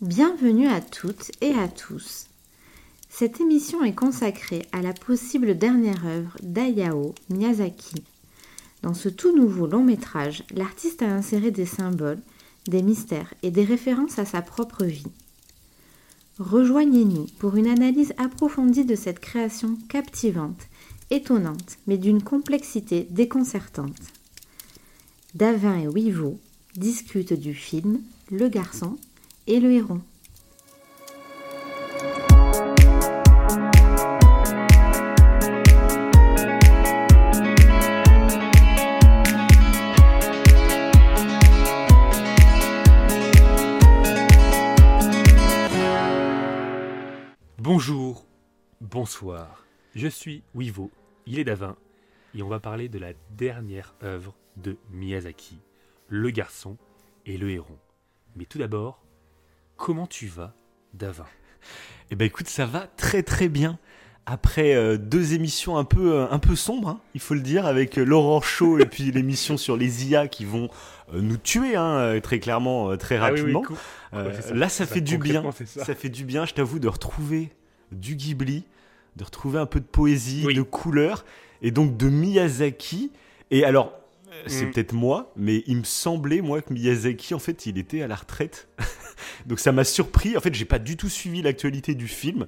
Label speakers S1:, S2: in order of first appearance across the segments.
S1: Bienvenue à toutes et à tous. Cette émission est consacrée à la possible dernière œuvre d'Ayao Miyazaki. Dans ce tout nouveau long métrage, l'artiste a inséré des symboles, des mystères et des références à sa propre vie. Rejoignez-nous pour une analyse approfondie de cette création captivante, étonnante, mais d'une complexité déconcertante. Davin et Wivo discutent du film Le garçon et le héron.
S2: Bonjour, bonsoir, je suis Wivo, il est Davin, et on va parler de la dernière œuvre de Miyazaki, Le garçon et le héron. Mais tout d'abord, comment tu vas, Davin?
S3: Eh ben écoute, ça va très très bien. Après euh, deux émissions un peu, euh, un peu sombres, hein, il faut le dire, avec euh, l'aurore chaud et puis l'émission sur les IA qui vont euh, nous tuer, hein, très clairement, euh, très
S2: Ah oui, oui,
S3: rapidement.
S2: cool. Ça.
S3: là, ça,
S2: Ça,
S3: fait du bien.
S2: ça.
S3: Ça. fait du bien, je t'avoue, de retrouver du Ghibli, de retrouver un peu de poésie,
S2: Oui.
S3: de couleur, et donc de Miyazaki. Et alors, c'est
S2: Mm.
S3: peut-être moi, mais il me semblait, moi, que Miyazaki, en fait, il était à la retraite. donc ça m'a surpris. En fait, j'ai pas du tout suivi l'actualité du film.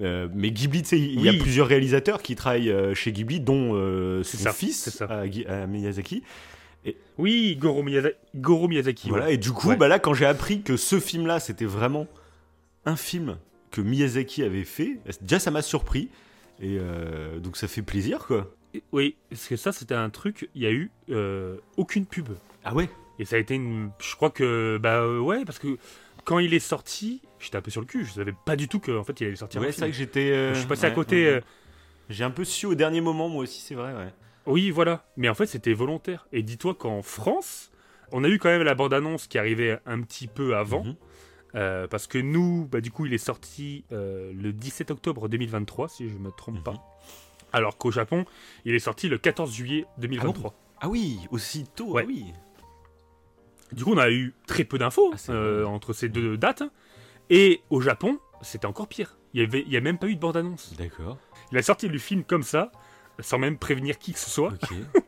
S3: Euh, mais Ghibli, tu sais, il y a
S2: Oui.
S3: plusieurs réalisateurs qui travaillent euh, chez Ghibli, dont euh, son
S2: ça,
S3: fils, à Miyazaki.
S2: Oui, Goro, Miyaza- Goro Miyazaki.
S3: Voilà,
S2: ouais.
S3: et du coup,
S2: Ouais.
S3: bah là, quand j'ai appris que ce film-là, c'était vraiment un film que Miyazaki avait fait, déjà ça m'a surpris. Et donc ça fait plaisir, quoi.
S2: Oui, parce que ça, c'était un truc, il y a eu euh, aucune pub.
S3: Ah ouais?
S2: Et ça a été une. Je crois que. Bah euh, ouais, parce que quand il est sorti, j'étais un peu sur le cul, je savais pas du tout qu'en fait il allait sortir.
S3: Ouais, c'est vrai que j'étais. euh,
S2: Je suis passé à côté.
S3: ouais. J'ai un peu su au dernier moment, moi aussi, c'est vrai, ouais.
S2: Oui, voilà. Mais en fait, c'était volontaire. Et dis-toi qu'en France, on a eu quand même la bande-annonce qui arrivait un petit peu avant.
S3: Mhm.
S2: Euh, parce que nous, bah, du coup, il est sorti euh, le 17 octobre 2023, si je me trompe
S3: Mhm.
S2: pas. Alors qu'au Japon, il est sorti le 14 juillet 2023.
S3: Ah oui, aussi tôt,
S2: Ouais.
S3: ah oui.
S2: Du coup, on a eu très peu d'infos
S3: Ah,
S2: euh, entre ces deux dates. Et au Japon, c'était encore pire. Il n'y il y a même pas eu de bande-annonce.
S3: D'accord.
S2: Il a sorti le film comme ça, sans même prévenir qui que ce soit.
S3: Ok.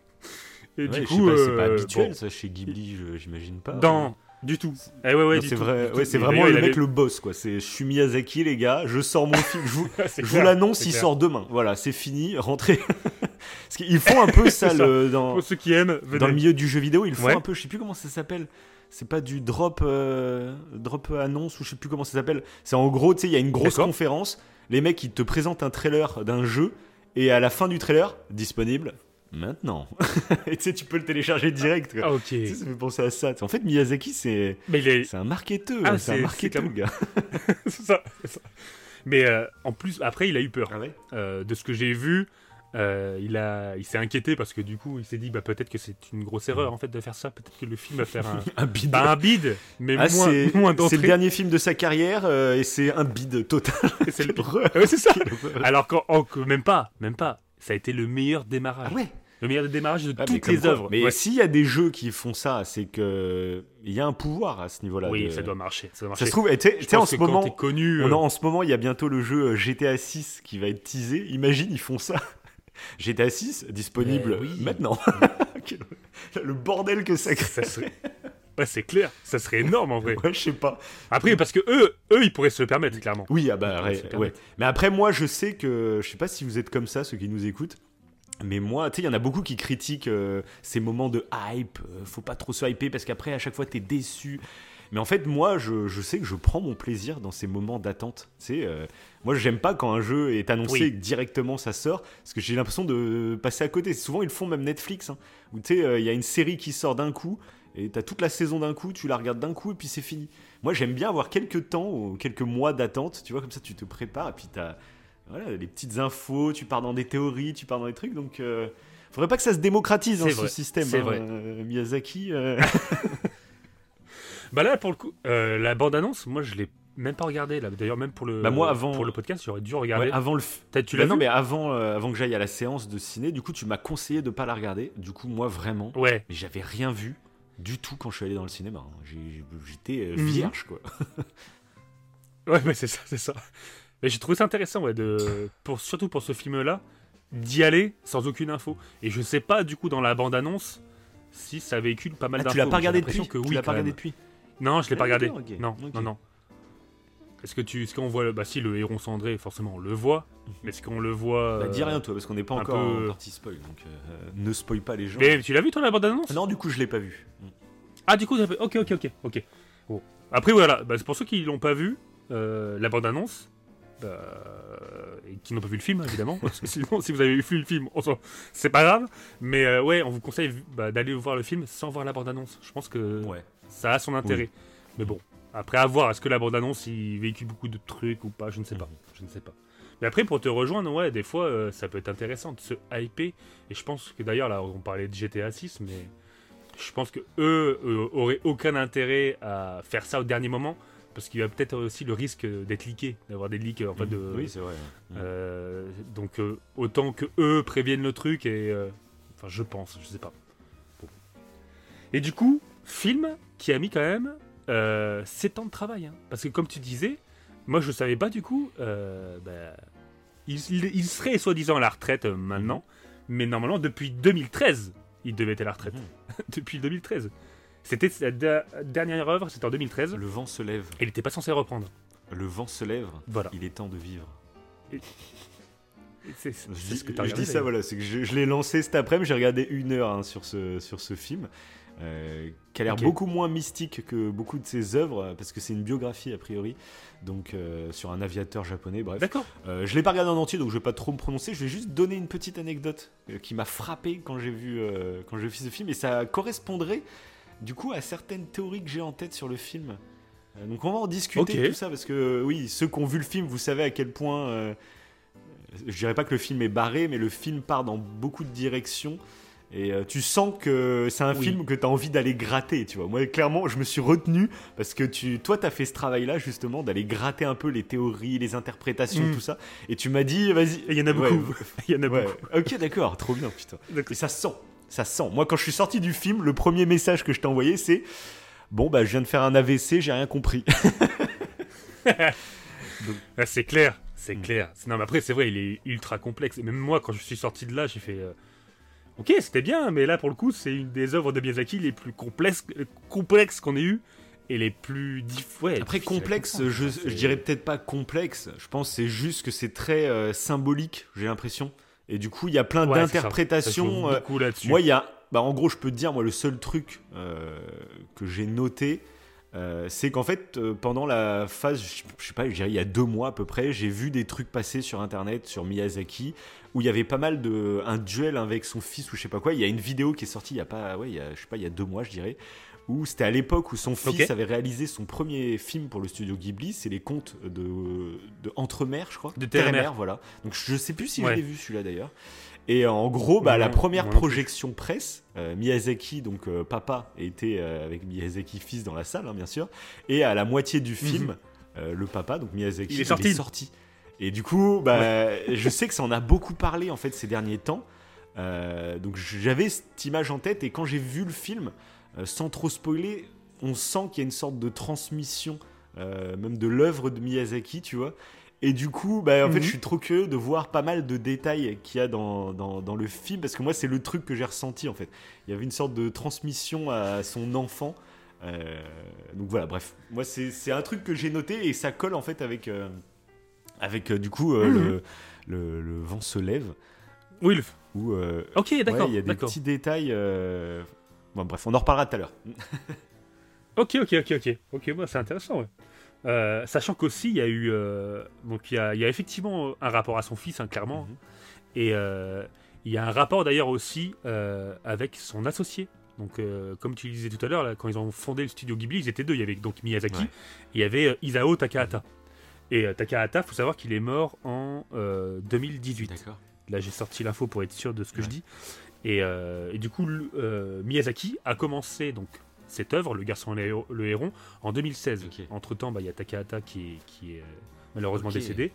S2: Et
S3: Ouais,
S2: du coup,
S3: pas, c'est pas
S2: euh,
S3: habituel,
S2: bon,
S3: ça, chez Ghibli, j'imagine pas.
S2: Non, du tout. Eh ouais, ouais,
S3: c'est vrai, ouais, vraiment le mec
S2: avait-
S3: le boss, quoi. C'est, je suis Miyazaki, les gars, je sors mon film, je vous, l'annonce, il
S2: clair.
S3: sort demain. Voilà, c'est fini, rentrez. Parce qu'ils font un peu ça, le- dans,
S2: Pour ceux qui aiment, venez.
S3: dans le milieu du jeu vidéo. Ils font
S2: Ouais.
S3: un peu, je sais plus comment ça s'appelle. C'est pas du drop, euh, drop annonce ou je sais plus comment ça s'appelle. C'est en gros, tu sais, il y a une grosse conférence. Les mecs, ils te présentent un trailer d'un jeu et à la fin du trailer, disponible maintenant. et tu sais, tu peux le télécharger direct. quoi.
S2: Ah, ok.
S3: Tu sais, ça fait penser à ça. En fait, Miyazaki, c'est
S2: est.
S3: c'est un marketeur.
S2: Ah,
S3: c'est un
S2: c'est-
S3: marketeur,
S2: c'est
S3: le gars.
S2: c'est ça, c'est ça. Mais euh, en plus, après, il a eu peur.
S3: Ah ouais?
S2: Euh, de ce que j'ai vu, euh, il, a, il s'est inquiété parce que du coup, il s'est dit bah, peut-être que c'est une grosse erreur en fait de faire ça. Peut-être que le film va faire un,
S3: Un bide.
S2: bah, un bide, mais
S3: Ah,
S2: moins,
S3: c'est
S2: moins
S3: c'est
S2: d'entrée.
S3: le dernier film de sa carrière euh, et c'est un bide total.
S2: C'est le-. Ouais, c'est ça. Alors qu'en en- que même pas, même pas. Ça a été le meilleur démarrage.
S3: Ah ouais?
S2: Le meilleur démarrage de
S3: Ah,
S2: toutes les œuvres.
S3: Mais
S2: Ouais.
S3: s'il y a des jeux qui font ça, c'est que il y a un pouvoir à ce niveau-là.
S2: oui,
S3: de-
S2: ça doit marcher. Ça, doit
S3: Ça
S2: marcher.
S3: se trouve, et tu sais- en ce moment,
S2: connu,
S3: on a-
S2: euh,
S3: en ce moment, il y a bientôt le jeu euh, GTA 6 qui va être teasé. Imagine, ils font ça. GTA 6 disponible
S2: Eh oui.
S3: maintenant. Le bordel que ça crée.
S2: ça serait. Ouais, c'est clair. Ça serait énorme en vrai.
S3: Ouais, je sais pas.
S2: Après, parce que eux, eux, ils pourraient se le permettre clairement.
S3: Oui, ah bah, ouais. Mais après, moi, je sais que. Je sais pas si vous êtes comme ça, ceux qui nous écoutent. Mais moi, tu sais, il y en a beaucoup qui critiquent euh, ces moments de hype. euh, faut pas trop se hyper parce qu'après, à chaque fois, t'es déçu. Mais en fait, moi, je, je sais que je prends mon plaisir dans ces moments d'attente. Tu sais, euh, moi, j'aime pas quand un jeu est annoncé
S2: Oui.
S3: et que directement ça sort, parce que j'ai l'impression de passer à côté. Souvent, ils le font même Netflix, hein, où tu sais, euh, il y a une série qui sort d'un coup, et t'as toute la saison d'un coup, tu la regardes d'un coup, et puis c'est fini. Moi, j'aime bien avoir quelques temps, ou quelques mois d'attente, tu vois, comme ça, tu te prépares, et puis t'as voilà, les petites infos, tu pars dans des théories, tu pars dans des trucs, donc... euh, Faudrait pas que ça se démocratise hein, ce système.
S2: c'est
S3: hein,
S2: vrai.
S3: euh, Miyazaki. euh,
S2: Bah là, pour le coup, euh, la bande-annonce, moi, je l'ai même pas regardé. Là. D'ailleurs, même pour le,
S3: Bah, moi, avant-
S2: pour le podcast, j'aurais dû regarder.
S3: ouais, avant le.
S2: tu
S3: Bah
S2: l'as
S3: non,
S2: vu
S3: mais avant, euh, avant que j'aille à la séance de ciné, du coup, tu m'as conseillé de pas la regarder. Du coup, moi, vraiment,
S2: Ouais.
S3: mais j'avais rien vu du tout quand je suis allé dans le cinéma. hein. J'étais euh,
S2: Mhm.
S3: vierge, quoi.
S2: Ouais, mais c'est ça, c'est ça. Mais j'ai trouvé ça intéressant, ouais, de, pour, surtout pour ce film-là, d'y aller sans aucune info. Et je sais pas, du coup, dans la bande-annonce, si ça véhicule pas mal
S3: Ah,
S2: d'infos.
S3: tu l'as pas regardé depuis
S2: que
S3: Tu
S2: oui,
S3: l'as
S2: quand
S3: pas regardé depuis
S2: Non, je l'ai pas
S3: Ah,
S2: regardé. Non, non, non. Est-ce que tu, est-ce qu'on voit, le- bah si le héron cendré, forcément, on le voit. Mais est-ce qu'on le voit
S3: Bah, dis rien, toi, parce qu'on n'est pas encore
S2: peu-
S3: en partie spoil, donc euh, ne spoil pas les gens.
S2: Mais tu l'as vu toi la bande-annonce?
S3: Non, du coup, je l'ai pas vu.
S2: Ah, du coup, ok, ok, ok, ok. Bon. Après, voilà, bah, c'est pour ceux qui l'ont pas vu, euh, la bande-annonce, et qui n'ont pas vu le film, évidemment, parce que sinon, si vous avez vu le film, c'est pas grave. Mais euh, ouais, on vous conseille bah, d'aller voir le film sans voir la bande-annonce. Je pense que
S3: Ouais.
S2: ça a son intérêt. Mais bon, après, à voir, est-ce que la bande-annonce, il véhicule beaucoup de trucs ou pas Je ne sais pas.
S3: Mhm.
S2: Je ne sais pas. Mais après, pour te rejoindre, ouais, des fois, euh, ça peut être intéressant de se hyper. Et je pense que d'ailleurs, là, on parlait de GTA 6, mais je pense que eux euh, auraient aucun intérêt à faire ça au dernier moment, parce qu'il y a peut-être aussi le risque d'être leaké, d'avoir des leaks en fait de.
S3: Oui, c'est vrai.
S2: Euh, donc euh, autant que eux préviennent le truc et euh, enfin je pense, je sais pas. Bon. Et du coup, film qui a mis quand même euh, 7 ans de travail, hein. parce que comme tu disais, moi je savais pas du coup, bah, il, serait soi-disant à la retraite maintenant, mais normalement depuis 2013 il devait être à la retraite,
S3: Mhm.
S2: depuis 2013. C'était sa dernière œuvre, c'était en 2013,
S3: Le vent se lève.
S2: et il n'était pas censé reprendre.
S3: Le vent se lève.
S2: Voilà.
S3: Il est temps de vivre.
S2: Et C'est ce que t'as
S3: je dis ça, voilà, c'est que je, je l'ai lancé cet après-midi, j'ai regardé une heure hein, sur, ce, sur ce film, euh, qui a l'air beaucoup moins mystique que beaucoup de ses œuvres, parce que c'est une biographie a priori, donc euh, sur un aviateur japonais, bref.
S2: D'accord.
S3: Euh, je l'ai pas regardé en entier, donc je vais pas trop me prononcer, je vais juste donner une petite anecdote euh, qui m'a frappé quand j'ai vu, quand j'ai vu ce film, et ça correspondrait du coup à certaines théories que j'ai en tête sur le film. Euh, donc on va en discuter tout ça, parce que euh, oui, ceux qui ont vu le film, vous savez à quel point... euh, je dirais pas que le film est barré, mais le film part dans beaucoup de directions. Et euh, tu sens que c'est un
S2: Oui.
S3: film que tu as envie d'aller gratter, tu vois. Moi, clairement, je me suis retenu parce que tu, toi, tu as fait ce travail-là, justement, d'aller gratter un peu les théories, les interprétations,
S2: Mm.
S3: tout ça. Et tu m'as dit, vas-y.
S2: Il y en a
S3: Ouais,
S2: beaucoup. Il y en a
S3: ouais.
S2: beaucoup.
S3: Ok, d'accord, trop bien, putain. Et ça sent, ça sent. Moi, quand je suis sorti du film, le premier message que je t'ai envoyé, c'est Bon, bah, je viens de faire un AVC, j'ai rien compris.
S2: Ah, c'est clair, c'est
S3: Mm.
S2: clair. Non, mais après, c'est vrai, il est ultra complexe. Et même moi, quand je suis sorti de là, j'ai fait. euh, Ok, c'était bien, mais là, pour le coup, c'est une des œuvres de Miyazaki les plus complexes, euh, complexes qu'on ait eues et les plus ouais,
S3: Après, complexe,
S2: comprendre,
S3: je, dirais peut-être pas complexe. Je pense c'est juste que c'est très euh, symbolique, j'ai l'impression. Et du coup, il y a plein
S2: Ouais,
S3: d'interprétations. euh. Moi, il y a. Bah, en gros, je peux te dire, moi, le seul truc euh, que j'ai noté, euh, c'est qu'en fait, euh, pendant la phase, je je sais pas, je dirais il y a deux mois à peu près, j'ai vu des trucs passer sur internet, sur Miyazaki, où il y avait pas mal de. un duel avec son fils ou je sais pas quoi. Il y a une vidéo qui est sortie il y a pas. Ouais, il y a, je sais pas, il y a deux mois, je dirais. Où c'était à l'époque où son fils avait réalisé son premier film pour le studio Ghibli, c'est les contes de, de Entremer, je crois.
S2: De Terre et
S3: Mer,
S2: Mer.
S3: voilà. Donc je sais plus si
S2: Ouais.
S3: je l'ai vu celui-là d'ailleurs. Et en gros, bah, la première projection presse, euh, Miyazaki, donc euh, papa, était euh, avec Miyazaki fils dans la salle, hein, bien sûr, et à la moitié du film, euh, le papa, donc Miyazaki,
S2: Mhm. Il est sorti.
S3: Et du coup, bah, je sais que ça en a beaucoup parlé en fait ces derniers temps. Euh, donc j'avais cette image en tête et quand j'ai vu le film, euh, sans trop spoiler, on sent qu'il y a une sorte de transmission, euh, même de l'œuvre de Miyazaki, tu vois. Et du coup, bah, en fait,
S2: Mhm.
S3: je suis trop curieux de voir pas mal de détails qu'il y a dans, dans, dans le film, parce que moi, c'est le truc que j'ai ressenti, en fait. Il y avait une sorte de transmission à son enfant. Euh, donc voilà, bref. Moi, c'est un truc que j'ai noté et ça colle, en fait, avec, euh, avec euh, du coup, euh,
S2: Mhm.
S3: le, le, le vent se lève.
S2: Oui, le...
S3: Où, euh,
S2: ok, d'accord.
S3: il y a des petits détails. Bon, bref, on en reparlera tout à l'heure.
S2: Ok, ok, ok, ok. Ok, moi, c'est intéressant, ouais. Euh, sachant qu'aussi, il y a eu. euh, donc, il y a, il y a effectivement un rapport à son fils, hein, clairement.
S3: Mhm.
S2: Et euh, il y a un rapport d'ailleurs aussi avec son associé. Donc, comme tu le disais tout à l'heure, quand ils ont fondé le studio Ghibli, ils étaient deux. Il y avait donc Miyazaki
S3: Ouais.
S2: et il y avait Isao Takahata. Et Takahata, faut savoir qu'il est mort en euh, 2018.
S3: D'accord.
S2: Là, j'ai sorti l'info pour être sûr de ce que je dis. Et, euh, et du coup, euh, Miyazaki a commencé donc cette œuvre, Le Garçon et le Héron- en 2016.
S3: Ok.
S2: Entre temps, il y a Takahata qui est, qui est euh, malheureusement décédé.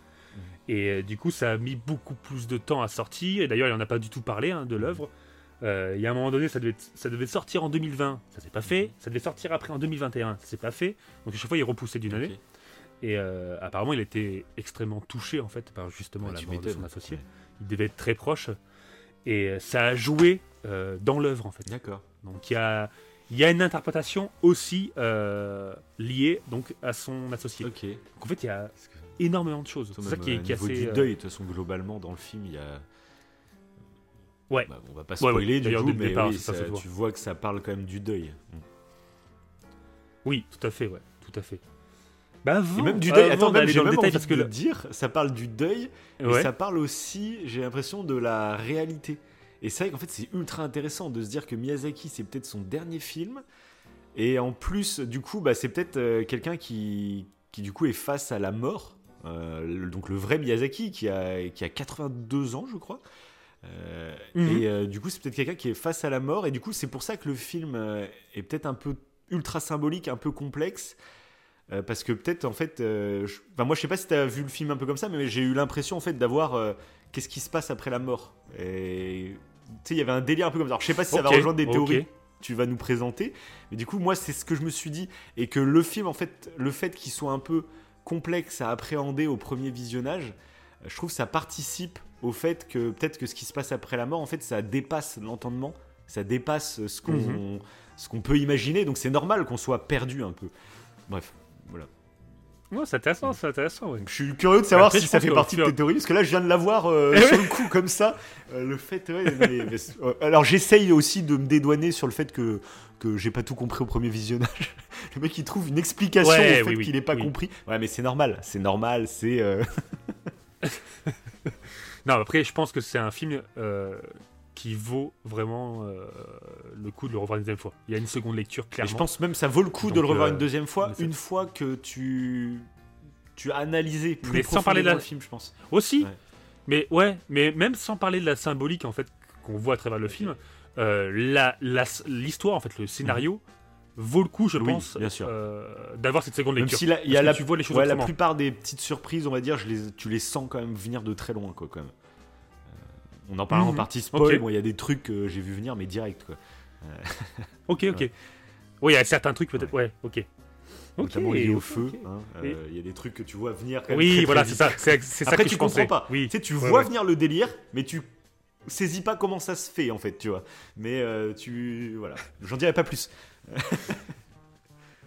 S2: Et euh, du coup, ça a mis beaucoup plus de temps à sortir. Et d'ailleurs, il n'en a pas du tout parlé hein, de l'œuvre. Euh, il y a un moment donné, ça devait, ça devait sortir en 2020. Ça s'est pas fait. Ça devait sortir après en 2021. Ça s'est pas fait. Donc à chaque fois, il repoussait d'une année. Et euh, apparemment, il était extrêmement touché en fait par justement
S3: Ouais,
S2: la mort de son associé.
S3: Ouais.
S2: Il devait être très proche. Et euh, ça a joué euh, dans l'œuvre en fait.
S3: D'accord.
S2: Donc il y a, il y a une interprétation aussi euh, liée donc à son associé.
S3: Ok.
S2: Donc en fait, il y a énormément de choses. C'est ça qui est, qui assez.
S3: du deuil, de toute façon, globalement, dans le film, il y a.
S2: Ouais.
S3: Bah, on va pas
S2: Ouais, ouais.
S3: spoiler du coup, mais
S2: départ,
S3: oui,
S2: ça,
S3: tu vois que ça parle quand même du deuil.
S2: Oui, tout à fait, ouais, tout à fait. Bah, avant,
S3: Et même du deuil,
S2: avant
S3: attends, même,
S2: d'aller dans le détail parce que
S3: le dire, ça parle du deuil,
S2: ouais.
S3: mais ça parle aussi, j'ai l'impression, de la réalité. Et c'est vrai qu'en fait, c'est ultra intéressant de se dire que Miyazaki, c'est peut-être son dernier film. Et en plus, du coup, bah, c'est peut-être euh, quelqu'un qui, qui, du coup, est face à la mort. Euh, le- donc, le vrai Miyazaki, qui a, qui a 82 ans, je crois. Euh,
S2: Mhm.
S3: Et euh, du coup, c'est peut-être quelqu'un qui est face à la mort. Et du coup, c'est pour ça que le film euh, est peut-être un peu ultra symbolique, un peu complexe. Euh, parce que peut-être, en fait, euh, je- enfin, moi, je sais pas si tu as vu le film un peu comme ça, mais j'ai eu l'impression, en fait, d'avoir euh, qu'est-ce qui se passe après la mort. Et tu sais, il y avait un délire un peu comme ça. Alors, je sais pas si ça va rejoindre des théories que tu vas nous présenter, mais du coup, moi, c'est ce que je me suis dit. Et que le film, en fait, le fait qu'il soit un peu complexe à appréhender au premier visionnage, je trouve que ça participe au fait que peut-être que ce qui se passe après la mort, en fait, ça dépasse l'entendement, ça dépasse ce qu'on ce qu'on peut imaginer. Donc, c'est normal qu'on soit perdu un peu. Bref, voilà.
S2: Ouais, c'est intéressant, c'est intéressant, ouais.
S3: Je suis curieux de savoir
S2: Après,
S3: si ça fait partie de tes théories, parce que là, je viens de l'avoir euh,
S2: Eh
S3: sur
S2: ouais.
S3: le coup, comme ça. Euh, le fait, ouais, mais- mais c'est- euh, alors, j'essaye aussi de me dédouaner sur le fait que, que j'ai pas tout compris au premier visionnage. Le mec, il trouve une explication
S2: Ouais,
S3: au fait
S2: oui,
S3: qu'il ait pas
S2: oui.
S3: compris. Ouais, mais c'est normal, c'est normal, c'est. euh,
S2: Non, après, je pense que c'est un film euh, qui vaut vraiment euh, le coup de le revoir une deuxième fois. Il y a une seconde lecture,
S3: Et
S2: clairement.
S3: je pense même que ça vaut le coup de le revoir
S2: euh,
S3: une deuxième fois, une fois que tu. Tu as analysé plus
S2: Mais sans parler de la-
S3: le film, je pense.
S2: Aussi,
S3: Ouais.
S2: mais ouais, mais même sans parler de la symbolique en fait qu'on voit à travers le film, euh, l'histoire en fait, le scénario vaut le coup, je
S3: Mhm. Oui,
S2: pense, euh, d'avoir cette seconde
S3: Même
S2: lecture.
S3: si y a
S2: que
S3: la,
S2: tu vois les choses
S3: ouais, la plupart des petites surprises, on va dire, je les, tu les sens quand même venir de très loin, quoi, quand même. Euh, on en parle en
S2: Mhm.
S3: partie spoil,
S2: Ok.
S3: bon, il y a des trucs que j'ai vu venir, mais direct, quoi.
S2: Ok, ok.
S3: Ouais.
S2: Oui, il y a certains trucs peut-être. Ouais, ok. Ok,
S3: Notamment liés au
S2: ok,
S3: feu. hein.
S2: Et-
S3: Euh, Il y a des trucs que tu vois venir quand même
S2: Oui,
S3: très,
S2: voilà, c'est ça. C'est ça
S3: Après,
S2: que
S3: tu
S2: je
S3: comprends pas.
S2: Oui.
S3: Tu sais, tu
S2: Ouais,
S3: vois
S2: ouais.
S3: venir le délire, mais tu saisis pas comment ça se fait, en fait, tu vois. Mais euh, tu... Voilà. J'en dirai pas plus.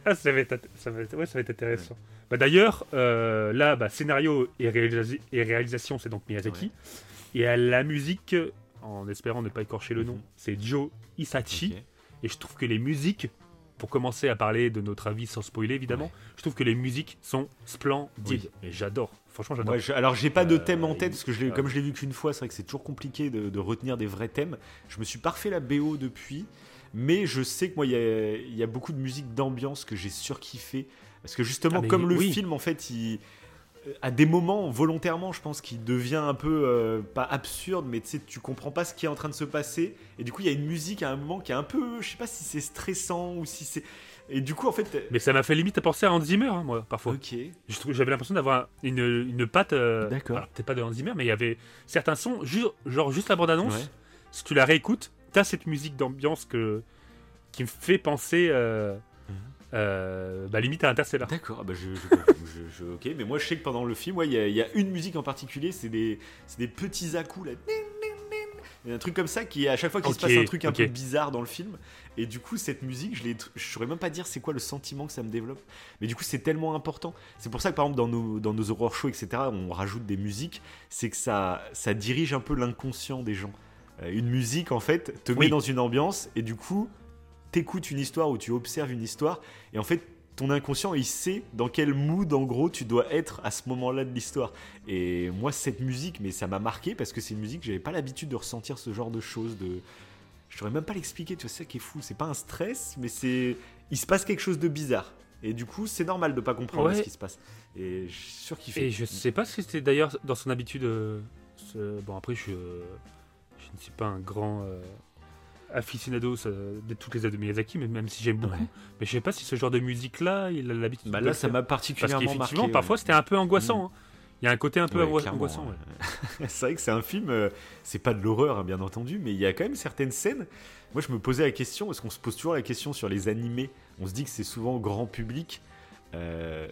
S2: Ah, ça va être, ça va être- ouais, ça va être intéressant. Bah, D'ailleurs, euh, là, bah, scénario et, réalisa- et réalisation, c'est donc Miyazaki. Et à la musique, en espérant ne pas écorcher le nom,
S3: Mhm.
S2: c'est Joe Isachi. Et je trouve que les musiques, pour commencer à parler de notre avis sans spoiler évidemment,
S3: Ouais.
S2: je trouve que les musiques sont splendides.
S3: Oui.
S2: Et j'adore. Franchement, j'adore.
S3: Ouais, je- alors j'ai pas de
S2: Euh,
S3: thème en tête parce que je l'ai-
S2: euh,
S3: comme je l'ai vu qu'une fois, c'est vrai que c'est toujours compliqué de, de retenir des vrais thèmes. Je me suis pas refait la BO depuis, mais je sais que moi il y a, il y a beaucoup de musique d'ambiance que j'ai surkiffé parce que justement
S2: Ah,
S3: comme le
S2: oui.
S3: film en fait, il à des moments volontairement, je pense qu'il devient un peu euh, pas absurde, mais tu sais tu comprends pas ce qui est en train de se passer et du coup il y a une musique à un moment qui est un peu, je sais pas si c'est stressant ou si c'est et du coup en fait
S2: Mais ça m'a fait limite penser à Hans Zimmer, hein, moi, parfois.
S3: ok
S2: J'avais l'impression d'avoir une, une patte. euh,
S3: D'accord.
S2: alors, Peut-être pas de Hans Zimmer, mais il y avait certains sons, ju- genre juste la bande-annonce.
S3: Ouais.
S2: Si tu la réécoutes, t'as cette musique d'ambiance que, qui me fait penser. euh. Euh, bah, limite à Interstellar.
S3: D'accord, ah bah je, je- je- je- ok, mais moi je sais que pendant le film, ouais, il y, a- il y a une musique en particulier, c'est des, des petits à-coups là. Il y a un truc comme ça qui, à chaque fois qu'il se passe un truc un peu bizarre dans le film, et du coup, cette musique, je, je saurais même pas dire c'est quoi le sentiment que ça me développe, mais du coup, c'est tellement important. C'est pour ça que par exemple, dans nos, dans nos horror shows, etc., on rajoute des musiques, c'est que ça, ça dirige un peu l'inconscient des gens. Euh, une musique, en fait, te met dans une ambiance, et du coup, t'écoutes une histoire ou tu observes une histoire, et en fait, ton inconscient, il sait dans quel mood, en gros, tu dois être à ce moment-là de l'histoire. Et moi, cette musique, mais ça m'a marqué parce que c'est une musique, j'avais pas l'habitude de ressentir ce genre de choses. De... Je saurais même pas l'expliquer, tu vois, c'est ça qui est fou. C'est pas un stress, mais c'est. Il se passe quelque chose de bizarre. Et du coup, c'est normal de pas comprendre
S2: Ouais.
S3: ce qui se passe. Et je suis sûr qu'il fait.
S2: Et je sais pas si c'était d'ailleurs dans son habitude. euh, Bon, après, je, je ne suis pas un grand euh, aficionado euh, de toutes les œuvres de Miyazaki, mais même si j'aime beaucoup.
S3: Ouais.
S2: Mais je sais pas si ce genre de musique-là, il a l'habitude
S3: Bah là, ça m'a
S2: Parce
S3: particulièrement marqué.
S2: qu'effectivement,
S3: ouais.
S2: parfois, c'était un peu angoissant. hein. Il y a un côté un peu
S3: Ouais,
S2: angoissant.
S3: ouais. c'est vrai que c'est un film, euh, c'est pas de l'horreur hein, bien entendu, mais il y a quand même certaines scènes. Moi je me posais la question, parce qu'on se pose toujours la question sur les animés, on se dit que c'est souvent grand public. Euh,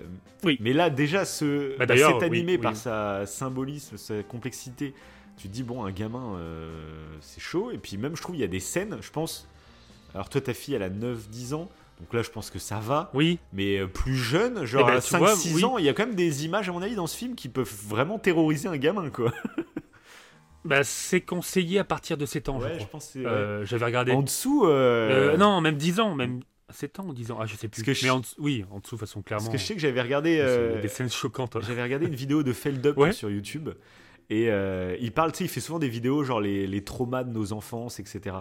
S2: Oui.
S3: Mais là, déjà, ce,
S2: Bah,
S3: bah, cet
S2: oui,
S3: animé
S2: oui.
S3: par sa symbolisme, sa complexité, tu te dis, bon, un gamin, euh, c'est chaud. Et puis même, je trouve, il y a des scènes, je pense. Alors toi, ta fille, elle a 9-10 ans. Donc là, je pense que ça va.
S2: Oui,
S3: Mais euh, plus jeune, genre
S2: Eh ben,
S3: à
S2: tu vois,
S3: 5-6
S2: oui.
S3: ans, il y a quand même des images, à mon avis, dans ce film qui peuvent vraiment terroriser un gamin, quoi.
S2: bah, c'est conseillé à partir de 7 ans, je crois.
S3: pense c'est...
S2: Euh, J'avais regardé.
S3: En dessous, euh,
S2: Euh, non, même 10 ans, même 7 ans ou 10 ans. Ah, je sais plus.
S3: Que je-
S2: Mais en dessous- oui, en dessous, de façon clairement.
S3: parce que je sais que j'avais regardé...
S2: des scènes choquantes.
S3: J'avais regardé une vidéo de Feldup
S2: Ouais.
S3: sur YouTube. Et euh, il parle, tu sais, il fait souvent des vidéos genre les, les traumas de nos enfances, etc.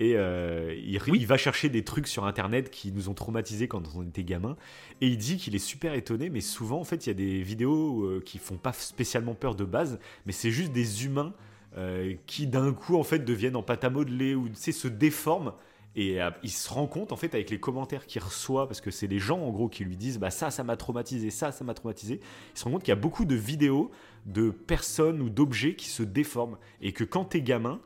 S3: Et euh, il,
S2: Oui.
S3: il va chercher des trucs sur internet qui nous ont traumatisés quand on était gamin. Et il dit qu'il est super étonné, mais souvent, en fait, il y a des vidéos euh, qui font pas spécialement peur de base, mais c'est juste des humains euh, qui d'un coup, en fait, deviennent en pâte à modeler ou, tu sais, se déforment. Et euh, il se rend compte en fait avec les commentaires qu'il reçoit, parce que c'est les gens en gros qui lui disent bah ça ça m'a traumatisé, ça ça m'a traumatisé. Il se rend compte qu'il y a beaucoup de vidéos de personnes ou d'objets qui se déforment et que quand t'es gamin,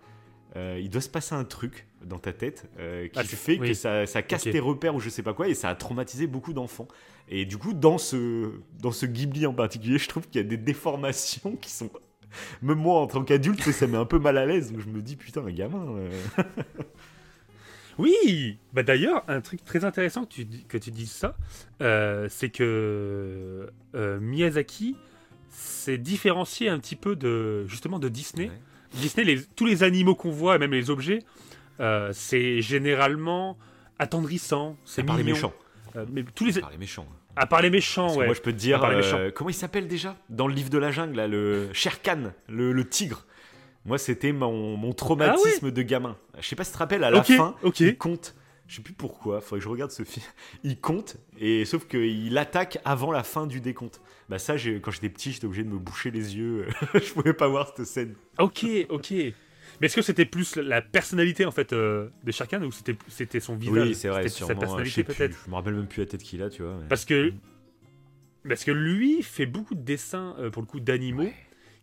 S3: euh, il doit se passer un truc dans ta tête euh, qui
S2: Ah,
S3: fait que ça, ça casse tes repères ou je sais pas quoi et ça a traumatisé beaucoup d'enfants. Et du coup dans ce dans ce Ghibli en particulier, je trouve qu'il y a des déformations qui sont même moi en tant qu'adulte, ça met un peu mal à l'aise. Donc je me dis putain un gamin. euh,
S2: Oui bah D'ailleurs, un truc très intéressant que tu, que tu dises ça, euh, c'est que euh, Miyazaki s'est différencié un petit peu de justement de Disney.
S3: Ouais.
S2: Disney, les- tous les animaux qu'on voit, et même les objets, euh, c'est généralement attendrissant, c'est
S3: à part les
S2: mignon.
S3: méchants.
S2: Mais tous les,
S3: Par les méchants.
S2: à part les méchants, ouais.
S3: Moi, je peux te dire,
S2: À part
S3: comment il s'appelle déjà? Dans le livre de la jungle, là, le Sher Khan, le, le tigre. Moi, c'était mon, mon traumatisme de gamin. Je sais pas si tu te rappelles, à la
S2: Ah
S3: fin, il compte. Je sais plus pourquoi, faudrait que je regarde ce film. Il compte, et sauf qu'il attaque avant la fin du décompte. Bah, ça, quand j'étais petit, j'étais obligé de me boucher les yeux. je pouvais pas voir cette scène.
S2: Ok, ok. Mais est-ce que c'était plus la personnalité en fait euh, de chacun ou c'était c'était son visage?
S3: Oui, c'est vrai,
S2: sa
S3: sûrement. Je,
S2: personnalité peut-être?
S3: je me rappelle même plus la tête qu'il a, tu vois. mais-
S2: Parce que parce que lui fait beaucoup de dessins euh, pour le coup d'animaux
S3: Ouais.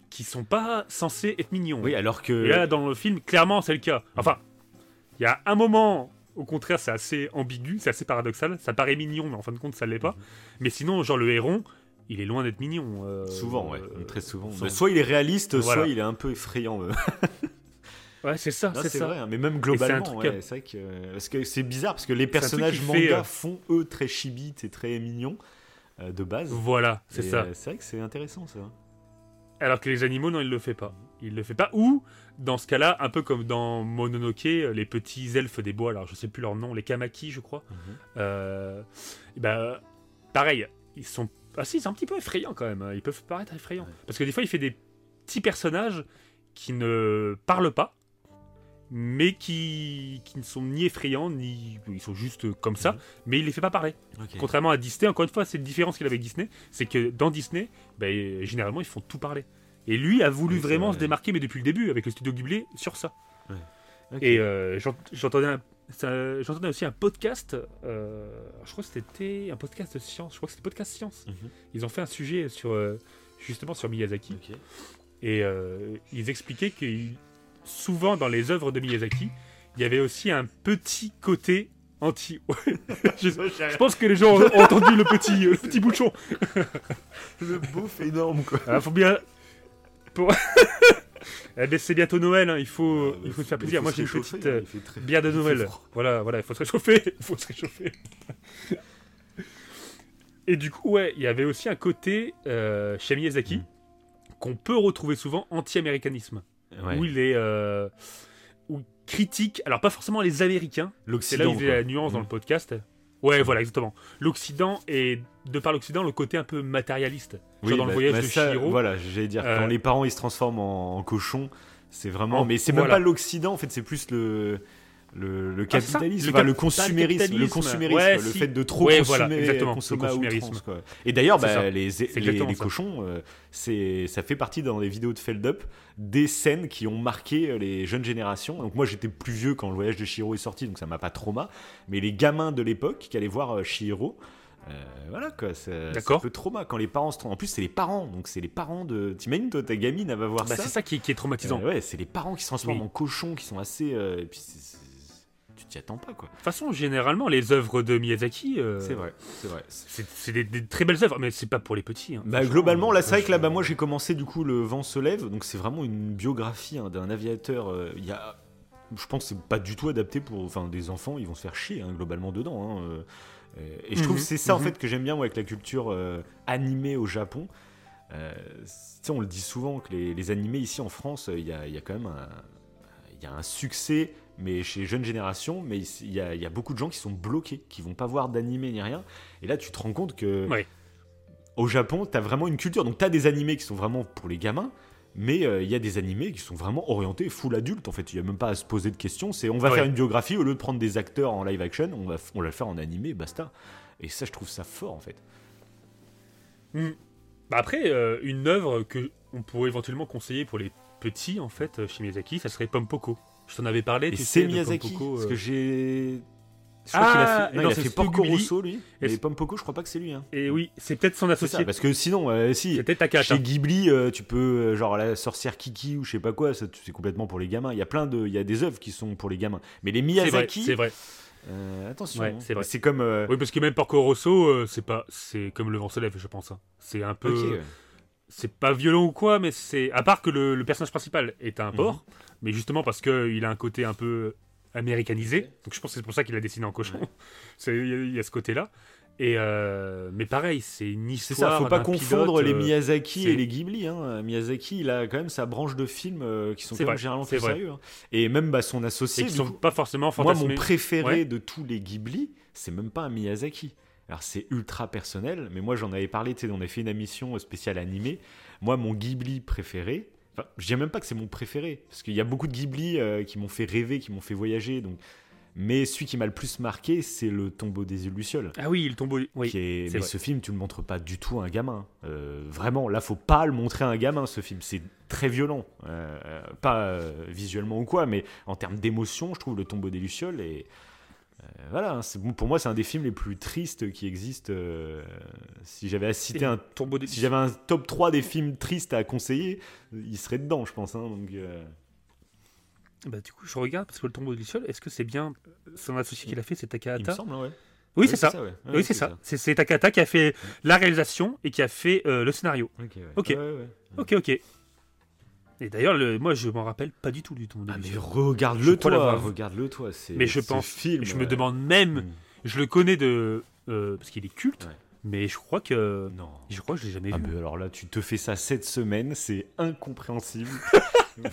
S2: Qui sont pas censés être mignons.
S3: Oui, alors que.
S2: Et là dans le film clairement c'est le cas. Enfin, il y a un moment au contraire c'est assez ambigu, c'est assez paradoxal. Ça paraît mignon mais en fin de compte ça l'est pas. Mais sinon genre le héron il est loin d'être mignon. euh,
S3: Souvent, ouais,
S2: euh,
S3: très souvent. Soit il est réaliste,
S2: Voilà.
S3: soit il est un peu effrayant. euh.
S2: Ouais c'est ça, c'est ça.
S3: vrai, hein, mais même globalement, ouais, c'est vrai que euh, parce que c'est bizarre parce que les personnages manga
S2: fait,
S3: font eux très chibi, c'est très mignon euh, de base.
S2: Voilà, c'est
S3: Et,
S2: ça.
S3: c'est vrai que c'est intéressant ça.
S2: Alors que les animaux, non, il le fait pas. Il le fait pas. Ou, dans ce cas-là, un peu comme dans Mononoke, euh, les petits elfes des bois, alors je sais plus leur nom, les Kamaki, je crois. Euh, et ben, pareil, ils sont. Ah si, c'est un petit peu effrayants quand même. hein. Ils peuvent paraître effrayants.
S3: Ouais.
S2: Parce que des fois, il fait des petits personnages qui ne parlent pas, mais qui, qui ne sont ni effrayants, ni. Ils sont juste comme ça,
S3: Mhm.
S2: mais il les fait pas parler. Contrairement à Disney, encore une fois, c'est une différence qu'il avait avec Disney, c'est que dans Disney, ben, généralement, ils font tout parler. Et lui a voulu
S3: Oui,
S2: vraiment
S3: vrai.
S2: se démarquer, mais depuis le début, avec le studio Ghibli, sur ça. Et euh, j'ent- j'entendais j'entendais aussi un podcast, euh, je crois que c'était un podcast de science, je crois que c'était podcast science.
S3: Mhm.
S2: Ils ont fait un sujet sur, euh, justement sur Miyazaki, et euh, ils expliquaient que il- souvent dans les œuvres de Miyazaki, il y avait aussi un petit côté anti. je, je pense que les gens ont entendu le petit, le petit bouchon.
S3: Le bouffe énorme quoi.
S2: Ah, faut bien. Pour... eh ben, c'est bientôt Noël, hein, il faut, il faut se faire plaisir. Moi j'ai une petite euh,
S3: très-
S2: bière de Noël. Voilà, voilà, il faut se réchauffer. Il faut se réchauffer. Et du coup, ouais, il y avait aussi un côté euh, chez Miyazaki
S3: Mm.
S2: qu'on peut retrouver souvent anti-américanisme,
S3: Ouais.
S2: où il est euh, où critique, alors pas forcément les Américains, c'est là où il fait
S3: quoi.
S2: la nuance dans
S3: Mm.
S2: le podcast. Ouais, voilà, exactement. L'Occident et de par l'Occident, le côté un peu matérialiste. Genre
S3: Oui,
S2: dans le
S3: bah-
S2: voyage
S3: bah
S2: de
S3: ça,
S2: Chihiro.
S3: Voilà, j'allais dire
S2: Euh,
S3: quand les parents ils se transforment en, en cochons, c'est vraiment.
S2: En-
S3: mais c'est
S2: voilà.
S3: même pas l'Occident en fait, c'est plus le le, le
S2: Ah,
S3: capitalisme,
S2: le
S3: enfin, le
S2: cap-
S3: consumérisme, le consumérisme,
S2: Ouais,
S3: le
S2: si.
S3: fait de trop
S2: Ouais,
S3: consommer,
S2: voilà, exactement,
S3: consommer
S2: le consumérisme.
S3: outrance, quoi. Et d'ailleurs, bah, les, les, les cochons, euh, c'est ça fait partie dans les vidéos de Feldup des scènes qui ont marqué euh, les jeunes générations. Donc moi j'étais plus vieux quand le voyage de Shiro est sorti, donc ça m'a pas trauma. Mais les gamins de l'époque qui allaient voir euh, Shihiro, euh, voilà quoi, ça, c'est un peu trauma quand les parents se trompent. En plus c'est les parents, donc c'est les parents de. T'imagines toi ta gamine elle va voir
S2: Bah,
S3: ça.
S2: c'est ça qui, qui est traumatisant.
S3: Euh, ouais, c'est les parents qui se transforment
S2: Oui.
S3: en cochons, qui sont assez. euh, et puis c'est- c'est- tu t'y attends pas, quoi.
S2: De toute façon, généralement, les œuvres de Miyazaki, euh,
S3: C'est vrai, c'est vrai.
S2: c'est des, des très belles œuvres, mais c'est pas pour les petits. hein.
S3: Bah, globalement, là,
S2: euh,
S3: c'est vrai que
S2: je-
S3: là-bas, moi, j'ai commencé du coup Le vent se lève, donc c'est vraiment une biographie hein, d'un aviateur. euh, Il y a, je pense, que c'est pas du tout adapté pour, enfin, des enfants, ils vont se faire chier hein, globalement dedans. hein, euh, euh, et je trouve
S2: Mhm,
S3: que c'est ça en
S2: mhm.
S3: fait que j'aime bien moi avec la culture euh, animée au Japon. Euh, tu sais, on le dit souvent que les, les animés ici en France, euh, il y a, il y a quand même un, il y a un succès, mais chez les jeunes générations, mais il y, a, il y a beaucoup de gens qui sont bloqués, qui vont pas voir d'animé ni rien. Et là, tu te rends compte que
S2: Ouais.
S3: au Japon, tu as vraiment une culture. Donc, tu as des animés qui sont vraiment pour les gamins, mais euh, il y a des animés qui sont vraiment orientés full adulte. En fait, il n'y a même pas à se poser de questions. C'est on va faire une biographie, au lieu de prendre des acteurs en live action, on va, on va le faire en animé, basta. Et ça, je trouve ça fort, en fait.
S2: Hmm. Bah après, euh, une œuvre que on pourrait éventuellement conseiller pour les petits, en fait, euh, chez Miyazaki, ça serait Pompoko. Je t'en avais parlé,
S3: Et
S2: tu
S3: c'est
S2: sais,
S3: Miyazaki,
S2: Pompoko,
S3: parce
S2: euh,
S3: que j'ai. Je crois
S2: Ah,
S3: qu'il a fait, non,
S2: non,
S3: il a fait Porco. Rosso, lui.
S2: Et
S3: Pompoko, je crois pas que c'est lui. Hein.
S2: Et oui, c'est peut-être son
S3: C'est
S2: associé.
S3: ça, parce que sinon, euh, si.
S2: C'était Takahata.
S3: Chez Ghibli, euh, tu peux, euh, genre la sorcière Kiki ou je sais pas quoi, ça, c'est complètement pour les gamins. Il y a plein de, il y a des œuvres qui sont pour les gamins. Mais les
S2: C'est vrai,
S3: Miyazaki,
S2: c'est vrai.
S3: euh, attention,
S2: Ouais,
S3: hein.
S2: c'est vrai.
S3: c'est comme. euh,
S2: Oui, parce que même Porco Rosso, euh, c'est pas, c'est comme le vent se lève, je pense. hein. C'est un peu,
S3: ok, ouais.
S2: C'est pas violent ou quoi, mais c'est, à part que le, le personnage principal est un
S3: Mhm.
S2: porc, mais justement parce que il a un côté un peu américanisé. Donc je pense que c'est pour ça qu'il a dessiné en cochon. C'est- Il y, a- il y a ce côté-là. Et euh, mais pareil, c'est une
S3: C'est
S2: histoire.
S3: ça, faut pas confondre
S2: pilote,
S3: les
S2: euh,
S3: Miyazaki
S2: c'est-
S3: et les Ghibli. Hein. Miyazaki, il a quand même sa branche de films euh, qui sont
S2: C'est
S3: quand même généralement
S2: c'est
S3: plus
S2: vrai.
S3: sérieux. hein. Et même bah, son
S2: et
S3: associé,
S2: qui
S3: du
S2: sont
S3: coup,
S2: pas forcément
S3: moi, mon préféré
S2: Ouais.
S3: de tous les Ghibli, c'est même pas un Miyazaki. Alors c'est ultra personnel, mais moi j'en avais parlé, tu sais, on avait fait une émission spéciale animée. Moi, mon Ghibli préféré, enfin, je dirais même pas que c'est mon préféré, parce qu'il y a beaucoup de Ghibli euh, qui m'ont fait rêver, qui m'ont fait voyager, donc. Mais celui qui m'a le plus marqué, c'est le tombeau des îles Lucioles.
S2: Ah oui, le tombeau. Oui.
S3: qui est- mais
S2: vrai.
S3: ce film, tu le montres pas du tout à un gamin. Euh, vraiment, là, faut pas le montrer à un gamin, ce film. C'est très violent. Euh, pas euh, visuellement ou quoi, mais en termes d'émotion, je trouve Le tombeau des Lucioles. Euh, voilà, hein, c'est- pour moi, c'est un des films les plus tristes qui existent. euh, si j'avais à citer un.
S2: tombeau des.
S3: Si j'avais un top 3 des films tristes à conseiller, il serait dedans, je pense. hein, donc, euh,
S2: Bah, du coup, je regarde parce que le tombeau des Lucioles, est-ce que c'est bien euh, son associé qui l'a fait, c'est
S3: il me
S2: Takahata
S3: semble, ouais.
S2: Oui, c'est ça.
S3: ouais. Ouais,
S2: Oui, c'est ça. C'est c'est Takahata qui a fait la réalisation et qui a fait euh, le scénario.
S3: Ok, ouais.
S2: Ok.
S3: Ouais, ouais, ouais.
S2: Ok, ok. Et d'ailleurs, le- moi, je m'en rappelle pas du tout du des
S3: Ah, mais regarde-le toi, regarde-le toi. c'est-
S2: Mais je pense-
S3: film,
S2: je me
S3: euh,
S2: demande même,
S3: mm.
S2: je le connais de euh, parce qu'il est culte,
S3: Ouais.
S2: Mais je crois que
S3: Non.
S2: je crois que je l'ai jamais
S3: Ah,
S2: vu.
S3: mais alors là, tu te fais ça cette semaine, c'est incompréhensible.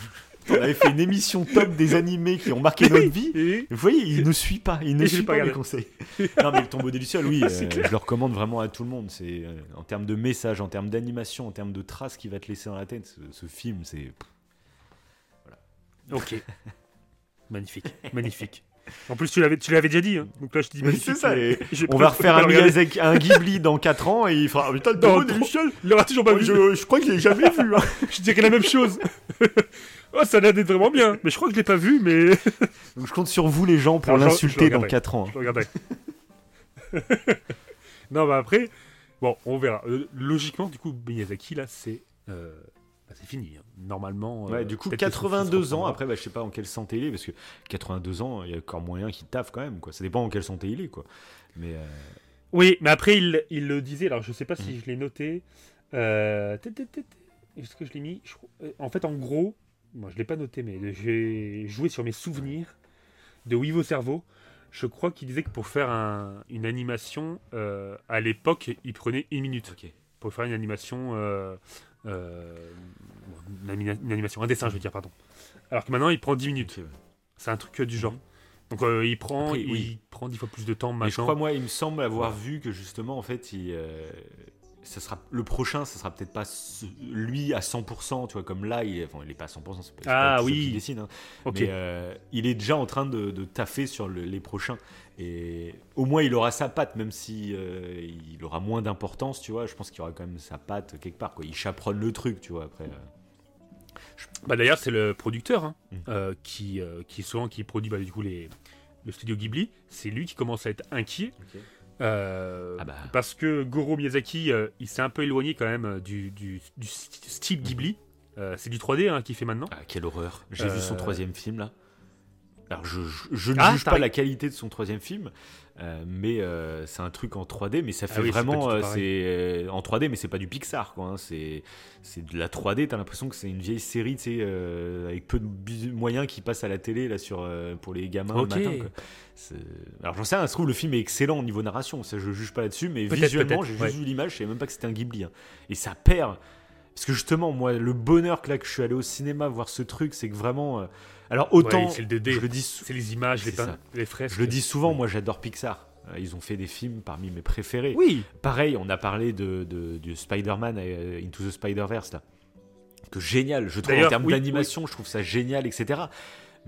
S3: On avait fait une émission top des animés qui ont marqué notre vie.
S2: Et-
S3: Vous voyez, il ne suit pas, il ne
S2: Et
S3: suit
S2: pas
S3: pas,
S2: regardé.
S3: conseils. non, mais le tombeau des Lucioles, oui,
S2: C'est
S3: euh, je le recommande vraiment à tout le monde. C'est euh, en termes de message, en termes d'animation, en termes de traces qu'il va te laisser dans la tête. Ce, ce film, c'est
S2: Ok. magnifique, magnifique. En plus, tu l'avais, tu l'avais déjà dit. hein. Donc là, je te dis
S3: Mais c'est ça, et on va refaire un. Miyazaki- un Ghibli dans 4 ans et il fera. Ah, putain, le Lucioles,
S2: Il l'aura toujours pas vu.
S3: je, je crois que je l'ai jamais vu. hein.
S2: Je dirais la même chose. oh, ça a l'air d'être vraiment bien. Mais je crois que je l'ai pas vu, mais
S3: Donc je compte sur vous, les gens, pour
S2: je- je
S3: l'insulter dans
S2: regarderai.
S3: 4 ans.
S2: je le regarderai. non, bah après, bon, on verra. Euh, logiquement, du coup, Miyazaki, là, c'est. euh, bah, c'est fini. hein. Normalement.
S3: Ouais,
S2: euh,
S3: du coup,
S2: peut-être que son fils
S3: 82 ans, après, bah, je sais pas en quelle santé il est, parce que 82 ans, il y a encore moyen qu'il taffe quand même, quoi. Ça dépend en quelle santé il est, quoi. Mais euh,
S2: Oui, mais après, il, il le disait. Alors, je sais pas
S3: Mm.
S2: si je l'ai noté. Euh, Est-ce que je l'ai mis? Je En fait, en gros, moi, je l'ai pas noté, mais j'ai joué sur mes souvenirs de Wivo Cerveau. Je crois qu'il disait que pour faire un- une animation, euh, à l'époque, il prenait une minute. Pour faire une animation. Euh, une, anima- une animation, un dessin, je veux dire, pardon. Alors que maintenant, il prend 10 minutes.
S3: Ouais.
S2: C'est un truc du genre.
S3: Mhm.
S2: Donc, euh, il, prend,
S3: Après,
S2: il
S3: oui.
S2: prend 10 fois plus de temps
S3: Mais je
S2: maintenant.
S3: crois, moi, il me semble avoir vu que justement, en fait, il, euh, ça sera, le prochain, ça sera peut-être pas ce- lui à 100%, tu vois, comme là, il, enfin, il est pas à 100%, c'est pas,
S2: Ah, oui.
S3: qui dessine, hein.
S2: Ok.
S3: mais euh, il est déjà en train de, de taffer sur le- les prochains. Et au moins, il aura sa patte, même si euh, il aura moins d'importance, tu vois. Je pense qu'il aura quand même sa patte quelque part, quoi. Il chaperonne le truc, tu vois, après. euh.
S2: Bah d'ailleurs c'est le producteur hein, qui euh, qui souvent qui produit bah, du coup les le studio Ghibli. C'est lui qui commence à être inquiet euh,
S3: Ah bah.
S2: parce que Goro Miyazaki euh, il s'est un peu éloigné quand même euh, du, du, du st- style Ghibli. Euh, c'est du 3D hein, qu'il fait maintenant.
S3: Ah, quelle horreur. J'ai vu son troisième film, là. alors je, je- je ne
S2: Ah,
S3: juge pas la qualité de son troisième film, euh, mais euh, c'est un truc en 3D, mais ça fait
S2: Ah oui, pas
S3: vraiment, euh, c'est euh, en 3D, mais c'est pas du Pixar, quoi. hein, c'est de la 3D. T'as l'impression que c'est une vieille série, tu sais, avec peu de moyens qui passent à la télé là sur pour les gamins
S2: Ok.
S3: le matin. quoi. Alors j'en sais rien, ça se trouve le film est excellent au niveau narration, ça je juge pas là-dessus, mais visuellement j'ai
S2: ouais.
S3: juste vu l'image, je savais même pas que c'était un Ghibli, hein. et ça perd. Parce que justement, moi, le bonheur que là que je suis allé au cinéma voir ce truc, c'est que vraiment. Alors autant,
S2: Ouais, c'est le 2D.
S3: je le dis,
S2: C'est les images, les,
S3: C'est
S2: pein-
S3: ça.
S2: les fresques.
S3: je le dis souvent, moi j'adore Pixar. Euh, Ils ont fait des films parmi mes préférés.
S2: Oui.
S3: Pareil, on a parlé de, de- Spider-Man euh, Into the Spider-Verse là. Que génial, je trouve en termes
S2: oui,
S3: d'animation, je trouve ça génial, etc.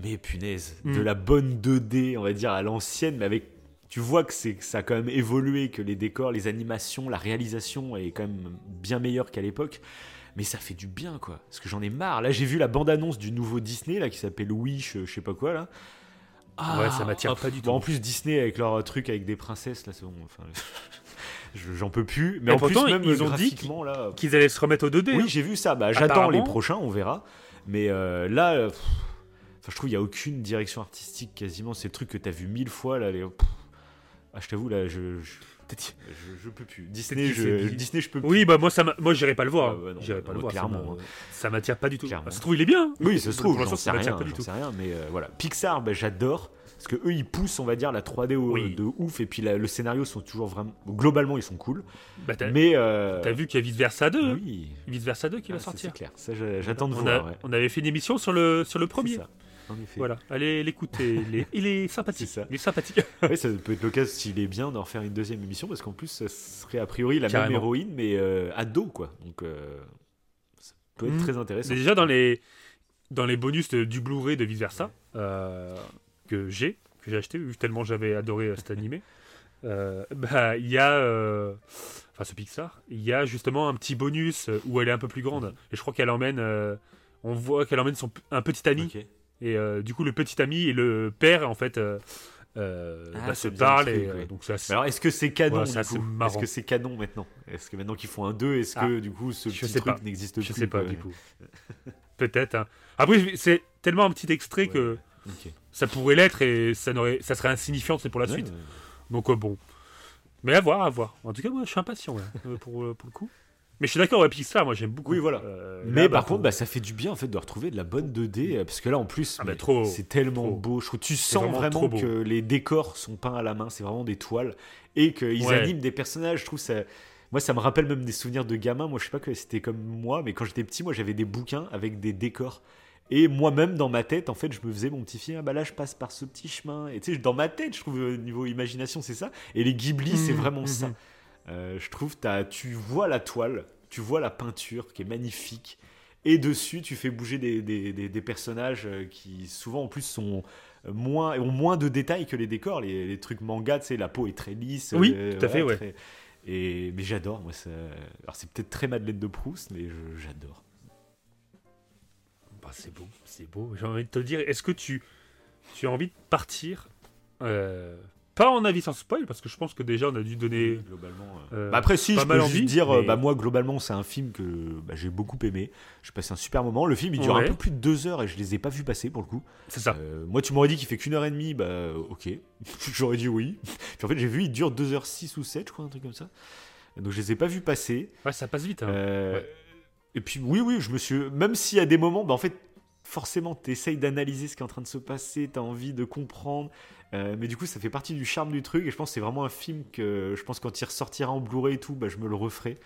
S3: Mais punaise, de
S2: Mm.
S3: la bonne 2D, on va dire à l'ancienne, mais avec. Tu vois que, c'est, que ça a quand même évolué, que les décors, les animations, la réalisation est quand même bien meilleure qu'à l'époque. Mais ça fait du bien, quoi. Parce que j'en ai marre. Là, j'ai vu la bande-annonce du nouveau Disney, là, qui s'appelle Wish, euh, je sais pas quoi, là. Ah,
S2: Ouais, ça m'attire
S3: hop.
S2: pas du
S3: Bon,
S2: tout.
S3: en plus, Disney avec leur truc avec des princesses, là, c'est bon. Enfin, j'en peux plus. Mais
S2: Et
S3: en plus,
S2: pourtant,
S3: même
S2: ils ont dit. Qu'ils allaient se remettre au 2D.
S3: Oui,
S2: hein.
S3: j'ai vu ça. Bah, j'attends les prochains, on verra. Mais euh, là, euh, pff, enfin, je trouve qu'il n'y a aucune direction artistique quasiment. C'est le truc que tu as vu mille fois. Là, les... pff. Ah, je t'avoue, là, je, je, je, je peux plus. Disney, je,
S2: s'est dit-
S3: Disney, je peux plus.
S2: Oui, bah moi, ça moi j'irai pas le voir.
S3: Ah non,
S2: j'irai
S3: bah,
S2: pas le
S3: non,
S2: voir. ça
S3: clairement, hein.
S2: Ça m'attire pas du tout.
S3: Clairement.
S2: Ça se trouve, il est bien.
S3: Oui, ça se trouve, j'en sais
S2: ça m'attire
S3: rien,
S2: pas du tout.
S3: sais rien, mais euh, voilà. Pixar, bah, j'adore parce que eux ils poussent, on va dire, la 3D au-
S2: Oui.
S3: de ouf et puis la- le scénario sont toujours vraiment, globalement ils sont cool.
S2: Bah, t'as
S3: Mais euh,
S2: t'as vu qu'il y a Vice Versa 2 hein
S3: oui,
S2: Vice Versa 2 qui
S3: Ah,
S2: va sortir.
S3: C'est clair, ça j'attends de
S2: on,
S3: voir.
S2: a-
S3: ouais.
S2: on avait fait une émission sur le, sur le
S3: C'est
S2: premier.
S3: Ça, en effet.
S2: Voilà, allez l'écouter. Il est, il est sympathique.
S3: Ça.
S2: Il est sympathique.
S3: Ouais, ça peut être l'occasion, s'il est bien, d'en refaire une deuxième émission parce qu'en plus, ça serait a priori la même héroïne, mais euh, ado, quoi. Donc, euh, ça peut être
S2: Mhm.
S3: très intéressant.
S2: Déjà dans les, dans les bonus de- du Blu-ray de Vice Versa euh, que j'ai, que j'ai acheté, vu tellement j'avais adoré euh, cet animé, euh, bah, il y a, euh, enfin ce Pixar, il y a justement un petit bonus où elle est un peu plus grande. Et je crois qu'elle emmène, euh, on voit qu'elle emmène son, un petit ami. Et euh, du coup, le petit ami et le père, en fait, euh, euh,
S3: Ah,
S2: bah, se parlent.
S3: truc,
S2: et,
S3: ouais.
S2: donc, c'est assez-
S3: Mais alors, est-ce que c'est canon. Est-ce que c'est canon maintenant Est-ce que maintenant qu'ils font un 2, est-ce que
S2: Ah,
S3: du coup ce
S2: je
S3: petit truc n'existe
S2: je
S3: plus
S2: sais pas, du coup. Peut-être. hein. Après, c'est tellement un petit extrait
S3: Ouais.
S2: que ça pourrait l'être et ça, n'aurait- ça serait insignifiant c'est pour la suite. Donc euh, bon. Mais à voir, à voir. En tout cas, moi, je suis impatient là, pour, pour le coup. Mais je suis d'accord, ouais, Pixar, moi j'aime beaucoup.
S3: Oui, voilà.
S2: Euh,
S3: Mais
S2: là,
S3: par
S2: bah,
S3: contre, bah, ça fait du bien en fait de retrouver de la bonne 2D euh, parce que là en plus,
S2: Ah bah,
S3: c'est tellement
S2: trop.
S3: beau. Je trouve tu sens
S2: vraiment
S3: que les décors sont peints à la main, c'est vraiment des toiles et qu'ils
S2: Ouais.
S3: animent des personnages. Je trouve ça. Moi, ça me rappelle même des souvenirs de gamin. Moi, je sais pas que c'était comme moi, mais quand j'étais petit, moi, j'avais des bouquins avec des décors. Et moi-même, dans ma tête, en fait, je me faisais mon petit film. Ah bah là, je passe par ce petit chemin. Et tu sais, dans ma tête, je trouve, au niveau imagination, c'est ça. Et les Ghibli, c'est
S2: Mhm,
S3: vraiment
S2: mhm.
S3: ça. Euh, je trouve, t'as- tu vois la toile, tu vois la peinture qui est magnifique. Et dessus, tu fais bouger des, des- des- des personnages euh, qui, souvent, en plus, sont moins, ont moins de détails que les décors. Les, les trucs manga, tu sais, la peau est très lisse.
S2: Oui,
S3: euh,
S2: tout à fait, ouais.
S3: très- Et, mais j'adore, moi. ça- Alors, c'est peut-être très Madeleine de Proust, mais j'adore.
S2: bah, c'est beau, c'est beau. J'ai envie de te dire, est-ce que tu, tu as envie de partir euh, Pas en avis sans spoil, parce que je pense que déjà on a dû donner.
S3: globalement. euh.
S2: euh,
S3: Bah après, si,
S2: pas
S3: je peux
S2: envie,
S3: juste dire,
S2: mais-
S3: bah moi, globalement, c'est un film que bah, j'ai beaucoup aimé. J'ai passé un super moment. Le film, il dure
S2: Ouais.
S3: un peu plus de deux heures et je les ai pas vus passer pour le coup.
S2: C'est ça.
S3: Euh, moi, tu m'aurais dit qu'il fait qu'une heure et demie, bah ok. J'aurais dit oui. Puis en fait, j'ai vu, il dure 2h06 ou 7, je crois, un truc comme ça. Donc je les ai pas vus passer.
S2: Ouais, ça passe vite. hein.
S3: Euh,
S2: Ouais.
S3: Et puis oui, oui, je me suis. Même s'il y a des moments, bah en fait, forcément, tu essayes d'analyser ce qui est en train de se passer, tu as envie de comprendre. Euh, mais du coup, ça fait partie du charme du truc. Et je pense que c'est vraiment un film que je pense quand il ressortira en Blu-ray et tout, bah, je me le referai.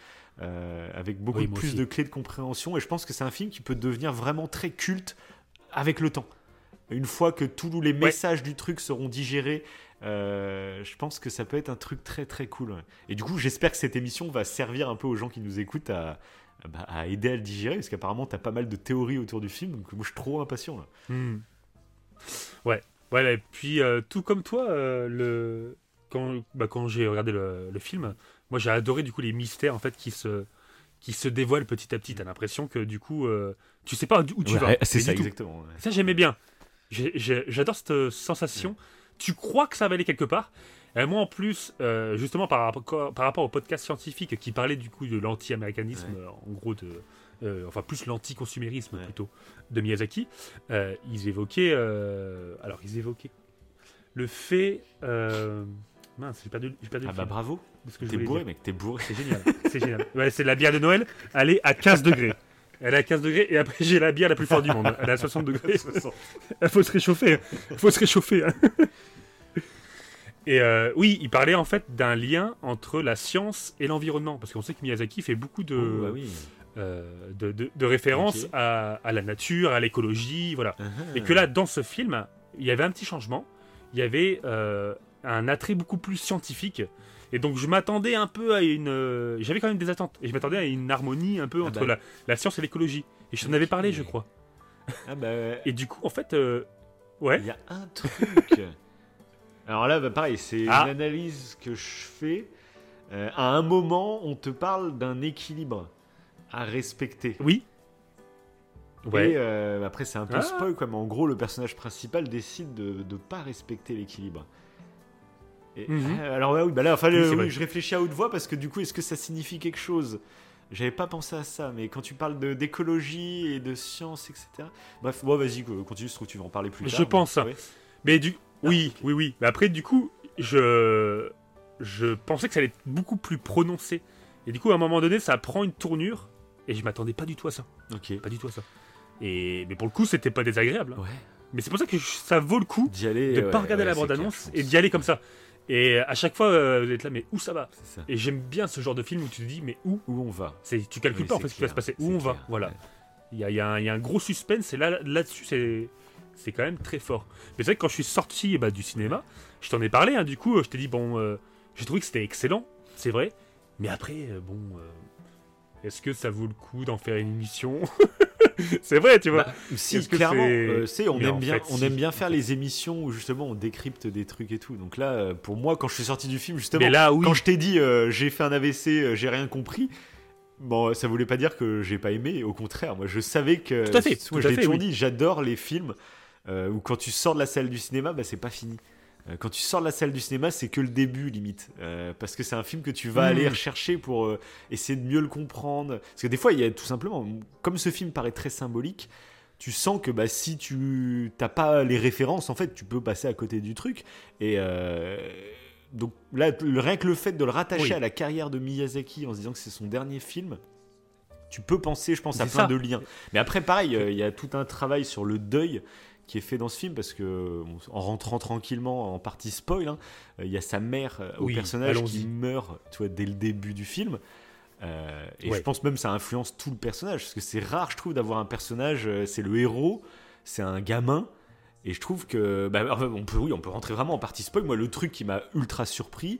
S3: euh, avec beaucoup
S2: Oui,
S3: plus
S2: aussi.
S3: de clés de compréhension. Et je pense que c'est un film qui peut devenir vraiment très culte avec le temps. Une fois que tous les messages du truc seront digérés, euh, je pense que ça peut être un truc très très cool. Et du coup, j'espère que cette émission va servir un peu aux gens qui nous écoutent à, bah, à aider à le digérer, parce qu'apparemment, tu as pas mal de théories autour du film, donc moi je suis trop impatient. Là.
S2: Hmm. Ouais, ouais, et puis euh, tout comme toi, euh, le... quand, bah, quand j'ai regardé le, le film, moi j'ai adoré du coup les mystères en fait qui se, qui se dévoilent petit à petit. T'as l'impression que du coup, euh, tu sais pas où tu vas.
S3: C'est ça, exactement. ouais.
S2: Ça j'aimais bien. J'adore cette sensation. Tu crois que ça va aller quelque part, Et moi, en plus, justement, par, rapport- par rapport au podcast scientifique qui parlait du coup de l'anti-américanisme, en gros, de, euh, enfin plus l'anti-consumérisme
S3: Ouais.
S2: plutôt, de Miyazaki, euh, ils évoquaient. euh, alors, ils évoquaient le fait. mince, j'ai perdu, j'ai perdu
S3: Ah
S2: le
S3: bah bravo. T'es bourré,
S2: dire.
S3: mec, t'es bourré.
S2: C'est génial, c'est génial. Ouais, c'est la bière de Noël, elle est à 15 degrés. Elle est à 15 degrés et après j'ai la bière la plus forte du monde. Elle est à 60 degrés. Il faut se réchauffer. Il faut se réchauffer. hein. Et euh, oui, il parlait en fait d'un lien entre la science et l'environnement. Parce qu'on sait que Miyazaki fait beaucoup de,
S3: Oh, bah oui.
S2: Euh, de, de- de références
S3: Ok.
S2: à, à la nature, à l'écologie, voilà.
S3: Ah,
S2: Et que là, dans ce film, il y avait un petit changement. Il y avait euh, un attrait beaucoup plus scientifique. Et donc, je m'attendais un peu à une. euh, J'avais quand même des attentes. Et je m'attendais à une harmonie un peu
S3: Ah
S2: entre
S3: bah.
S2: la, la science et l'écologie. Et je t'en avais parlé, je crois.
S3: Ah bah ouais.
S2: Et du coup, en fait. euh, Ouais.
S3: Il y a un truc. Alors là, bah, pareil, c'est
S2: Ah.
S3: une analyse que je fais. Euh, à un moment, on te parle d'un équilibre à respecter.
S2: Oui.
S3: Et
S2: Ouais.
S3: euh, après, c'est un peu
S2: Ah.
S3: spoil, quoi, mais en gros, le personnage principal décide de ne pas respecter l'équilibre. Et-
S2: Mhm.
S3: euh, Alors, oui, bah là, enfin,
S2: Oui,
S3: oui, je réfléchis à haute voix parce que du coup, est-ce que ça signifie quelque chose? J'avais pas pensé à ça, mais quand tu parles d'écologie et de science, etc. Bref, bon, vas-y, continue, je trouve que tu vas en parler plus
S2: Je
S3: tard.
S2: pense, hein.
S3: Ouais.
S2: Mais du. Oui,
S3: ok.
S2: oui, oui. Mais après, du coup, je. Je pensais que ça allait être beaucoup plus prononcé. Et du coup, à un moment donné, ça prend une tournure. Et je m'attendais pas du tout à ça.
S3: Ok.
S2: Pas du tout à ça. Et mais pour le coup, c'était pas désagréable. hein.
S3: Ouais.
S2: Mais c'est pour ça que je- ça vaut le coup
S3: D'y aller.
S2: de
S3: ouais,
S2: pas regarder
S3: ouais,
S2: la
S3: c'est
S2: bande-annonce
S3: clair, je
S2: et
S3: pense.
S2: d'y aller comme ça. Et à chaque fois, euh, vous êtes là, mais où ça va?
S3: C'est ça.
S2: Et j'aime bien ce genre de film où tu te dis, mais où?
S3: Où on va?
S2: C'est, Tu calcules
S3: Oui,
S2: pas en
S3: c'est
S2: fait ce qui va
S3: clair,
S2: se passer. Où
S3: c'est
S2: on va?
S3: clair,
S2: Voilà.
S3: ouais.
S2: Il y a, il y a un, il y a un gros suspense et là, là-dessus, c'est, c'est quand même très fort. Mais c'est vrai que quand je suis sorti bah, du cinéma, je t'en ai parlé, hein, du coup, je t'ai dit, bon, euh, j'ai trouvé que c'était excellent, c'est vrai. Mais après, euh, bon, euh, est-ce que ça vaut le coup d'en faire une émission C'est vrai, tu vois.
S3: Bah, si, clairement,
S2: c'est-
S3: euh, on aime
S2: en
S3: bien,
S2: fait,
S3: on
S2: si.
S3: aime bien faire les émissions où justement on décrypte des trucs et tout. Donc là, euh, pour moi, quand je suis sorti du film, justement,
S2: mais là, oui.
S3: quand je t'ai dit euh, j'ai fait un AVC, euh, j'ai rien compris. Bon, ça voulait pas dire que j'ai pas aimé. Au contraire, moi, je savais que.
S2: Tout à fait,
S3: Moi,
S2: tout
S3: je l'ai toujours
S2: oui.
S3: dit, j'adore les films où quand tu sors de la salle du cinéma, bah, c'est pas fini. Euh, Quand tu sors de la salle du cinéma, c'est que le début limite, Euh, parce que c'est un film que tu vas
S2: Mhm.
S3: aller rechercher pour euh, essayer de mieux le comprendre. Parce que des fois, il y a tout simplement, comme ce film paraît très symbolique, tu sens que bah, si tu t'as pas les références, en fait, tu peux passer à côté du truc. Et euh, donc là, rien que le fait de le rattacher
S2: Oui.
S3: à la carrière de Miyazaki en se disant que c'est son dernier film, tu peux penser, je pense, à plein
S2: ça.
S3: de liens. Mais après, pareil, il y a tout un travail sur le deuil qui est fait dans ce film parce que en rentrant tranquillement en partie spoil, hein, euh, il y a sa mère euh, au
S2: Oui,
S3: personnage qui meurt, tu vois, dès le début du film. Euh, et
S2: Ouais.
S3: je pense même que ça influence tout le personnage parce que c'est rare, je trouve, d'avoir un personnage. c'est le héros, c'est un gamin. Et je trouve que bah, enfin, on peut, oui, on peut rentrer vraiment en partie spoil. Moi, le truc qui m'a ultra surpris,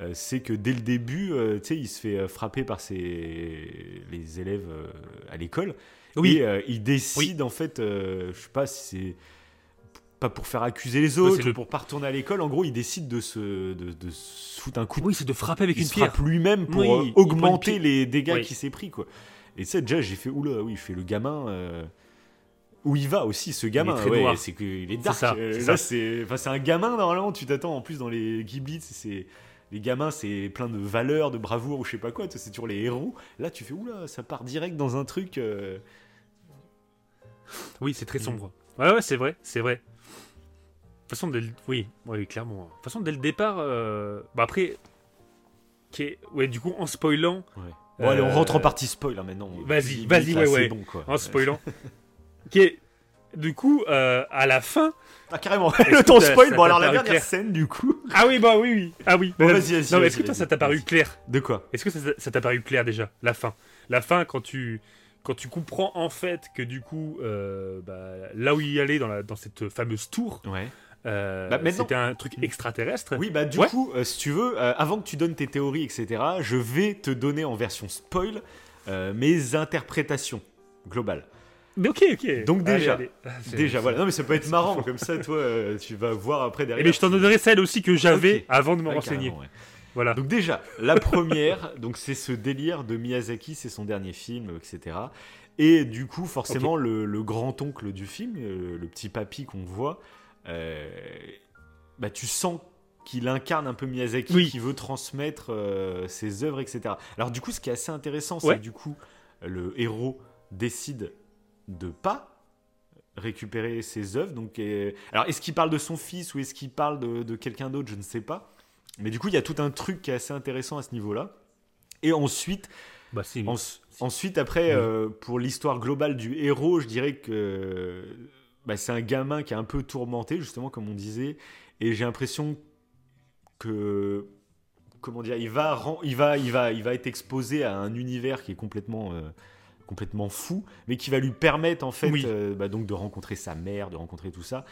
S3: euh, c'est que dès le début, euh, tu sais, il se fait frapper par ses les élèves à l'école.
S2: Oui.
S3: Et euh, il décide en fait, euh, je sais pas si c'est pas pour faire accuser les autres,
S2: c'est le-
S3: ou pour pas retourner à l'école. En gros, il décide de se de, de se foutre un coup. de
S2: Oui, c'est de frapper avec
S3: il
S2: une
S3: se
S2: pierre.
S3: frappe lui-même pour
S2: Oui,
S3: euh,
S2: il
S3: augmenter les dégâts
S2: Oui.
S3: qu'il s'est pris quoi. Et ça déjà j'ai fait oula oui, je fais le gamin où il va aussi ce gamin. ouais,
S2: noir.
S3: c'est qu'il est dark.
S2: ça,
S3: Euh,
S2: c'est
S3: là c'est enfin c'est un gamin normalement tu t'attends en plus dans les Ghibli c'est les gamins, c'est plein de valeurs, de bravoure ou je sais pas quoi. C'est toujours les héros. Là, tu fais oula, ça part direct dans un truc. euh,
S2: Oui, c'est très
S3: Mm.
S2: sombre. Ouais, ouais, c'est vrai, c'est vrai. De toute façon, dès le... oui, oui, clairement. De toute façon, dès le départ, euh, bah après, est... ouais, du coup, en spoilant,
S3: Bon, allez, on
S2: Euh,
S3: rentre en partie spoil là, maintenant.
S2: vas-y, vas-y, ouais, ouais.
S3: bon, quoi.
S2: en spoilant, qui est, du coup, euh, à la fin.
S3: Ah, carrément. Le temps spoil. Bon, alors la dernière
S2: clair
S3: scène, du coup.
S2: Ah oui, bah oui, oui. Ah oui.
S3: Bon,
S2: bah,
S3: vas-y, vas-y.
S2: Non, mais
S3: vas-y,
S2: est-ce que toi, ça t'a paru clair
S3: De quoi?
S2: Est-ce que ça ça t'a paru clair déjà, la fin? La fin, quand tu, quand tu comprends en fait que du coup, euh, bah, là où il y allait dans, la, dans cette fameuse tour,
S3: Ouais.
S2: euh,
S3: Bah,
S2: c'était un truc extraterrestre.
S3: Oui, bah du
S2: Ouais.
S3: coup, euh, si tu veux, euh, avant que tu donnes tes théories, etc., je vais te donner en version spoil mes interprétations globales.
S2: Mais ok, ok.
S3: Donc déjà,
S2: allez.
S3: Déjà, voilà. Non, mais ça peut être marrant, comme ça, toi, tu vas voir après
S2: Eh
S3: derrière.
S2: bien, je t'en donnerai celle aussi que j'avais avant de me renseigner.
S3: ouais.
S2: Voilà.
S3: Donc déjà, la première, donc c'est ce délire de Miyazaki, c'est son dernier film, etc. Et du coup, forcément, le, le grand-oncle du film, euh, le petit papy qu'on voit, euh, bah, tu sens qu'il incarne un peu Miyazaki,
S2: Oui.
S3: qui veut transmettre euh, ses œuvres, etc. Alors du coup, ce qui est assez intéressant, c'est que du coup, le héros décide de pas récupérer ses œuvres. Donc, euh, alors, est-ce qu'il parle de son fils ou est-ce qu'il parle de, de quelqu'un d'autre? Je ne sais pas. Mais du coup, il y a tout un truc qui est assez intéressant à ce niveau-là. Et ensuite,
S2: Bah,
S3: en- ensuite, après,
S2: Oui.
S3: euh, pour l'histoire globale du héros, je dirais que bah, c'est un gamin qui est un peu tourmenté, justement, comme on disait. Et j'ai l'impression que. Comment dire il va, il, va, il, va, il va être exposé à un univers qui est complètement. euh, complètement fou, mais qui va lui permettre en fait
S2: Oui.
S3: euh, bah, donc de rencontrer sa mère, de rencontrer tout ça,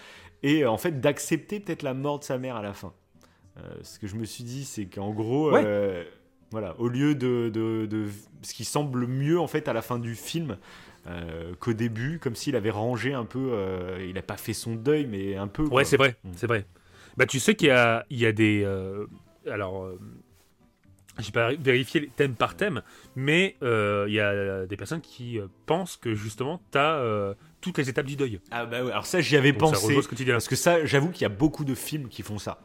S3: et en fait d'accepter peut-être la mort de sa mère à la fin. Euh, ce que je me suis dit, c'est qu'en gros,
S2: Ouais.
S3: euh, voilà, au lieu de, de, de- ce qui semble mieux en fait à la fin du film euh, qu'au début, comme s'il avait rangé un peu, euh, il n'a pas fait son deuil, mais un peu.
S2: Ouais, c'est vrai,
S3: Mm.
S2: c'est vrai. Bah, tu sais qu'il y a, il y a des. euh, alors, j'ai pas vérifié thème par thème, mais il y a des personnes qui pensent que justement, tu as toutes les étapes du deuil.
S3: Ah bah ouais, alors ça j'y avais
S2: Donc, ça
S3: pensé.
S2: rejoint ce que tu dis.
S3: Parce que ça, j'avoue qu'il y a beaucoup de films qui font ça.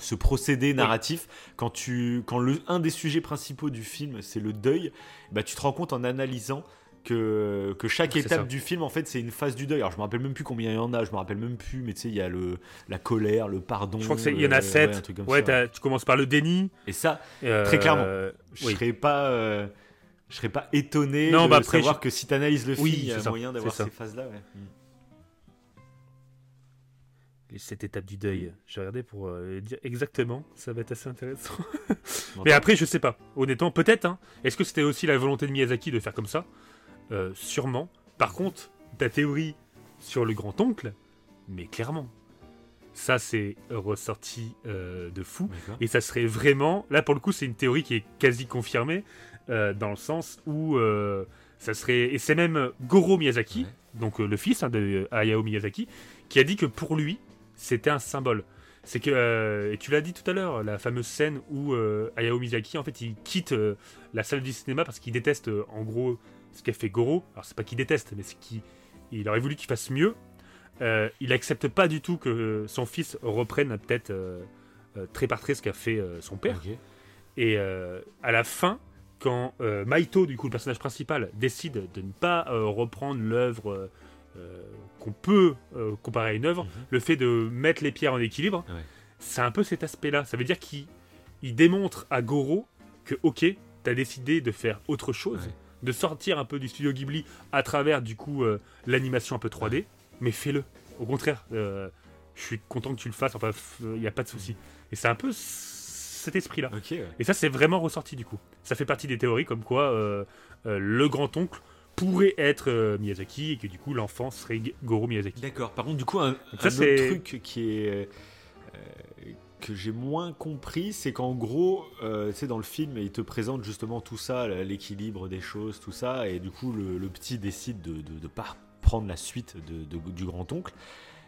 S3: Ce procédé narratif, quand, tu, quand le, un des sujets principaux du film, c'est le deuil, bah, tu te rends compte en analysant que, que chaque étape
S2: ça.
S3: du film, en fait, c'est une phase du deuil. Alors, je me rappelle même plus combien il y en a, je me rappelle même plus, mais tu sais, il y a le, la colère, le pardon.
S2: Je crois qu'il y en a sept.
S3: ouais,
S2: tu commences par le déni.
S3: Et ça,
S2: euh,
S3: Très clairement. je
S2: oui.
S3: serais pas. euh, je serais pas étonné
S2: Non,
S3: de
S2: bah après,
S3: savoir
S2: je-
S3: que si tu analyses le film,
S2: Oui,
S3: il y a moyen d'avoir ces phases-là. ouais.
S2: Sept étapes du deuil. J'ai regardé pour euh, dire exactement. Ça va être assez intéressant. Mais après, je sais pas. Honnêtement, peut-être. hein. Est-ce que c'était aussi la volonté de Miyazaki de faire comme ça? Euh, Sûrement. Par contre, ta théorie sur le grand-oncle, mais clairement, ça c'est ressorti euh, de fou. Et ça serait vraiment. Là, pour le coup, c'est une théorie qui est quasi confirmée, dans le sens où ça serait. Et c'est même Goro Miyazaki,
S3: Ouais.
S2: donc le fils hein, de Hayao Miyazaki, qui a dit que pour lui, c'était un symbole. C'est que, euh, et tu l'as dit tout à l'heure, la fameuse scène où euh, Hayao Miyazaki, en fait, il quitte euh, la salle du cinéma parce qu'il déteste, euh, en gros, ce qu'a fait Goro. Alors, c'est pas qu'il déteste, mais c'est qu'il il aurait voulu qu'il fasse mieux. Il accepte pas du tout que son fils reprenne peut-être trait par trait ce qu'a fait son père. Et à la fin, quand Maito, du coup le personnage principal, décide de ne pas reprendre l'œuvre qu'on peut euh, comparer à une œuvre,
S3: Mhm.
S2: le fait de mettre les pierres en équilibre,
S3: Ouais.
S2: c'est un peu cet aspect-là. Ça veut dire qu'il il démontre à Goro que, ok, t'as décidé de faire autre chose,
S3: Ouais.
S2: de sortir un peu du studio Ghibli à travers du coup euh, l'animation un peu 3D, mais fais-le. Au contraire, euh, je suis content que tu le fasses, enfin, il n'y a pas de souci. Et c'est un peu cet esprit-là. Et ça, c'est vraiment ressorti du coup. Ça fait partie des théories comme quoi le grand-oncle pourrait être euh, Miyazaki et que du coup l'enfant serait Goro Miyazaki.
S3: D'accord. Par contre, du coup, un,
S2: ça,
S3: un autre truc qui est euh, que j'ai moins compris, c'est qu'en gros, euh, tu sais, dans le film, il te présente justement tout ça, l'équilibre des choses, tout ça, et du coup, le, le petit décide de de pas prendre la suite de, de- du grand oncle.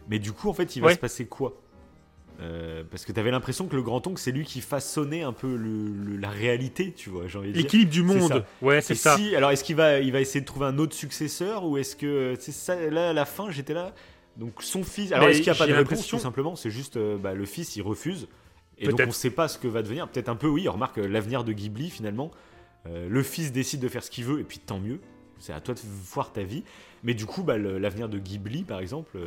S3: Mais du coup, en fait, il va
S2: Ouais.
S3: se passer quoi? Euh, parce que tu avais l'impression que le grand oncle, c'est lui qui façonnait un peu le- le- la réalité, tu vois. J'ai envie de dire.
S2: L'équilibre du monde, ouais, c'est ça.
S3: si- alors, est-ce qu'il va, il va essayer de trouver un autre successeur ou est-ce que c'est ça Là, à la fin, j'étais là. Donc, son fils. Alors, est-ce qu'il n'y a pas de réponse Tout simplement, c'est juste euh, bah, le fils, il refuse. Et donc, on ne sait pas ce que va devenir. Peut-être un peu, oui. Remarque euh, l'avenir de Ghibli finalement. Euh, le fils décide de faire ce qu'il veut et puis tant mieux. C'est à toi de voir ta vie. Mais du coup, bah, l'avenir de Ghibli, par exemple,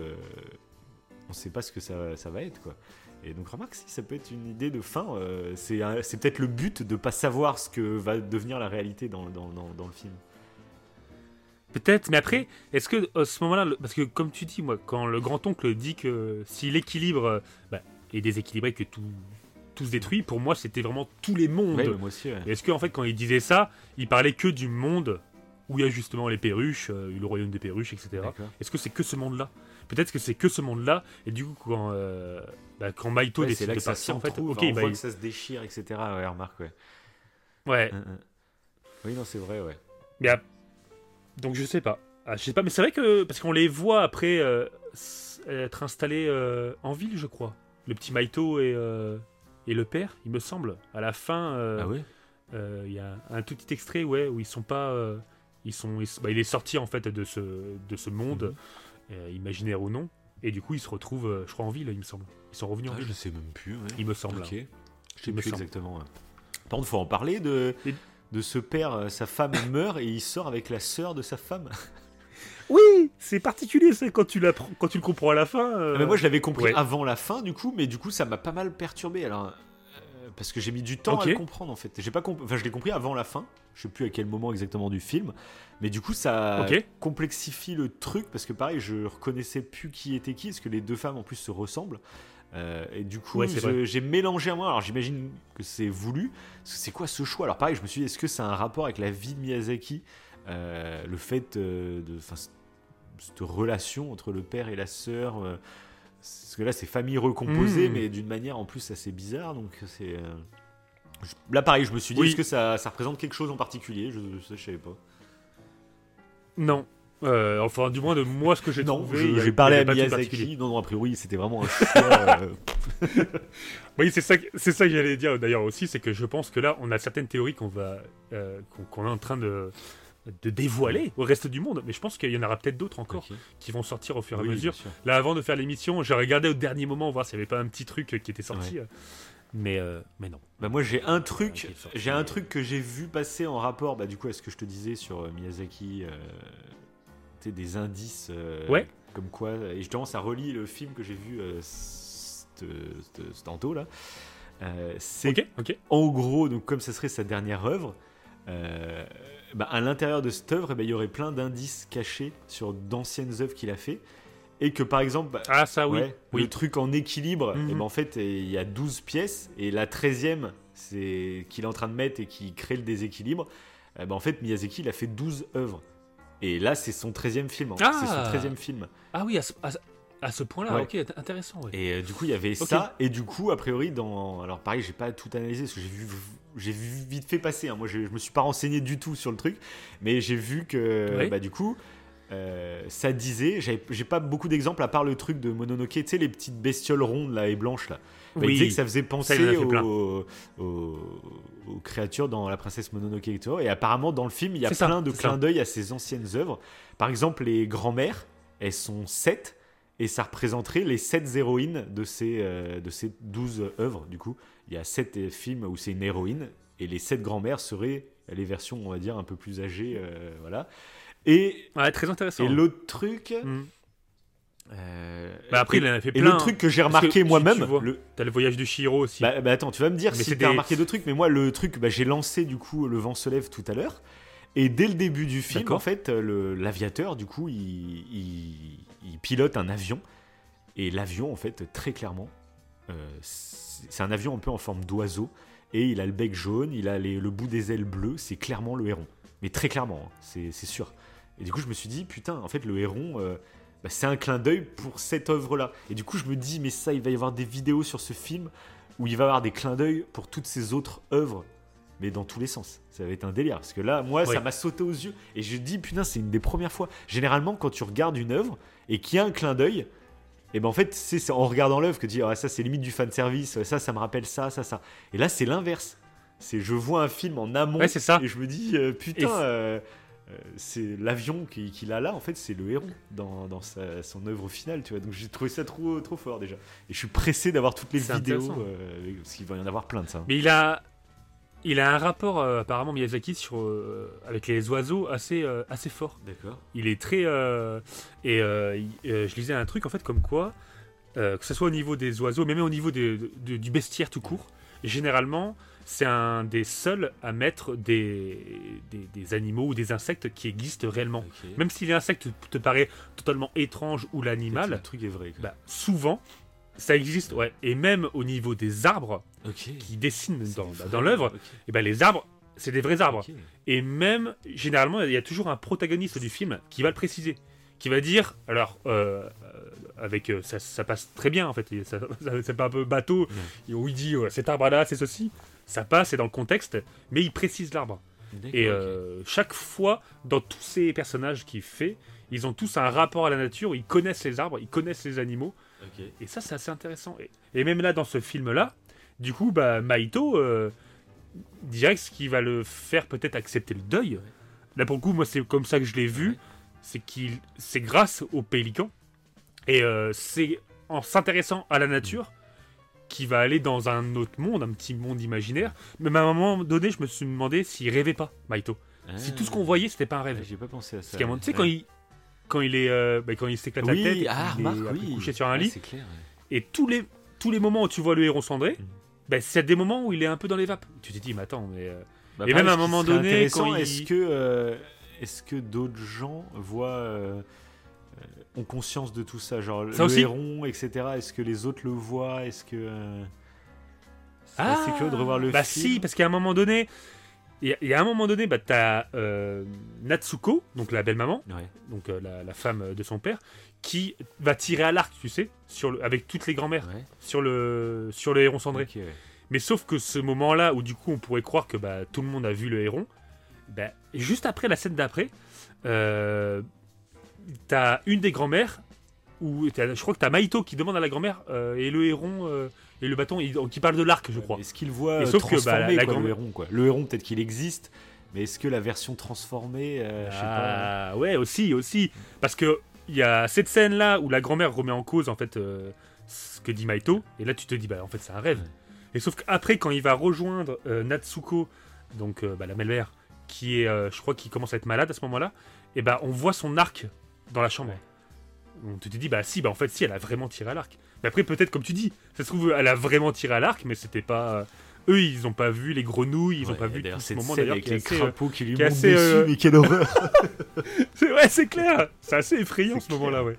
S3: on ne sait pas ce que ça, ça va être, quoi. Et donc remarque si ça peut être une idée de fin, euh, c'est peut-être le but de pas savoir ce que va devenir la réalité dans, dans, dans, dans le film.
S2: Peut-être, mais après, est-ce que à ce moment-là, parce que comme tu dis, moi, quand le grand-oncle dit que si l'équilibre euh, bah, est déséquilibré, que tout, tout se détruit, pour moi, c'était vraiment tous les mondes.
S3: Ouais, ouais.
S2: Est-ce qu'en fait, quand il disait ça, il parlait que du monde où il y a justement les perruches, euh, le royaume des perruches, etc.
S3: D'accord.
S2: Est-ce que c'est que ce monde-là? Peut-être que c'est que ce monde-là, et du coup, quand, euh, bah, quand Maito
S3: Ouais,
S2: décide
S3: là
S2: de partir, en fait,
S3: s'entrouve,
S2: ok,
S3: on
S2: bah,
S3: voit
S2: il-
S3: que ça se déchire, etc. Ouais, remarque, ouais.
S2: ouais,
S3: Hein, hein. Oui, non, c'est vrai, ouais.
S2: mais ah, donc je sais pas. Ah, je sais pas, mais c'est vrai que parce qu'on les voit après euh, être installés euh, en ville, je crois. Le petit Maito et, euh, et le père, il me semble. À la fin,
S3: Ah
S2: Il y a un tout petit extrait ouais, où ils sont pas. ils sont, ils- bah, il est sorti en fait de ce, de ce monde,
S3: Mhm.
S2: Euh, imaginaire ou non, et du coup il se retrouve, euh, je crois, en ville, il me semble. Ils sont revenus en
S3: Ah,
S2: ville.
S3: je sais même plus. ouais.
S2: Il me semble.
S3: Ok. Je sais plus
S2: semble.
S3: exactement. ouais. Par contre, faut en parler de,
S2: Et-
S3: de ce père. euh, Sa femme meurt et il sort avec la sœur de sa femme.
S2: Oui, c'est particulier, c'est quand tu quand tu le comprends à la fin. euh,
S3: Ah, mais moi, je l'avais compris
S2: ouais.
S3: avant la fin, du coup, mais du coup, ça m'a pas mal perturbé. Alors, parce que j'ai mis du temps à le comprendre en fait. J'ai pas comp- enfin, je l'ai compris avant la fin. Je sais plus à quel moment exactement du film, mais du coup, ça complexifie le truc parce que pareil, je reconnaissais plus qui était qui, parce que les deux femmes en plus se ressemblent. Euh, et du coup,
S2: Ouais,
S3: j'ai mélangé à moi. Alors, j'imagine que c'est voulu. C'est quoi ce choix? Alors, pareil, je me suis dit, est-ce que c'est un rapport avec la vie de Miyazaki? Euh, Le fait euh, de. enfin, cette relation entre le père et la sœur. Parce que là, c'est famille recomposée,
S2: Mm.
S3: mais d'une manière en plus assez bizarre. Donc, c'est. euh, Là, pareil, je me suis dit,
S2: Oui.
S3: est-ce que ça, ça représente quelque chose en particulier? Je ne savais pas.
S2: Non. Euh, enfin, du moins de moi, ce que j'ai trouvé.
S3: j'ai parlé à. Miyazaki. Non, non, a priori, c'était vraiment un choix. euh,
S2: Oui, c'est ça, que- c'est ça que j'allais dire d'ailleurs aussi, c'est que je pense que là, on a certaines théories qu'on va, euh, qu'on, qu'on est en train de, de dévoiler au reste du monde, mais je pense qu'il y en aura peut-être d'autres encore qui vont sortir au fur et
S3: Oui,
S2: à mesure. Là, avant de faire l'émission, j'ai regardé au dernier moment voir s'il n'y avait pas un petit truc qui était sorti, euh, mais, euh, mais non.
S3: Bah moi j'ai un truc, j'ai un truc que j'ai vu passer en rapport, bah du coup à ce que je te disais sur euh, Miyazaki, euh, des indices, euh,
S2: Ouais.
S3: comme quoi, et justement ça relie le film que j'ai vu euh, tantôt là. Euh, c'est
S2: Ok, ok.
S3: en gros, donc comme ça serait sa dernière œuvre, euh, bah, à l'intérieur de cette œuvre, eh ben, il y aurait plein d'indices cachés sur d'anciennes œuvres qu'il a fait, et que par exemple, bah,
S2: Ah, ça, oui.
S3: Ouais,
S2: oui.
S3: Le truc en équilibre,
S2: Mhm.
S3: et ben en fait, il y a 12 pièces, et la 13e, c'est qu'il est en train de mettre et qui crée le déséquilibre. Eh ben en fait, Miyazaki, il a fait 12 œuvres. Et là, c'est son 13e film.
S2: Ah
S3: C'est son 13e film.
S2: Ah oui, à ce, à ce- à ce point-là,
S3: Ouais.
S2: ok, int- intéressant. ouais.
S3: Et euh, du coup, il y avait ça. Et du coup, a priori, dans. Alors, pareil, j'ai pas tout analysé parce que j'ai vu, j'ai vu vite fait passer. hein. Moi, je, je me suis pas renseigné du tout sur le truc. Mais j'ai vu que,
S2: Ouais.
S3: bah, du coup, euh, ça disait. J'ai pas beaucoup d'exemples à part le truc de Mononoke. Tu sais, les petites bestioles rondes là et blanches là. Bah, il
S2: Oui.
S3: disait que ça faisait penser
S2: il
S3: aux, aux- aux créatures dans La Princesse Mononoke et. Et apparemment, dans le film, il y a
S2: ça,
S3: plein de clins d'œil à ses anciennes œuvres. Par exemple, les grands-mères, elles sont 7 et ça représenterait les 7 héroïnes de ces, euh, de ces 12 œuvres. Du coup, il y a 7 films où c'est une héroïne et les 7 grands-mères seraient les versions, on va dire, un peu plus âgées. euh, voilà. Et,
S2: Ouais, très intéressant.
S3: et l'autre truc.
S2: Mm.
S3: euh,
S2: Bah, après,
S3: et,
S2: il en a fait
S3: et
S2: plein.
S3: le truc que j'ai
S2: que
S3: remarqué moi-même,
S2: tu
S3: le,
S2: T'as le voyage de Shiro aussi.
S3: bah, bah attends, tu vas me dire
S2: Mais
S3: si t'as
S2: des-
S3: remarqué d'autres trucs, mais moi le truc, bah, j'ai lancé du coup Le vent se lève tout à l'heure, et dès le début du film, en fait, l'aviateur du coup, il, il- il pilote un avion, et l'avion en fait, très clairement, euh, c'est un avion un peu en forme d'oiseau, et il a le bec jaune, il a les- le bout des ailes bleues, c'est clairement le héron, mais très clairement, hein, c'est sûr. Et du coup, je me suis dit, putain, en fait, le héron. euh, bah, c'est un clin d'œil pour cette œuvre-là. Et du coup, je me dis, mais ça, il va y avoir des vidéos sur ce film où il va y avoir des clins d'œil pour toutes ces autres œuvres, mais dans tous les sens. Ça va être un délire. Parce que là, moi, ça m'a sauté aux yeux. Et je dis, putain, c'est une des premières fois. Généralement, quand tu regardes une œuvre et qu'il y a un clin d'œil, et ben en fait, c'est en regardant l'œuvre que tu dis, ah, ça, c'est limite du fan service, ça, ça me rappelle ça, ça, ça. Et là, c'est l'inverse. C'est je vois un film en amont
S2: Ouais, ça.
S3: et je me dis, euh, putain, euh, euh, c'est l'avion qui- qu'il a là, en fait, c'est le héros dans, dans sa- son œuvre finale, tu vois. Donc j'ai trouvé ça trop, trop fort déjà. Et je suis pressé d'avoir toutes les vidéos, euh, parce qu'il va y en avoir plein de ça.
S2: Mais il a, il a un rapport euh, apparemment Miyazaki sur euh, avec les oiseaux assez euh, assez fort.
S3: D'accord.
S2: Il est très et il- je lisais un truc en fait comme quoi que ce soit au niveau des oiseaux, mais même au niveau des- de- du bestiaire tout court. Généralement, c'est un des seuls à mettre des, des, des animaux ou des insectes qui existent réellement. Même si l'insecte te paraît totalement étrange ou
S3: Le
S2: l'animal,
S3: truc est vrai.
S2: bah, souvent ça existe. Ouais. Et même au niveau des arbres
S3: ok.
S2: qui dessinent dans, l'œuvre,
S3: ok.
S2: et ben les arbres, c'est des vrais arbres. Et même, généralement, il y a toujours un protagoniste du film qui va le préciser. Qui va dire, alors, euh, euh, avec euh, ça, ça passe très bien en fait, et ça, ça- c'est pas un peu bateau, où il dit euh, cet arbre-là, c'est ceci, ça passe, c'est dans le contexte, mais il précise l'arbre. Et chaque fois, dans tous ces personnages qu'il fait, ils ont tous un rapport à la nature, ils connaissent les arbres, ils connaissent les animaux, Et ça, c'est assez intéressant. Et, et même là, dans ce film-là, du coup, bah, Maito, euh, direct, ce qui va le faire peut-être accepter le deuil. Là, pour le coup, moi, c'est comme ça que je l'ai vu. C'est qu'il, c'est grâce au pélican. Et euh, c'est en s'intéressant à la nature qui va aller dans un autre monde, un petit monde imaginaire. Mais à un moment donné, je me suis demandé s'il rêvait pas, Maito. Si tout ce qu'on voyait, c'était pas un rêve.
S3: Ah, J'ai pas pensé à ça.
S2: Parce qu'à un moment, tu sais, quand il, quand il est, euh, bah, quand il s'éclate la
S3: Oui,
S2: tête,
S3: ah,
S2: il est
S3: remarque, oui.
S2: couché sur un
S3: Ah,
S2: lit,
S3: c'est clair. ouais.
S2: et tous les, tous les moments où tu vois le héron cendré,
S3: Mhm.
S2: bah, c'est des moments où il est un peu dans les vapes. Tu te dis, mais attends, mais. euh,
S3: Bah,
S2: Et
S3: pareil,
S2: même à un moment donné, quand il-
S3: est-ce que, euh, est-ce que d'autres gens voient, ont conscience de tout ça, genre
S2: Ça
S3: le
S2: aussi.
S3: héron, etc. Est-ce que les autres le voient Est-ce que c'est
S2: Ah
S3: assez curieux de revoir le
S2: Bah
S3: film.
S2: si, parce qu'à un moment donné, il y y, a un moment donné, bah, t'as euh, Natsuko, donc la belle-maman,
S3: Ouais.
S2: donc euh, la, la femme de son père, qui va tirer à l'arc, tu sais, sur le, avec toutes les grand-mères,
S3: Ouais.
S2: sur le, sur le héron cendré.
S3: Ouais.
S2: Mais sauf que ce moment-là, où du coup on pourrait croire que bah, tout le monde a vu le héron, bah, juste après la scène d'après, euh, t'as une des grand-mères, où je crois que t'as Maito qui demande à la grand-mère, et le héron et le bâton, il- qui parle de l'arc, je crois.
S3: Est-ce qu'il voit
S2: Et sauf que, bah,
S3: transformé,
S2: la-
S3: quoi, le héron quoi Le héron peut-être qu'il existe, mais est-ce que la version transformée, euh, je sais pas.
S2: Ah, ouais, aussi, aussi. Parce que il y a cette scène-là où la grand-mère remet en cause, en fait, euh, ce que dit Maito. Et là, tu te dis, bah, en fait, c'est un rêve.
S3: Ouais.
S2: Et sauf qu'après, quand il va rejoindre euh, Natsuko, donc bah, la belle-mère, qui est, je crois, qui commence à être malade à ce moment-là, et bah, on voit son arc dans la chambre. On te dit, bah, si, bah, en fait, si, elle a vraiment tiré à l'arc. Mais après, peut-être, comme tu dis, ça se trouve, elle a vraiment tiré à l'arc, mais c'était pas. euh, eux, ils ont pas vu les grenouilles, ils ont
S3: Ouais,
S2: pas vu tout ce moment d'ailleurs
S3: avec les
S2: assez, euh,
S3: crapauds qui lui
S2: qui
S3: montent
S2: assez,
S3: dessus,
S2: euh,
S3: mais quelle horreur
S2: C'est ouais, c'est clair. C'est assez effrayant ce moment-là, ouais.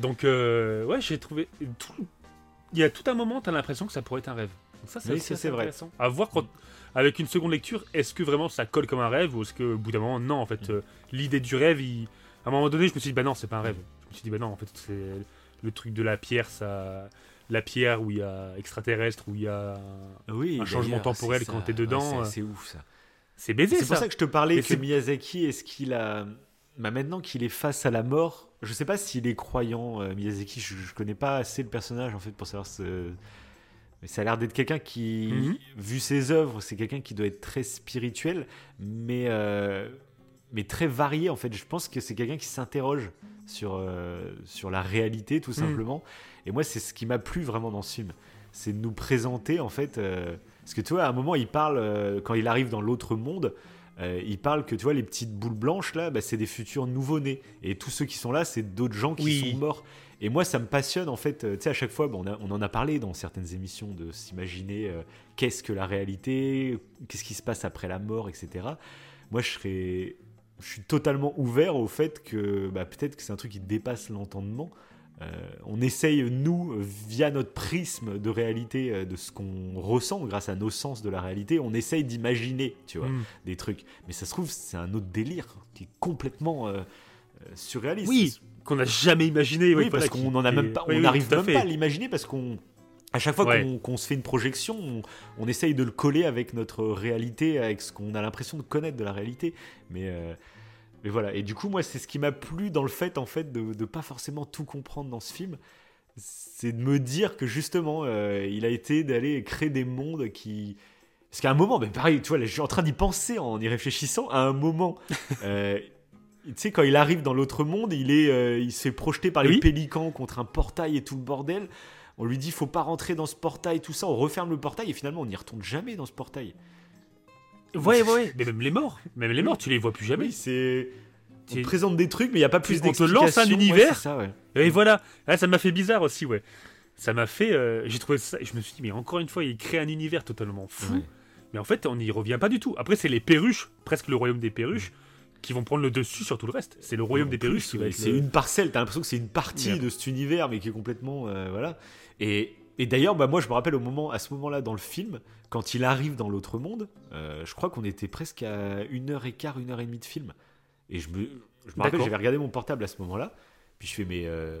S2: Donc, euh, ouais, j'ai trouvé. tout- Il y a tout un moment, t'as l'impression que ça pourrait être un rêve. Donc ça, c'est
S3: Oui, c'est vrai.
S2: intéressant. À voir quand, avec une seconde lecture, est-ce que vraiment ça colle comme un rêve ou est-ce que au bout d'un moment, non, en
S3: Mm.
S2: fait, euh, l'idée du rêve, il- à un moment donné, je me suis dit, bah non, c'est pas un rêve. Je me suis dit, bah non, en fait, c'est le truc de la pierre, ça. La pierre où il y a extraterrestre, où il y a.
S3: Oui,
S2: Un changement temporel quand t'es dedans,
S3: Ouais,
S2: euh,
S3: c'est- ouf ça.
S2: C'est baisé,
S3: C'est pour ça que je te parlais
S2: Mais
S3: que
S2: c'est-
S3: Miyazaki, est-ce qu'il a. Bah maintenant qu'il est face à la mort, je sais pas s'il est croyant, euh, Miyazaki, je, je connais pas assez le personnage en fait pour savoir ce. Mais ça a l'air d'être quelqu'un qui,
S2: Mhm.
S3: vu ses œuvres, c'est quelqu'un qui doit être très spirituel, mais, euh, mais très varié en fait. Je pense que c'est quelqu'un qui s'interroge sur, euh, sur la réalité tout
S2: Mhm.
S3: simplement. Et moi, c'est ce qui m'a plu vraiment dans ce film. C'est de nous présenter en fait. euh, parce que tu vois, à un moment, il parle, euh, quand il arrive dans l'autre monde, il parle que tu vois, les petites boules blanches là, bah, c'est des futurs nouveau-nés. Et tous ceux qui sont là, c'est d'autres gens qui
S2: Oui.
S3: sont morts. Et moi, ça me passionne en fait. Tu sais, à chaque fois, bon, on, a- on en a parlé dans certaines émissions de s'imaginer euh, qu'est-ce que la réalité, qu'est-ce qui se passe après la mort, etc. Moi, je serais. Je suis totalement ouvert au fait que bah, peut-être que c'est un truc qui dépasse l'entendement. Euh, on essaye, nous, via notre prisme de réalité, euh, de ce qu'on ressent grâce à nos sens de la réalité, on essaye d'imaginer, tu vois,
S2: Mm.
S3: des trucs. Mais ça se trouve, c'est un autre délire qui est complètement euh, surréaliste.
S2: Oui, qu'on n'a jamais imaginé.
S3: Oui,
S2: oui,
S3: parce qu'on
S2: qui
S3: même pas, on
S2: oui,
S3: n'arrive même pas à l'imaginer parce qu'on, à chaque fois
S2: Ouais.
S3: qu'on qu'on se fait une projection, on, on essaye de le coller avec notre réalité, avec ce qu'on a l'impression de connaître de la réalité. Mais, euh, mais voilà. Et du coup, moi, c'est ce qui m'a plu dans le fait, en fait, de, de pas forcément tout comprendre dans ce film. C'est de me dire que justement, euh, il a été d'aller créer des mondes qui. Parce qu'à un moment, mais pareil, tu vois, là, je suis en train d'y penser en y réfléchissant. À un moment, euh, tu sais, quand il arrive dans l'autre monde, il, est, euh, il se fait projeter par les
S2: Oui.
S3: pélicans contre un portail et tout le bordel. On lui dit, faut pas rentrer dans ce portail, tout ça. On referme le portail et finalement, on n'y retourne jamais dans ce portail.
S2: Ouais, ouais. Mais même les morts, même les morts, tu les vois plus jamais.
S3: Oui, c'est. On
S2: C'est-
S3: te présente des trucs, mais il n'y a pas plus
S2: On te
S3: d'explications.
S2: lance un univers.
S3: c'est ça, ouais.
S2: Et voilà. Là, ça m'a fait bizarre aussi, ouais. Ça m'a fait. euh, J'ai trouvé ça. Je me suis dit, mais encore une fois, il crée un univers totalement fou.
S3: Ouais.
S2: Mais en fait, on n'y revient pas du tout. Après, c'est les perruches, presque le royaume des perruches, qui vont prendre le dessus sur tout le reste. C'est le royaume
S3: En
S2: des
S3: plus,
S2: perruches qui va être.
S3: C'est
S2: le-
S3: une parcelle, t'as l'impression que c'est une partie de cet univers, mais qui est complètement. euh, voilà. Et, et d'ailleurs, bah, moi, je me rappelle au moment, à ce moment-là dans le film, quand il arrive dans l'autre monde, euh, je crois qu'on était presque à une heure et quart, une heure et demie de film. Et je me, je me rappelle, j'avais regardé mon portable à ce moment-là, puis je fais, mais euh,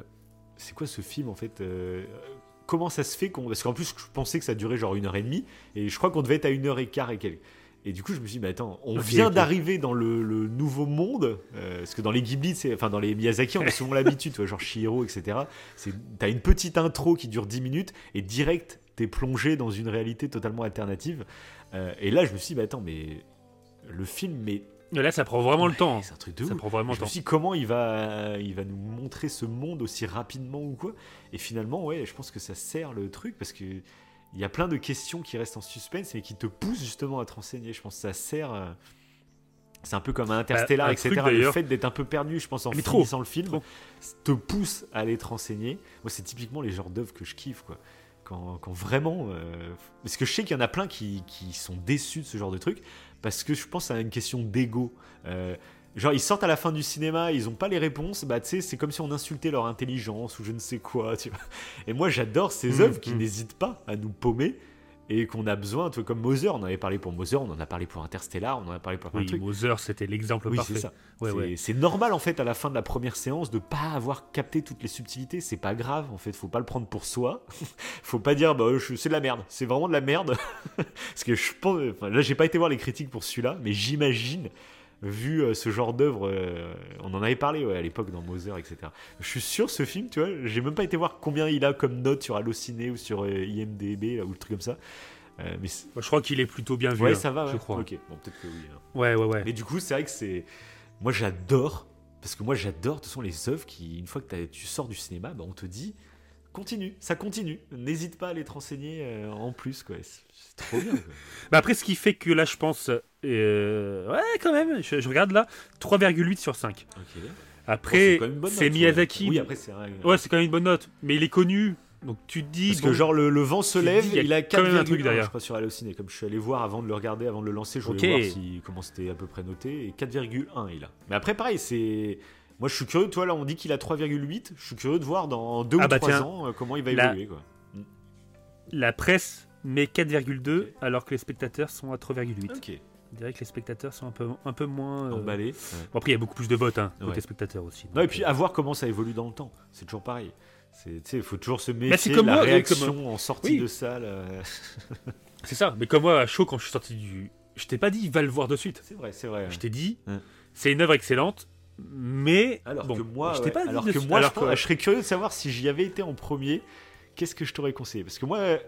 S3: c'est quoi ce film en fait euh, Comment ça se fait qu'on. Parce qu'en plus, je pensais que ça durait genre une heure et demie, et je crois qu'on devait être à une heure et quart et quelques. Et du coup, je me suis dit, mais attends, on vient d'arriver dans le, le nouveau monde, euh, parce que dans les Ghibli, enfin dans les Miyazaki, on a souvent l'habitude, tu vois, genre Shihiro, etc. T'as une petite intro qui dure 10 minutes, et direct, t'es plongé dans une réalité totalement alternative. Euh, et là, je me suis dit, mais attends, mais le film
S2: Et là, ça prend vraiment le temps.
S3: C'est un truc de
S2: Ça
S3: ouf.
S2: prend vraiment le
S3: Je me
S2: temps.
S3: suis dit, comment il va, il va nous montrer ce monde aussi rapidement ou quoi? Et finalement, ouais, je pense que ça sert le truc parce que il y a plein de questions qui restent en suspense mais qui te poussent justement à te renseigner. Je pense que ça sert. euh, C'est un peu comme un Interstellar,
S2: Bah, un
S3: etc.
S2: truc,
S3: le fait d'être un peu perdu, je pense, en
S2: Mais trop,
S3: finissant le film,
S2: trop.
S3: te pousse à aller te renseigner. Moi, c'est typiquement les genres d'œuvres que je kiffe, quoi. Quand, quand vraiment. euh, Parce que je sais qu'il y en a plein qui, qui sont déçus de ce genre de truc, parce que je pense à une question d'ego. Euh, Genre, ils sortent à la fin du cinéma, ils ont pas les réponses, bah tu sais, c'est comme si on insultait leur intelligence ou je ne sais quoi, tu vois. Et moi, j'adore ces
S2: Mhm,
S3: œuvres qui
S2: mhm.
S3: n'hésitent pas à nous paumer et qu'on a besoin, tu vois, comme Mother, on en avait parlé pour Mother, on en a parlé pour Interstellar, on en a parlé pour plein
S2: Oui,
S3: de trucs.
S2: Mother, c'était l'exemple
S3: Oui,
S2: parfait.
S3: c'est ça.
S2: Ouais,
S3: c'est
S2: ouais.
S3: normal en fait à la fin de la première séance de pas avoir capté toutes les subtilités. C'est pas grave en fait. Faut pas le prendre pour soi. faut pas dire bah je- c'est de la merde. C'est vraiment de la merde. Parce que je pense. enfin, là j'ai pas été voir les critiques pour celui-là, mais j'imagine vu euh, ce genre d'œuvre, euh, on en avait parlé ouais, à l'époque dans Mother, etc. Je suis sûr ce film, tu vois, j'ai même pas été voir combien il a comme note sur Allociné ou sur euh, IMDb là, ou le truc comme ça. Euh, mais c'est-
S2: je crois qu'il est plutôt bien vu.
S3: ouais,
S2: hein,
S3: ça va,
S2: je crois.
S3: Ok, bon peut-être que oui. hein.
S2: Ouais, ouais, ouais.
S3: Mais du coup, c'est vrai que c'est. Moi, j'adore. Parce que moi, j'adore, de toute façon, les œuvres qui, une fois que t'as- tu sors du cinéma, bah, on te dit continue, ça continue. N'hésite pas à aller te renseigner euh, en plus, quoi. C'est trop bien, quoi.
S2: Bah après, ce qui fait que là, je pense. euh, ouais, quand même, je, je regarde là, 3,8 sur 5.
S3: Ok. Bon,
S2: Après,
S3: bonne
S2: c'est. Miyazaki.
S3: Oui, après, c'est
S2: Ouais, c'est quand même une bonne note. Mais il est connu. Donc tu te dis.
S3: Parce
S2: bon,
S3: que, genre, le, le vent se lève,
S2: dis, il a
S3: il a
S2: quand même un truc
S3: 4,1
S2: derrière.
S3: je crois, sur Allociné. Comme je suis allé voir avant de le regarder, avant de le lancer, je voulais
S2: Ok.
S3: voir si, comment c'était à peu près noté. Et 4,1 il a. Mais après, pareil, c'est. Moi, je suis curieux, toi, là, on dit qu'il a 3,8. Je suis curieux de voir dans 2
S2: Ah
S3: ou
S2: bah
S3: 3
S2: tiens.
S3: ans euh, comment il va
S2: La-
S3: évoluer, quoi.
S2: la presse met 4,2 alors que les spectateurs sont à 3,8.
S3: Ok.
S2: On dirait que les spectateurs sont un peu, un peu moins. euh,
S3: Emballé. ouais.
S2: Bon, après, il y a beaucoup plus de votes hein, côté
S3: Ouais.
S2: spectateurs aussi.
S3: Non, et puis
S2: euh,
S3: à voir comment ça évolue dans le temps. C'est toujours pareil. C'est- Tu sais, il faut toujours se
S2: c'est
S3: méfier
S2: comme
S3: de la
S2: moi, et
S3: réaction en sortie
S2: Oui.
S3: de salle. euh.
S2: C'est ça. Mais comme moi, à chaud, quand je suis sorti du. Je t'ai pas dit, va le voir de suite.
S3: C'est vrai, c'est vrai.
S2: Je t'ai dit,
S3: Ouais.
S2: c'est une œuvre excellente, mais.
S3: Alors
S2: bon,
S3: que moi,
S2: je t'ai
S3: ouais,
S2: pas dit
S3: alors que moi,
S2: alors
S3: je, pense-
S2: que-
S3: je serais curieux de savoir si j'y avais été en premier, qu'est-ce que je t'aurais conseillé? Parce que moi,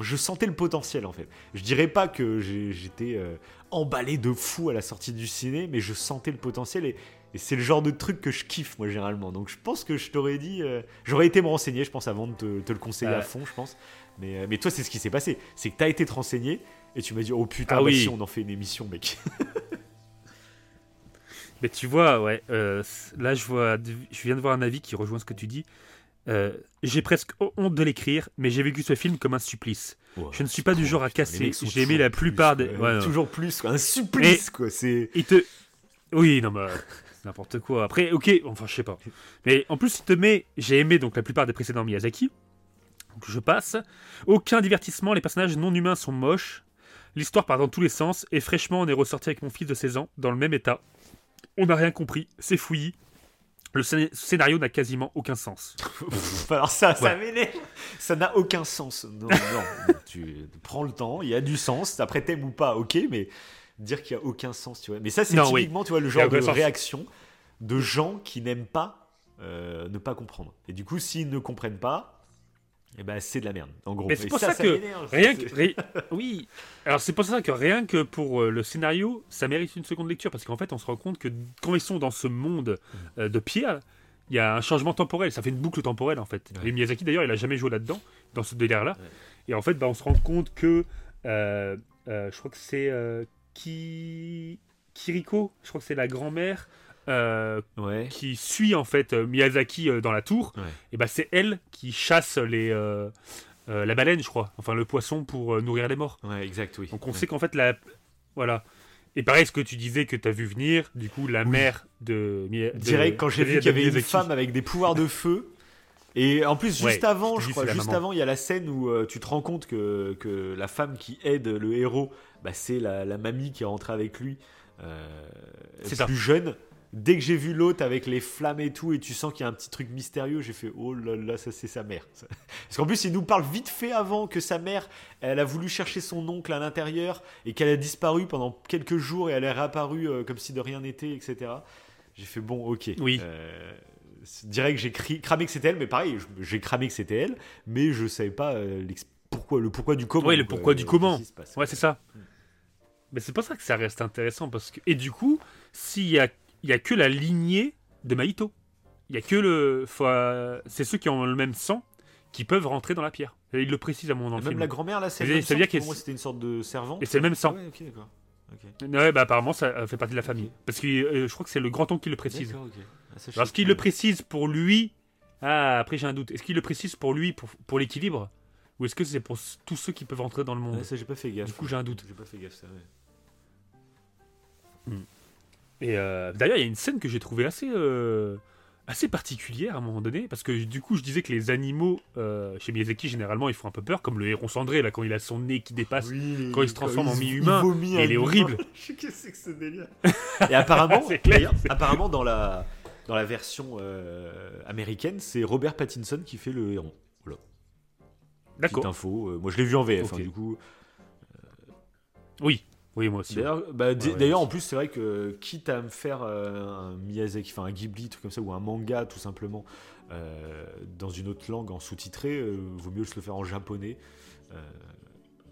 S3: je sentais le potentiel en fait. Je dirais pas que j'étais euh, emballé de fou à la sortie du ciné, mais je sentais le potentiel et, et c'est le genre de truc que je kiffe moi généralement. Donc je pense que je t'aurais dit, euh, j'aurais été me renseigner, je pense, avant de te, te le conseiller à fond, je pense. Mais, euh, mais toi, c'est ce qui s'est passé. C'est que t'as été te renseigner et tu m'as dit, oh putain,
S2: Ah
S3: bah
S2: oui.
S3: si, on en fait une émission, mec.
S2: Mais tu vois, ouais, euh, là je vois, je viens de voir un avis qui rejoint ce que tu dis. Euh, j'ai presque honte de l'écrire, mais j'ai vécu ce film comme un supplice. Je ne suis pas du genre à casser. J'ai aimé la
S3: plus,
S2: plupart des. ouais,
S3: toujours plus, quoi. un supplice, quoi. C'est.
S2: Il te. Oui, non, mais. c'est N'importe quoi. Après, ok, enfin, je sais pas. Mais en plus, il te met. J'ai aimé donc la plupart des précédents Miyazaki. Donc je passe. Aucun divertissement, les personnages non humains sont moches. L'histoire part dans tous les sens. Et fraîchement, on est ressorti avec mon fils de 16 ans, dans le même état. On n'a rien compris, c'est fouillis. Le scé- scénario n'a quasiment aucun sens.
S3: Alors ça, ça
S2: Ouais.
S3: Ça n'a aucun sens. Non, non. tu prends le temps, il y a du sens. Après, t'aimes ou pas, ok, mais dire qu'il y a aucun sens, tu vois. Mais ça, c'est
S2: oui.
S3: typiquement, tu vois, le genre de
S2: sens.
S3: réaction de gens qui n'aiment pas euh, ne pas comprendre. Et du coup, s'ils ne comprennent pas, eh ben, c'est de la merde, en gros.
S2: Mais c'est
S3: Et
S2: pour ça que. Rien que. ri- Oui, alors c'est pour ça que rien que pour euh, le scénario, ça mérite une seconde lecture parce qu'en fait, on se rend compte que quand ils sont dans ce monde euh, de pierre, il y a un changement temporel, ça fait une boucle temporelle en fait.
S3: Ouais.
S2: Et Miyazaki d'ailleurs, il a jamais joué là-dedans, dans ce délire-là.
S3: Ouais.
S2: Et en fait, bah, on se rend compte que. euh, euh, je crois que c'est. euh, Ki... Kiriko, je crois que c'est la grand-mère. Euh,
S3: Ouais.
S2: qui suit en fait euh, Miyazaki euh, dans la tour,
S3: Ouais.
S2: et bah c'est elle qui chasse les euh, la baleine, je crois, enfin le poisson pour nourrir les morts.
S3: Ouais, exact, oui.
S2: Donc on sait qu'en fait la voilà. Et pareil, ce que tu disais que tu as vu venir, du coup la mère de, de
S3: Direct quand j'ai vu qu'il y avait une
S2: Miyazaki.
S3: femme avec des pouvoirs de feu. Et en plus, juste avant,
S2: je
S3: crois, juste
S2: maman.
S3: avant, il y a la scène où euh, tu te rends compte que, que la femme qui aide le héros, bah, c'est la, la mamie qui est rentrée avec lui, euh,
S2: C'est ça.
S3: plus jeune. Dès que j'ai vu l'autre avec les flammes et tout, et tu sens qu'il y a un petit truc mystérieux, j'ai fait oh là là, ça c'est sa mère. Parce qu'en plus, il nous parle vite fait avant que sa mère, elle a voulu chercher son oncle à l'intérieur et qu'elle a disparu pendant quelques jours et elle est réapparue euh, comme si de rien n'était, etc. J'ai fait bon, ok.
S2: Oui.
S3: Euh, direct que j'ai cramé que c'était elle, mais pareil, j'ai cramé que c'était elle, mais je savais pas euh, pourquoi, le pourquoi du comment.
S2: Ouais, le
S3: quoi,
S2: pourquoi
S3: euh,
S2: du comment.
S3: passe.
S2: Ouais, c'est ça. Mais c'est pas ça que ça reste intéressant parce que et du coup, s'il y a il y a que la lignée de Maito, il y a que le euh, c'est ceux qui ont le même sang qui peuvent rentrer dans la pierre. Il le précise à mon moment dans le
S3: Même
S2: film.
S3: la grand-mère là, c'est le même
S2: ça veut dire
S3: sang Pour moi, c'était une sorte de servante.
S2: Et c'est le même sang.
S3: Ah ouais, ok, d'accord. Ok.
S2: Ouais, bah apparemment ça euh, fait partie de la famille. Parce que euh, je crois que c'est le grand-oncle qui le précise.
S3: D'accord, ok. Ah,
S2: est-ce qu'il le précise pour lui Ah, après j'ai un doute. Est-ce qu'il le précise pour lui, pour, pour l'équilibre? Ou est-ce que c'est pour tous ceux qui peuvent rentrer dans le monde?
S3: Ouais, ça, j'ai pas fait gaffe.
S2: Du coup, j'ai un doute.
S3: J'ai pas fait gaffe, ça, ouais.
S2: Et euh, d'ailleurs, il y a une scène que j'ai trouvée assez, euh, assez particulière à un moment donné, parce que du coup, je disais que les animaux euh, chez Miyazaki, généralement, ils font un peu peur, comme le héron cendré, là, quand il a son nez qui dépasse.
S3: Oui,
S2: quand il se transforme en mi-humain,
S3: il
S2: est horrible.
S3: Je sais que c'est que ce délire. Et apparemment,
S2: clair,
S3: apparemment dans la dans la version euh, américaine, c'est Robert Pattinson qui fait le héron. Voilà. Petite
S2: D'accord.
S3: info. Euh, moi, je l'ai vu en VF. Hein, du coup.
S2: Oui, oui, moi aussi.
S3: D'ailleurs, bah,
S2: Ouais,
S3: en plus, c'est vrai que quitte à me faire euh, un Miyazaki, enfin un Ghibli, truc comme ça, ou un manga, tout simplement, euh, dans une autre langue en sous-titré, euh, vaut mieux se le faire en japonais.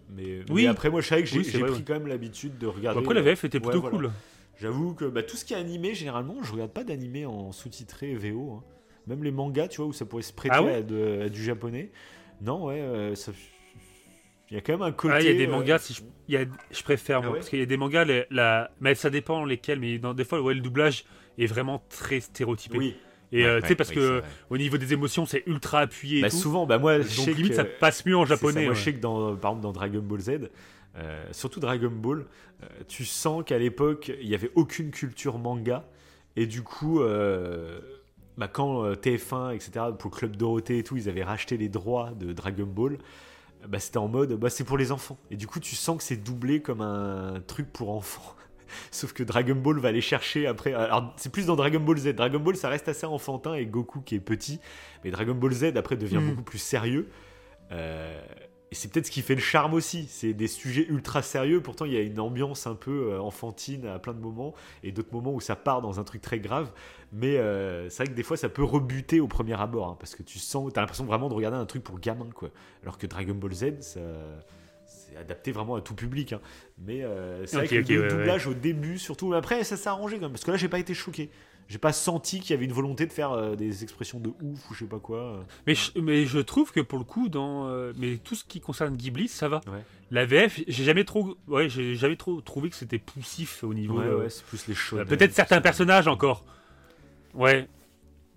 S3: Mais,
S2: Oui.
S3: mais après, moi, je savais que j'ai
S2: Oui,
S3: pris quand même l'habitude de regarder.
S2: après, la VF était
S3: Ouais,
S2: plutôt
S3: voilà.
S2: cool.
S3: J'avoue que bah, tout ce qui est animé, généralement, je regarde pas d'animé en sous-titré VO. hein. Même les mangas, tu vois, où ça pourrait se prêter
S2: Ah
S3: à, de- à du japonais. Non, ouais, ça- il y a quand même un côté.
S2: Ah, il y a des
S3: euh,
S2: mangas, si je, il y a, je préfère, moi,
S3: Ah ouais
S2: parce qu'il y a des mangas, les- la, mais ça dépend lesquels, mais dans, des fois, ouais, le doublage est vraiment très stéréotypé.
S3: Oui.
S2: Et euh, tu sais, parce
S3: ouais,
S2: que au niveau des émotions, c'est ultra appuyé et
S3: Bah,
S2: tout.
S3: souvent, bah, moi, je
S2: Donc limite,
S3: que-
S2: ça passe mieux en
S3: ça,
S2: japonais.
S3: Moi,
S2: ouais.
S3: je sais que dans, par exemple, dans Dragon Ball Z, euh, surtout Dragon Ball, euh, tu sens qu'à l'époque, il n'y avait aucune culture manga. Et du coup, euh, bah, quand euh, TF1, etc., pour le Club Dorothée et tout, ils avaient racheté les droits de Dragon Ball, bah, c'était en mode, bah, c'est pour les enfants. Et du coup, tu sens que c'est doublé comme un truc pour enfants. Sauf que Dragon Ball va aller chercher après. Alors, c'est plus dans Dragon Ball Z. Dragon Ball, ça reste assez enfantin et Goku qui est petit. Mais Dragon Ball Z, après, devient
S2: Mm.
S3: beaucoup plus sérieux. Euh, et c'est peut-être ce qui fait le charme aussi. C'est des sujets ultra sérieux. Pourtant, il y a une ambiance un peu euh, enfantine à plein de moments. Et d'autres moments où ça part dans un truc très grave. Mais euh, c'est vrai que des fois, ça peut rebuter au premier abord. hein, parce que tu sens. T'as l'impression vraiment de regarder un truc pour gamin, quoi. Alors que Dragon Ball Z, ça. C'est adapté vraiment à tout public. hein. Mais euh, c'est
S2: Ok,
S3: vrai que le
S2: ouais,
S3: doublage au début, surtout. Mais après, ça s'est arrangé quand même. Parce que là, j'ai pas été choqué. J'ai pas senti qu'il y avait une volonté de faire euh, des expressions de ouf ou je sais pas quoi. euh.
S2: Mais, je, mais je trouve que pour le coup, dans euh, mais tout ce qui concerne Ghibli, ça va.
S3: Ouais.
S2: La VF, j'ai jamais trop, ouais, j'ai jamais trop trouvé que c'était poussif au niveau.
S3: Ouais, ouais, c'est plus les choses.
S2: Peut-être certains personnages encore. Ouais.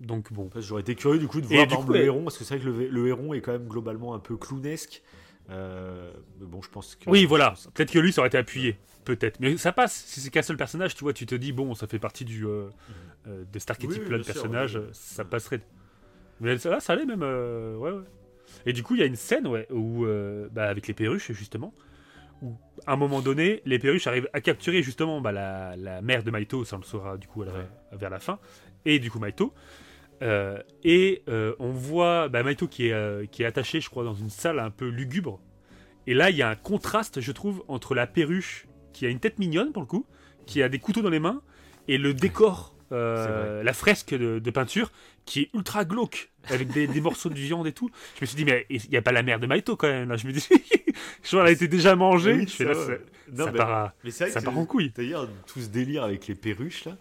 S2: Donc bon.
S3: J'aurais été curieux du coup de voir
S2: coup,
S3: le héron, parce que c'est vrai que le, le héron est quand même globalement un peu clownesque. Euh, mais bon, je pense que.
S2: Oui, voilà. Peut-être que lui, ça aurait été appuyé. Peut-être. Mais ça passe. Si c'est qu'un seul personnage, tu vois, tu te dis, bon, ça fait partie du euh, euh, de cet archétype-là
S3: Oui,
S2: de
S3: sûr,
S2: personnage,
S3: oui, oui.
S2: ça passerait. Mais ça, là, ça allait même. euh, ouais, ouais. Et du coup, il y a une scène ouais, où, euh, bah, avec les perruches, justement, où à un moment donné, les perruches arrivent à capturer justement bah, la, la mère de Maito, ça on le saura du coup vers la fin, et du coup Maito. Et on voit bah, Maito qui est, qui est attaché, je crois, dans une salle un peu lugubre. Et là, il y a un contraste, je trouve, entre la perruche qui a une tête mignonne pour le coup, qui a des couteaux dans les mains, et le décor, euh, la fresque de, de peinture, qui est ultra glauque, avec des, des morceaux de viande et tout. Je me suis dit, mais il n'y a pas la mère de Maito quand même. Là. Je me dis, je crois qu'elle a été déjà mangée.
S3: Oui,
S2: je fais,
S3: ça
S2: là,
S3: va.
S2: ça,
S3: Non,
S2: ça
S3: mais-
S2: part,
S3: Mais
S2: ça part en couille.
S3: D'ailleurs, tout ce délire avec les perruches là.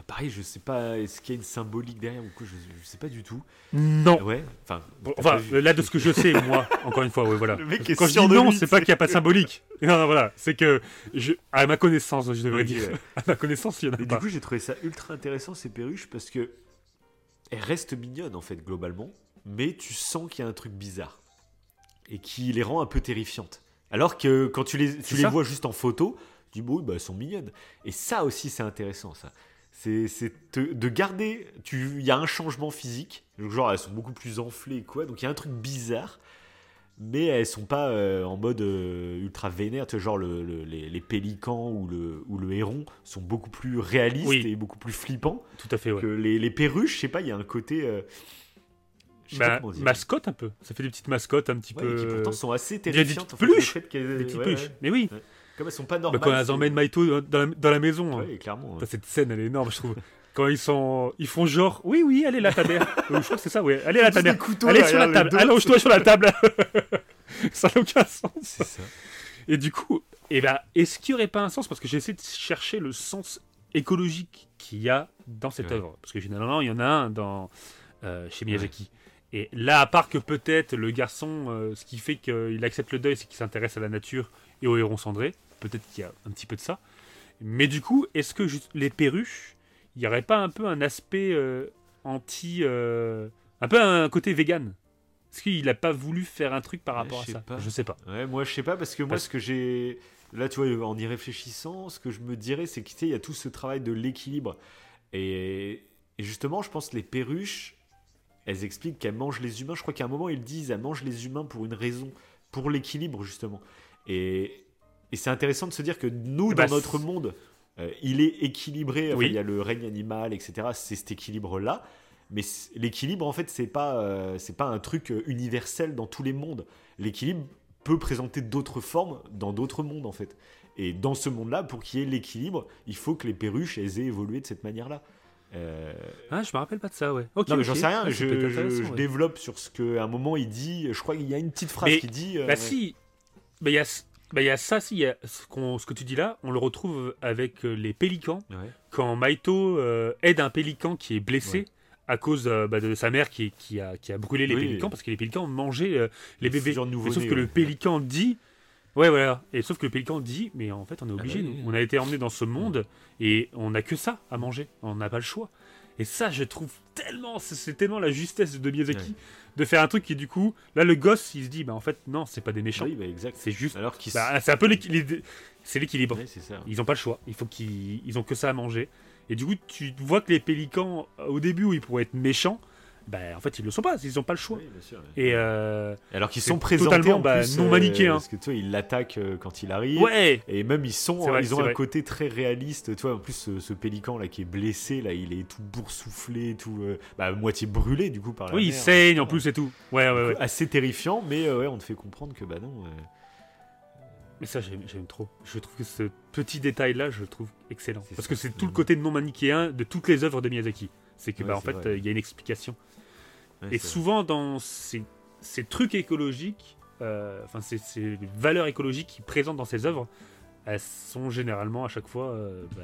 S3: Bah, Pareil, je sais pas, est-ce qu'il y a une symbolique derrière ou quoi, je, je sais pas du tout.
S2: Non.
S3: Ouais, enfin.
S2: Bon,
S3: pas
S2: là, de ce que je sais, moi, encore une fois, ouais, voilà.
S3: Le mec est
S2: Quand je dis non, c'est pas qu'il n'y a pas de symbolique. Non, non, voilà. C'est que, je, à ma connaissance, je devrais dire.
S3: ouais.
S2: À ma connaissance, il y en a
S3: Mais du
S2: pas.
S3: coup, j'ai trouvé ça ultra intéressant ces perruches parce que elles restent mignonnes en fait globalement, mais tu sens qu'il y a un truc bizarre et qui les rend un peu terrifiantes. Alors que quand tu les, tu vois juste en photo, tu dis bon, bah, elles sont mignonnes. Et ça aussi, c'est intéressant ça. C'est de garder. tu- Il y a un changement physique, genre elles sont beaucoup plus enflées et quoi, donc il y a un truc bizarre. Mais elles sont pas euh, en mode euh, ultra vénère, tu vois, genre le- le- les, les pélicans ou le, ou le héron sont beaucoup plus réalistes
S2: Oui.
S3: et beaucoup plus flippants
S2: Tout à fait, ouais.
S3: que les, les perruches, je sais pas, il y a un côté. euh, je sais pas
S2: Bah, mascotte un peu. Ça fait des petites mascottes un petit
S3: Ouais,
S2: peu.
S3: qui pourtant sont assez
S2: des
S3: terrifiantes.
S2: petites
S3: en fait, le
S2: peluches. des petites
S3: ouais,
S2: peluches. Mais oui.
S3: Comme elles sont pas
S2: Bah,
S3: normales.
S2: quand elles emmènent Maito dans la, dans la maison. hein.
S3: Clairement.
S2: Cette scène, elle est énorme, je trouve. Quand ils sont, ils font genre, oui, oui, allez là ta mère. Je crois que c'est ça, ouais. Allez là ta mère.
S3: couteaux
S2: Allez sur la table. Allonge-toi sur la table. ça n'a aucun sens.
S3: C'est ça.
S2: Et du coup, Et ben, est-ce qu'il n'y aurait pas un sens? Parce que j'essaie de chercher le sens écologique qu'il y a dans cette
S3: Ouais.
S2: œuvre. Parce que généralement, il y en a un dans, euh, chez Miyazaki. Et là, à part que peut-être le garçon, euh, ce qui fait qu'il accepte le deuil, c'est qu'il s'intéresse à la nature et au héron cendré. Peut-être qu'il y a un petit peu de ça. Mais du coup, est-ce que les perruches, il n'y aurait pas un peu un aspect euh, anti. euh, un peu un côté vegan? Est-ce qu'il n'a pas voulu faire un truc par rapport à ça?
S3: pas.
S2: Je sais pas.
S3: Ouais, moi je sais pas parce que moi
S2: Parce-
S3: ce que j'ai là tu vois en y réfléchissant, ce que je me dirais c'est qu'il y a tout ce travail de l'équilibre et... et justement je pense que les perruches elles expliquent qu'elles mangent les humains. Je crois qu'à un moment ils disent elles mangent les humains pour une raison, pour l'équilibre justement. Et, et c'est intéressant de se dire que nous
S2: Bah,
S3: dans notre
S2: c'est-
S3: monde euh, il est équilibré. Enfin,
S2: Oui.
S3: Il y a le règne animal etc. C'est cet équilibre là. Mais l'équilibre, en fait, c'est pas, euh, c'est pas un truc euh, universel dans tous les mondes. L'équilibre peut présenter d'autres formes dans d'autres mondes, en fait. Et dans ce monde-là, pour qu'il y ait l'équilibre, il faut que les perruches elles aient évolué de cette manière-là. Euh,
S2: Ah, je me rappelle pas de ça, ouais. Ok,
S3: non, mais j'en sais rien.
S2: Peut
S3: je
S2: être
S3: je-
S2: intéressant,
S3: je
S2: ouais.
S3: développe sur ce qu'à un moment il dit. Je crois qu'il y a une petite phrase
S2: Mais-
S3: qui dit. euh,
S2: Bah si, bah il y a, bah, il y a ça, si, y a ce, qu'on- ce que tu dis là, on le retrouve avec euh, les pélicans.
S3: ouais.
S2: Quand Maito euh, aide un pélican qui est blessé
S3: Ouais.
S2: à cause euh, bah, de sa mère qui, qui, a, qui a brûlé les
S3: Oui.
S2: pélicans parce que les pélicans mangeaient les bébés.
S3: Genre
S2: sauf que le pélican dit. Ouais, voilà. Et sauf que le pélican dit, mais en fait, on est obligé,
S3: bah oui.
S2: nous. On a été emmené dans ce monde et on n'a que ça à manger. On n'a pas le choix. Et ça, je trouve tellement, c'est- tellement la justesse de Miyazaki
S3: Ouais.
S2: de faire un truc qui, du coup, là, le gosse, il se dit, bah en fait, non, c'est pas des méchants.
S3: Oui, bah, exact.
S2: C'est juste.
S3: Alors qu'ils.
S2: Bah, c'est un peu l'équilibre. C'est l'équilibre.
S3: Ouais.
S2: Ils n'ont pas le choix. Il faut qu'ils ils ont que ça à manger. Et du coup, tu vois que les pélicans, au début où ils pourraient être méchants, bah, en fait, ils le sont pas. Ils n'ont pas le choix.
S3: Oui, bien sûr, ouais.
S2: Et euh,
S3: Alors qu'ils sont présentés
S2: totalement,
S3: en
S2: bah, non
S3: euh,
S2: manichéen.
S3: Parce que tu vois, ils l'attaquent euh, quand il arrive.
S2: ouais,
S3: Et même ils sont,
S2: vrai,
S3: ils ont un
S2: vrai.
S3: côté très réaliste. Tu vois, en plus ce, ce pélican là qui est blessé là, il est tout boursouflé, tout euh, bah, moitié brûlé du coup par la
S2: oui, il
S3: mer.
S2: saigne en plus et tout. Ouais, ouais, ouais.
S3: Assez terrifiant, mais euh, ouais, on te fait comprendre que bah non. euh,
S2: Mais ça, j'aime trop. Je trouve que ce petit détail-là, je le trouve excellent. Parce
S3: ça,
S2: que c'est tout le côté non manichéen de toutes les œuvres de Miyazaki. C'est que,
S3: Ouais,
S2: bah, en fait, euh, il y a une explication.
S3: Ouais,
S2: Et souvent, dans ces, ces trucs écologiques, euh, enfin, ces, ces valeurs écologiques qu'il présente dans ses œuvres, elles sont généralement à chaque fois. euh, bah,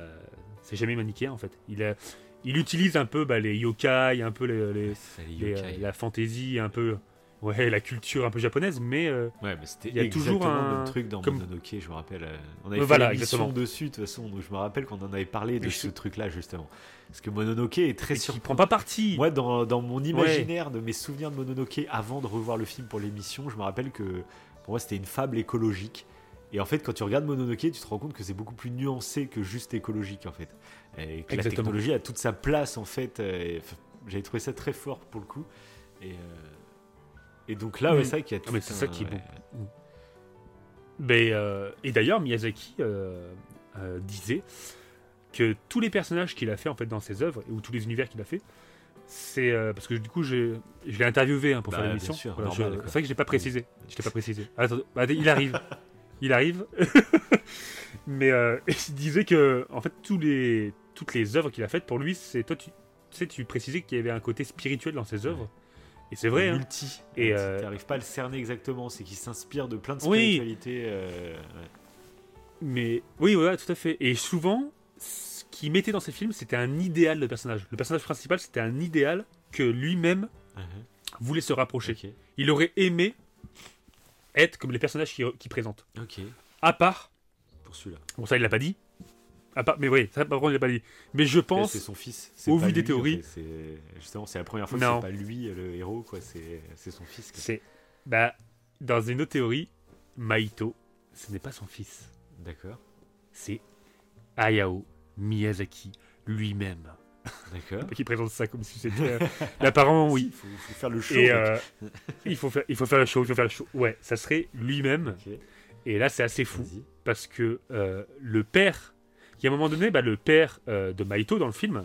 S2: c'est jamais manichéen en fait. Il, a- il utilise un peu bah, les yokai, un peu les, les-
S3: vrai. C'est les
S2: les,
S3: yokai.
S2: euh, la fantaisie, un peu. Ouais, la culture un peu japonaise, mais. euh,
S3: Ouais, mais c'était
S2: il y a toujours un-
S3: le même truc dans
S2: comme-
S3: Mononoke, je me rappelle. euh, On avait fait une émission dessus, de toute façon, donc je me rappelle qu'on en avait parlé de ce truc-là, justement. Parce que Mononoke est très surprenant.
S2: prend pas parti.
S3: Moi, dans, dans mon imaginaire de mes souvenirs de Mononoke, avant de revoir le film pour l'émission, je me rappelle que pour moi, c'était une fable écologique. Et en fait, quand tu regardes Mononoke, tu te rends compte que c'est beaucoup plus nuancé que juste écologique, en fait. Et que la technologie a toute sa place, en fait. euh, J'avais trouvé ça très fort pour le coup. Et, euh, et donc là, ouais, c'est
S2: Ah, mais ça qui est bon. Mais, euh, et d'ailleurs, Miyazaki euh, euh, disait que tous les personnages qu'il a fait en fait dans ses œuvres ou tous les univers qu'il a fait, c'est parce que du coup j'ai- je l'ai interviewé hein, pour
S3: Bah,
S2: faire l'émission. Voilà, je-. C'est vrai que je l'ai pas précisé. Je l'ai pas précisé. Attends, bah, il arrive. il arrive. Mais il disait que en fait tous les toutes les œuvres qu'il a faites pour lui, c'est toi tu, tu sais tu précisais qu'il y avait un côté spirituel dans ses œuvres. Et c'est vrai. hein.
S3: multi.
S2: Et,
S3: Et
S2: euh,
S3: t'arrives pas à le cerner exactement, c'est qu'il s'inspire de plein de
S2: Oui.
S3: spiritualités. euh, ouais.
S2: Mais oui, voilà, tout à fait. Et souvent, ce qu'il mettait dans ses films, c'était un idéal de personnage. Le personnage principal, c'était un idéal que lui-même
S3: Mhm.
S2: voulait se rapprocher. Il aurait aimé être comme les personnages qu'il qu'il présente.
S3: Ok.
S2: À part,
S3: Pour celui-là.
S2: bon ça il l'a pas dit. Part, mais oui, ça par contre il pas dit. Mais je pense,
S3: C'est son fils. c'est
S2: au vu des théories-
S3: en fait, c'est- Justement, c'est la première fois
S2: Non.
S3: que c'est pas lui le héros, quoi. C'est c'est son fils.
S2: c'est, bah, dans une autre théorie, Maito, ce n'est pas son fils,
S3: D'accord.
S2: c'est Hayao Miyazaki lui-même.
S3: D'accord.
S2: Qui présente ça comme si c'était. euh, apparemment oui.
S3: Il faut, faut faire le show.
S2: Et euh, il, faut faire, il faut faire le show, il faut faire le show. Ouais, ça serait lui-même. Et là, c'est assez fou. Parce que euh, le père. Il y a un moment donné, bah, le père euh, de Maito dans le film,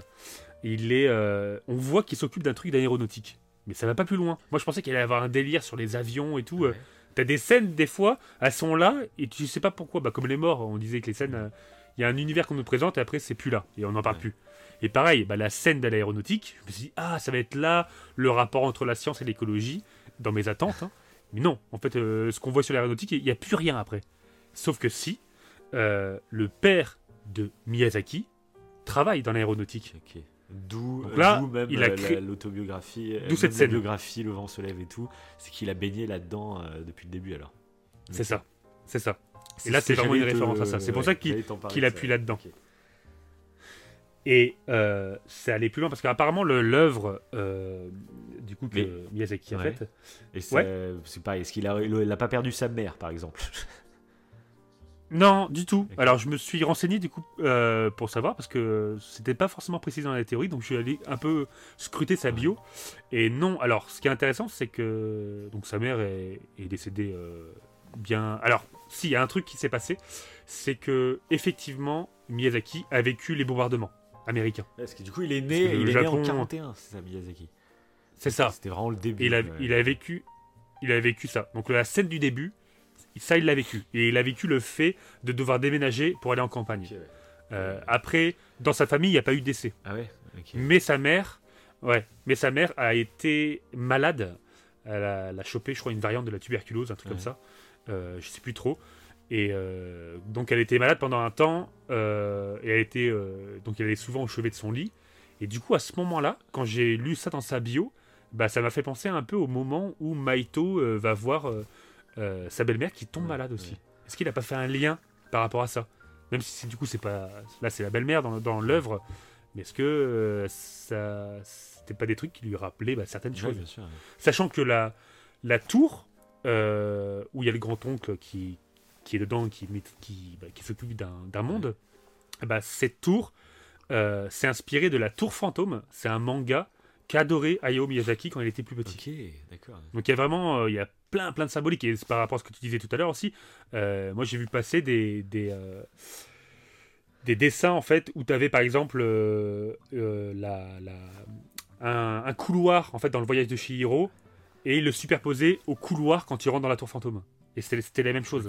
S2: il est. euh, on voit qu'il s'occupe d'un truc d'aéronautique. Mais ça va pas plus loin. Moi, je pensais qu'il allait avoir un délire sur les avions et tout. euh.
S3: Ouais.
S2: T'as des scènes, des fois, elles sont là, et tu sais pas pourquoi. Bah, comme les morts, on disait que les scènes. Il y a un univers qu'on nous présente, et après, c'est plus là. Et on n'en parle
S3: Ouais.
S2: plus. Et pareil, bah, la scène de l'aéronautique, je me suis dit, ah, ça va être là, le rapport entre la science et l'écologie, dans mes attentes. hein. Mais non, en fait, euh, ce qu'on voit sur l'aéronautique, il n'y a plus rien après. Sauf que si, euh, le père de Miyazaki travaille dans l'aéronautique.
S3: D'où
S2: là,
S3: même
S2: il a
S3: euh,
S2: créé-
S3: l'autobiographie, euh,
S2: D'où cette scène.
S3: biographie, Le vent se lève et tout. C'est qu'il a baigné là-dedans euh, depuis le début alors.
S2: C'est ça. C'est ça. Et là, c'est vraiment une référence à ça. C'est pour ça qu'il-
S3: de
S2: appuie là-dedans. Et euh, c'est allé plus loin parce qu'apparemment l'œuvre euh, du coup que
S3: Mais-
S2: Miyazaki a
S3: Ouais.
S2: faite.
S3: Et c'est c'est pareil. Est-ce qu'il a, il a pas perdu sa mère par exemple?
S2: Non, du tout. Alors je me suis renseigné du coup euh, pour savoir parce que c'était pas forcément précisé dans la théorie, donc je suis allé un peu scruter sa bio. Et non. Alors ce qui est intéressant, c'est que donc sa mère est, est décédée euh, bien. Alors si, il y a un truc qui s'est passé, c'est que effectivement Miyazaki a vécu les bombardements américains.
S3: Parce que du coup, il est né, il est né en
S2: Japon-
S3: 41, c'est ça Miyazaki.
S2: C'est ça.
S3: C'était vraiment le début.
S2: Il a,
S3: ouais.
S2: il a vécu, il a vécu ça. Donc la scène du début, ça il l'a vécu. Et il a vécu le fait de devoir déménager pour aller en campagne.
S3: Ouais.
S2: Euh, après, dans sa famille, il n'y a pas eu de décès.
S3: Ah ouais.
S2: Mais sa mère, ouais, mais sa mère a été malade. Elle a, elle a chopé, je crois, une variante de la tuberculose, un truc
S3: Ouais.
S2: comme ça. Euh, je sais plus trop. Et euh, donc elle était malade pendant un temps. euh, et elle était donc elle est souvent au chevet de son lit. Et du coup, à ce moment-là, quand j'ai lu ça dans sa bio, bah ça m'a fait penser un peu au moment où Maito va voir euh, sa belle-mère qui tombe
S3: Ouais,
S2: malade aussi.
S3: ouais.
S2: Est-ce qu'il n'a pas fait un lien par rapport à ça? Même si c'est- du coup c'est pas là c'est la belle-mère dans, dans l'œuvre, mais est-ce que euh, ça c'était pas des trucs qui lui rappelaient bah, certaines
S3: Ouais,
S2: choses?
S3: bien sûr. ouais.
S2: Sachant que la, la tour, euh, où il y a le grand-oncle qui, qui est dedans, qui, bah, qui s'occupe d'un monde, eh bah, cette tour s'est inspirée de la tour fantôme. C'est un manga qu'adorait Hayao Miyazaki quand il était plus petit.
S3: Ok, d'accord.
S2: Donc il y a vraiment il y a plein, plein de symboliques. Et c'est par rapport à ce que tu disais tout à l'heure aussi, euh, moi j'ai vu passer des, des, euh, des dessins en fait où tu avais par exemple euh, la, la- un, un couloir en fait dans le voyage de Shihiro et il le superposait au couloir quand il rentre dans la tour fantôme. Et c'était la même chose.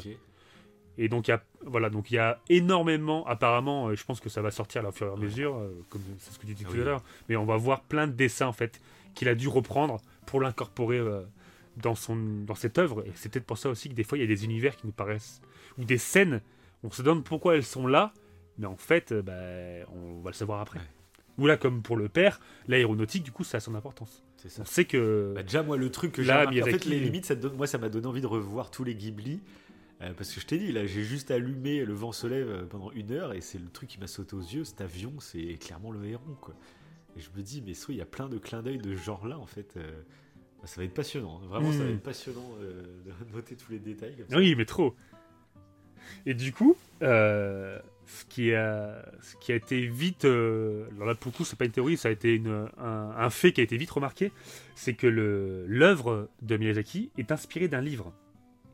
S2: Et donc il y a voilà donc il y a énormément apparemment euh, je pense que ça va sortir là, au fur et à mesure euh, comme c'est ce que tu dis
S3: Ah
S2: tout à l'heure mais on va voir plein de dessins en fait qu'il a dû reprendre pour l'incorporer euh, dans son dans cette œuvre et c'est peut-être pour ça aussi que des fois il y a des univers qui nous paraissent ou des scènes on se demande pourquoi elles sont là mais en fait euh, bah, on va le savoir après.
S3: Ouais.
S2: Ou là comme pour le père l'aéronautique du coup ça a son importance.
S3: C'est ça.
S2: On sait que
S3: Bah, déjà, moi, le truc que j'ai en fait, les limites, ça donne, moi, ça m'a donné envie de revoir tous les Ghibli. euh, parce que je t'ai dit, là, j'ai juste allumé Le vent se lève euh, pendant une heure et c'est le truc qui m'a sauté aux yeux. Cet avion, c'est clairement le héron, quoi. Et je me dis, mais soit il y a plein de clins d'œil de ce genre-là, en fait. euh, ça va être passionnant. hein. Vraiment, ça va
S2: Mm.
S3: être passionnant euh, de noter tous les détails comme ça.
S2: Oui, mais trop. Et du coup, euh, ce, qui a, ce qui a été vite. euh, alors là, pour le coup, c'est pas une théorie, ça a été une- un, un fait qui a été vite remarqué c'est que l'œuvre de Miyazaki est inspirée d'un livre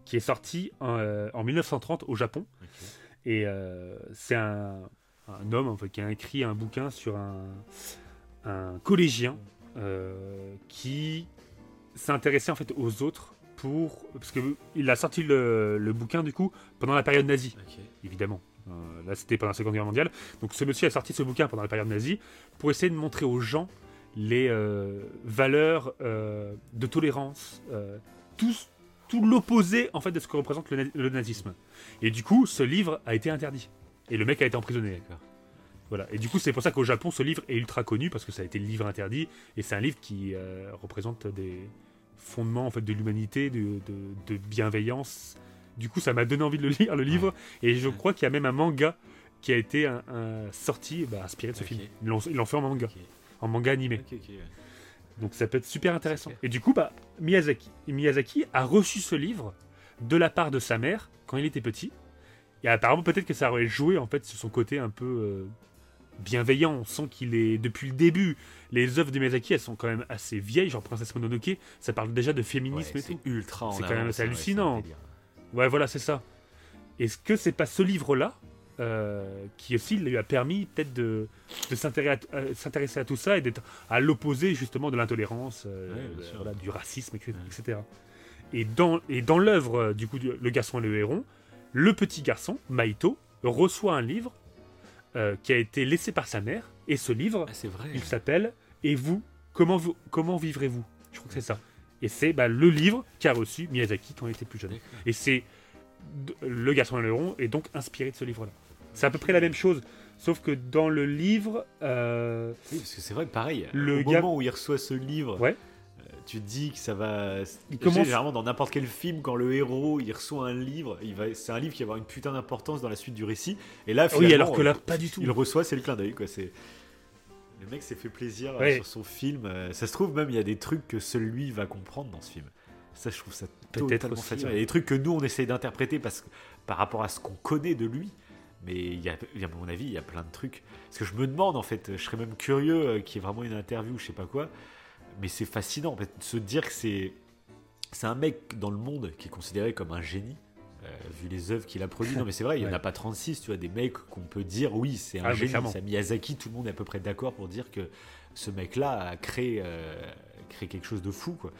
S2: qui est sorti en, euh, en 1930 au Japon. Et c'est un, un homme en fait, qui a écrit un bouquin sur un, un collégien qui s'intéressait en fait aux autres pour parce que il a sorti le, le bouquin du coup pendant la période nazie évidemment. Euh, là, c'était pendant la Seconde Guerre mondiale. Donc, ce monsieur a sorti ce bouquin pendant la période nazie pour essayer de montrer aux gens les euh, valeurs euh, de tolérance, tout, tout l'opposé en fait de ce que représente le, le nazisme. Et du coup, ce livre a été interdit. Et le mec a été emprisonné. Voilà. Et du coup, c'est pour ça qu'au Japon, ce livre est ultra connu parce que ça a été le livre interdit et c'est un livre qui représente des fondements en fait de l'humanité, de, de- de bienveillance. Du coup, ça m'a donné envie de le lire le livre et je crois qu'il y a même un manga qui a été un, un- sorti bah, inspiré de ce film. Ils l'ont ils fait en manga,
S3: Ok.
S2: en manga animé.
S3: Ouais.
S2: Donc ça peut être super intéressant. Et du coup, bah, Miyazaki, Miyazaki a reçu ce livre de la part de sa mère quand il était petit. Et apparemment, peut-être que ça aurait joué en fait sur son côté un peu euh, bienveillant. On sent qu'il est depuis le début. Les œuvres de Miyazaki, elles sont quand même assez vieilles, genre Princesse Mononoke. Ça parle déjà de féminisme
S3: Ouais,
S2: et tout.
S3: c'est ultra
S2: C'est quand même assez hallucinant. Ouais, voilà, c'est ça. Est-ce que c'est pas ce livre-là euh, qui aussi lui a permis peut-être de, de s'intéresser à, euh, s'intéresser à tout ça et d'être à l'opposé justement de l'intolérance, euh,
S3: Ouais,
S2: voilà, du racisme, etc.
S3: Ouais.
S2: Et dans, et dans l'œuvre du coup Le garçon et le héron, le petit garçon, Maito, reçoit un livre euh, qui a été laissé par sa mère. Et ce livre,
S3: Ah, vrai.
S2: il s'appelle Et vous, comment, vous, comment vivrez-vous? Je crois que c'est ça. Et c'est bah, le livre qu'a reçu Miyazaki quand il était plus jeune. Et c'est Le garçon et le héron est donc inspiré de ce livre-là. C'est à peu près la même chose, sauf que dans le livre, euh,
S3: Oui, parce que c'est vrai pareil,
S2: Le
S3: au moment où il reçoit ce livre,
S2: Ouais.
S3: Euh, tu te dis que ça va.
S2: Il commence-
S3: Généralement, dans n'importe quel film, quand le héros il reçoit un livre, il va... c'est un livre qui va avoir une putain d'importance dans la suite du récit. Et là,
S2: oui,
S3: finalement,
S2: alors que là,
S3: euh,
S2: pas du tout.
S3: il reçoit, c'est le clin d'œil. quoi. C'est Le mec s'est fait plaisir euh,
S2: Ouais.
S3: sur son film. Ça se trouve, même, il y a des trucs que seul lui va comprendre dans ce film. Ça, je trouve ça
S2: Peut-être.
S3: Il y a des trucs que nous, on essaye d'interpréter parce que, par rapport à ce qu'on connaît de lui. Mais il y a, il à mon avis, il y a plein de trucs. Parce que je me demande, en fait, je serais même curieux qu'il y ait vraiment une interview, je sais pas quoi. Mais c'est fascinant, en fait, de se dire que c'est. C'est un mec dans le monde qui est considéré comme un génie, euh, vu les œuvres qu'il a produites. Non, mais c'est vrai, il n'y en a pas 36, tu vois, des mecs qu'on peut dire, oui, c'est un
S2: Ah,
S3: génie. C'est Miyazaki, tout le monde est à peu près d'accord pour dire que ce mec-là a créé, euh, créé quelque chose de fou, quoi.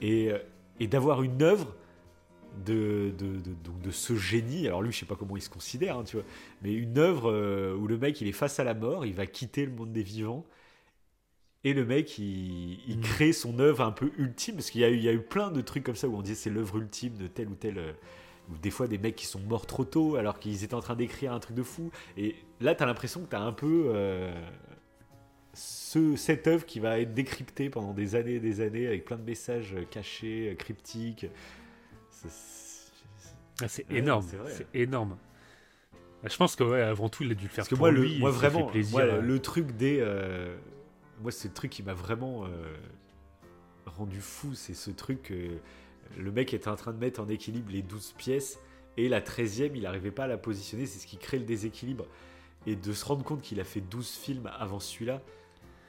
S3: Et, euh, et d'avoir une œuvre de, de, de, donc de ce génie, alors lui, je sais pas comment il se considère, hein, tu vois, mais une œuvre euh, où le mec, il est face à la mort, il va quitter le monde des vivants. Et le mec, il, il
S2: Mm.
S3: crée son œuvre un peu ultime, parce qu'il y, a eu- il y a eu plein de trucs comme ça où on disait c'est l'œuvre ultime de tel ou tel. euh, ou des fois des mecs qui sont morts trop tôt alors qu'ils étaient en train d'écrire un truc de fou. Et là, t'as l'impression que t'as un peu euh, ce, cette œuvre qui va être décryptée pendant des années et des années avec plein de messages euh, cachés, cryptiques. C'est-
S2: Ah, énorme,
S3: c'est
S2: énorme. Ah, Je pense que ouais, avant tout, il a dû le faire
S3: Parce que
S2: pour
S3: moi, le, moi vraiment,
S2: plaisir.
S3: moi,
S2: euh.
S3: le truc des. euh, moi, c'est le truc qui m'a vraiment euh, rendu fou. C'est ce truc. euh, le mec était en train de mettre en équilibre les 12 pièces et la 13e, il n'arrivait pas à la positionner. C'est ce qui crée le déséquilibre. Et de se rendre compte qu'il a fait 12 films avant celui-là,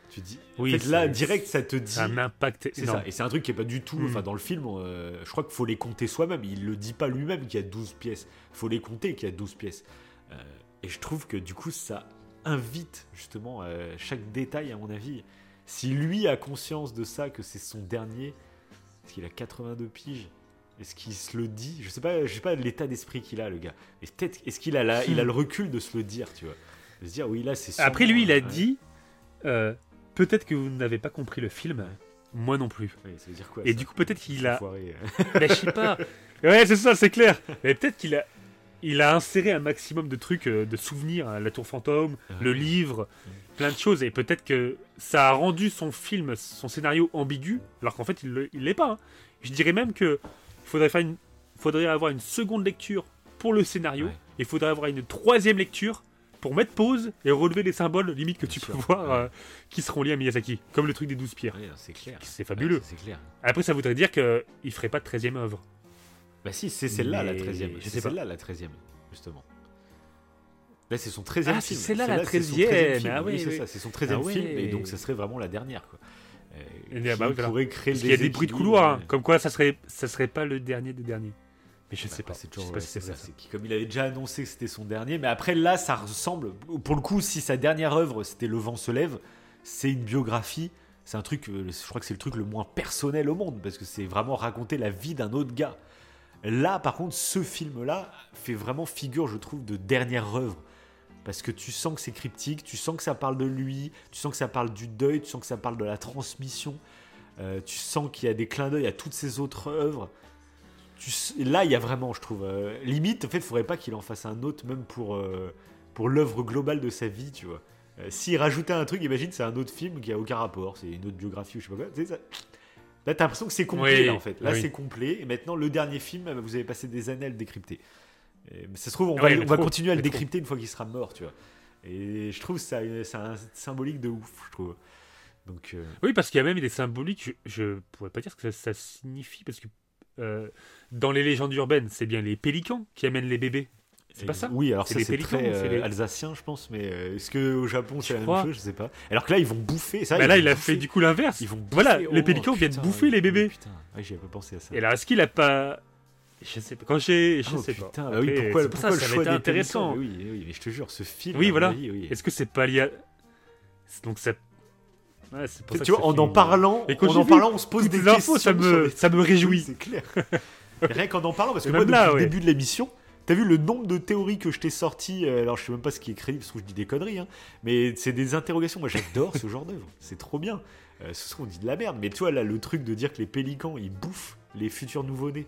S3: tu dis.
S2: Oui,
S3: en fait, là, direct, ça te dit.
S2: C'est un impact
S3: C'est ça, et c'est un truc qui est pas du tout.
S2: Mm.
S3: Enfin, dans le film, euh, je crois qu'il faut les compter soi-même. Il le dit pas lui-même qu'il y a 12 pièces. Il faut les compter qu'il y a 12 pièces. Euh, et je trouve que du coup, ça invite justement euh, chaque détail, à mon avis. Si lui a conscience de ça, que c'est son dernier, parce qu'il a 82 piges, est-ce qu'il se le dit? Je sais pas, je sais pas l'état d'esprit qu'il a, le gars. Et peut-être, est-ce qu'il a, la- il a le recul de se le dire, tu vois? De se dire, oui, là, c'est
S2: Après, lui, il a dit euh, peut-être que vous n'avez pas compris le film, moi non plus.
S3: ouais, ça veut dire quoi
S2: Et
S3: ça?
S2: du coup, peut-être qu'il a.
S3: Enfoiré.
S2: Ben, je sais pas. Ouais, c'est ça, c'est clair. Mais peut-être qu'il a. Il a inséré un maximum de trucs, euh, de souvenirs, hein, la tour fantôme, le livre, plein de choses, et peut-être que ça a rendu son film, son scénario ambigu, alors qu'en fait il il l'est pas. hein. Je dirais même que faudrait faire une, faudrait avoir une seconde lecture pour le scénario,
S3: Ouais.
S2: et il faudrait avoir une troisième lecture pour mettre pause et relever les symboles limite que tu peux voir
S3: Ouais.
S2: euh, qui seront liés à Miyazaki, comme le truc des douze pierres.
S3: Ouais, c'est clair.
S2: C'est fabuleux.
S3: Ouais, c'est clair.
S2: Après, ça voudrait dire qu'il ferait pas de 13 œuvre.
S3: Bah si, c'est celle-là la
S2: Mais
S3: 13e.
S2: je
S3: C'est celle-là la 13e, justement. Là, c'est son 13e
S2: Ah,
S3: film.
S2: c'est celle-là, la
S3: c'est son
S2: 13e.
S3: 13e film.
S2: Ah
S3: oui,
S2: oui,
S3: c'est ça, c'est son 13e
S2: Ah
S3: film, et donc ça serait vraiment la dernière. Quoi. Euh, qui
S2: bah oui, voilà.
S3: pourrait créer
S2: Parce qu'il y a des bruits de couloir, hein, comme quoi ça serait, ça serait pas le dernier des derniers. Mais je
S3: bah,
S2: sais pas.
S3: c'est
S2: Je
S3: toujours-
S2: sais pas si
S3: ça,
S2: ça.
S3: comme il avait déjà annoncé que c'était son dernier, mais après là, ça ressemble. Pour le coup, si sa dernière œuvre c'était Le vent se lève, c'est une biographie. C'est un truc, euh, je crois que c'est le truc le moins personnel au monde parce que c'est vraiment raconter la vie d'un autre gars. Là, par contre, ce film-là fait vraiment figure, je trouve, de dernière œuvre. Parce que tu sens que c'est cryptique, tu sens que ça parle de lui, tu sens que ça parle du deuil, tu sens que ça parle de la transmission. euh, tu sens qu'il y a des clins d'œil à toutes ses autres œuvres. Là, il y a vraiment, je trouve, euh, limite, en fait, il faudrait pas qu'il en fasse un autre, même pour, euh, pour l'œuvre globale de sa vie, tu vois. S'il rajoutait un truc, imagine, c'est un autre film qui a aucun rapport, c'est une autre biographie ou je sais pas quoi. ça- Là, t'as l'impression que c'est complet,
S2: Oui,
S3: là, en fait. Là,
S2: oui.
S3: c'est complet, et maintenant, le dernier film, vous avez passé des années à le décrypter. Et, mais ça se trouve, on va, on va
S2: trop,
S3: continuer à le
S2: trop.
S3: décrypter une fois qu'il sera mort, tu vois. Et je trouve ça, c'est un symbolique de ouf, je trouve. Donc, euh,
S2: Oui, parce qu'il y a même des symboliques, je, je pourrais pas dire ce que ça, ça signifie, parce que euh, dans les légendes urbaines, c'est bien les pélicans qui amènent les bébés. C'est pas ça
S3: Oui, alors
S2: C'est
S3: très euh,
S2: les-
S3: alsacien, je pense, mais euh, est-ce que au Japon c'est la même
S2: crois.
S3: chose? Je sais pas. Alors que là, ils vont bouffer. Ça,
S2: là, il a fait du coup l'inverse.
S3: Ils vont bouffer.
S2: Voilà,
S3: Oh,
S2: les pélicans viennent bouffer les bébés.
S3: Putain, ouais, j'y pas pensé à ça.
S2: Et alors, est-ce qu'il a pas. Je sais pas. Quand j'ai. Je
S3: Oh,
S2: sais
S3: putain,
S2: pas.
S3: bah oui, pourquoi, pourquoi
S2: ça,
S3: le
S2: ça
S3: choix des
S2: intéressant.
S3: Mais oui, oui, mais je te jure, ce film.
S2: Oui, voilà.
S3: oui.
S2: Est-ce que c'est pas lié à. Donc ça. Ouais, pour
S3: Tu
S2: ça
S3: tu
S2: que
S3: vois, en en parlant,
S2: Et quand
S3: en
S2: j'ai
S3: en
S2: vu
S3: parlant, on se pose des questions.
S2: ça me, ça me
S3: Oui,
S2: réjouit.
S3: c'est clair. Rien qu'en en parlant, parce que moi,
S2: même
S3: depuis
S2: là,
S3: le
S2: ouais.
S3: début de l'émission, t'as vu le nombre de théories que je t'ai sorties. euh, Alors, je sais même pas ce qui est crédible, parce que je dis des conneries, hein, mais c'est des interrogations. Moi, j'adore ce genre d'œuvre. C'est trop bien. Euh, ce serait, on dit de la merde, mais tu vois, là, le truc de dire que les pélicans, ils bouffent les futurs nouveau-nés.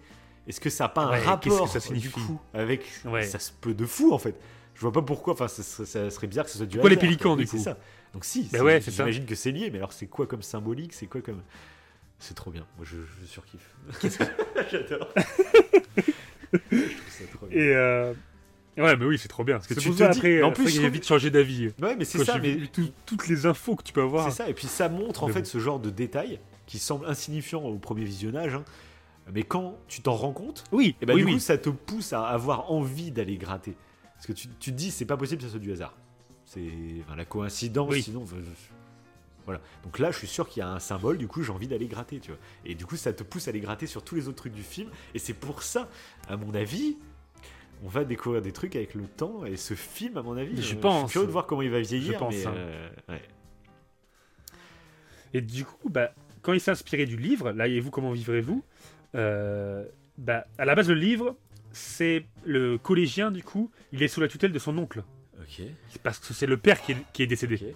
S3: Est-ce que ça n'a pas un
S2: Ouais,
S3: rapport
S2: que ça
S3: du
S2: signifie
S3: coup avec
S2: Ouais.
S3: ça se peut de fou en fait. Je vois pas pourquoi. Enfin, ça, serait- ça serait bizarre que ce soit du
S2: Pourquoi les pélicans, du coup
S3: ça. Donc si, c'est-
S2: ouais,
S3: j'imagine que c'est lié. Mais alors, c'est quoi comme symbolique C'est quoi comme C'est trop bien. Moi, je, je surkiffe. J'adore.
S2: Et euh, ouais, mais oui, c'est trop bien. Parce que tu te
S3: dis-
S2: après,
S3: en
S2: en
S3: plus,
S2: j'ai
S3: trouve-
S2: vite changé d'avis.
S3: Ouais, mais c'est ça. Mais
S2: tout- toutes les infos que tu peux avoir.
S3: C'est ça, et puis ça montre en fait ce genre de détails qui semble insignifiant au premier visionnage, hein. mais quand tu t'en rends compte,
S2: Oui,
S3: et ben
S2: oui,
S3: du
S2: oui.
S3: coup ça te pousse à avoir envie d'aller gratter. Parce que tu, tu te dis c'est pas possible que ça soit du hasard. C'est enfin, la coïncidence,
S2: Oui.
S3: sinon. Voilà. Donc là, je suis sûr qu'il y a un symbole, du coup, j'ai envie d'aller gratter, tu vois. Et du coup, ça te pousse à aller gratter sur tous les autres trucs du film. Et c'est pour ça, à mon avis, on va découvrir des trucs avec le temps. Et ce film, à mon avis,
S2: Je
S3: euh,
S2: pense.
S3: suis curieux de voir comment il va vieillir.
S2: Je pense,
S3: mais,
S2: hein.
S3: euh, ouais.
S2: Et du coup, bah, quand il s'est inspiré du livre, là, et vous, comment vivrez-vous euh, bah, À la base, le livre, c'est le collégien, du coup, il est sous la tutelle de son oncle.
S3: Ok.
S2: Parce que c'est le père qui est, qui est décédé.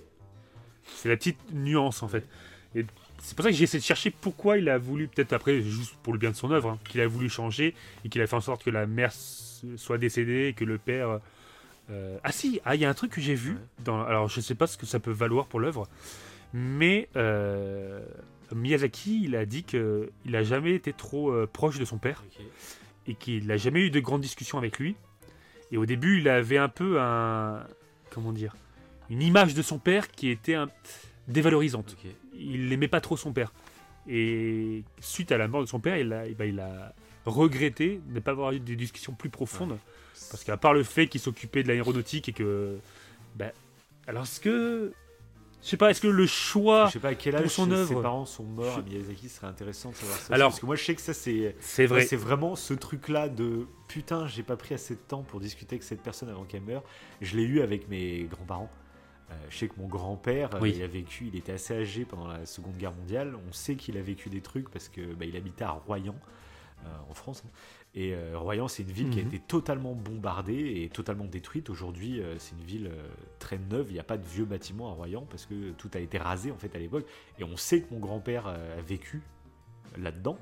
S2: C'est la petite nuance, en fait. Et c'est pour ça que j'ai essayé de chercher pourquoi il a voulu, peut-être après, juste pour le bien de son œuvre, hein, qu'il a voulu changer et qu'il a fait en sorte que la mère soit décédée et que le père. euh, Ah si, ah, il y a un truc que j'ai vu. Dans... Alors, je sais pas ce que ça peut valoir pour l'œuvre, mais euh, Miyazaki, il a dit qu'il n'a jamais été trop euh, proche de son père et qu'il n'a jamais eu de grandes discussions avec lui. Et au début, il avait un peu un. Comment dire Une image de son père qui était un- dévalorisante. Il n'aimait pas trop son père. Et suite à la mort de son père, il a, eh ben, il a regretté de ne pas avoir eu des discussions plus profondes. Parce qu'à part le fait qu'il s'occupait de l'aéronautique et que. ben, alors, est-ce que. Je sais pas, est-ce que le choix.
S3: Je sais pas à quel
S2: pour
S3: âge
S2: son
S3: ses
S2: œuvre.
S3: parents sont morts à Miyazaki, ce serait intéressant de savoir ça.
S2: Alors-
S3: parce que moi je sais que ça c'est
S2: C'est vrai.
S3: c'est vraiment ce truc là de putain, j'ai pas pris assez de temps pour discuter avec cette personne avant qu'elle meure. Je l'ai eu avec mes grands-parents. Euh, je sais que mon grand-père, euh,
S2: Oui.
S3: il a vécu, il était assez âgé pendant la Seconde Guerre mondiale. On sait qu'il a vécu des trucs parce que bah, il habitait à Royan, euh, en France. hein. Et Royan, c'est une ville qui a
S2: Mhm.
S3: été totalement bombardée et totalement détruite. Aujourd'hui, c'est une ville très neuve. Il n'y a pas de vieux bâtiments à Royan parce que tout a été rasé en fait à l'époque. Et on sait que mon grand-père a vécu là-dedans.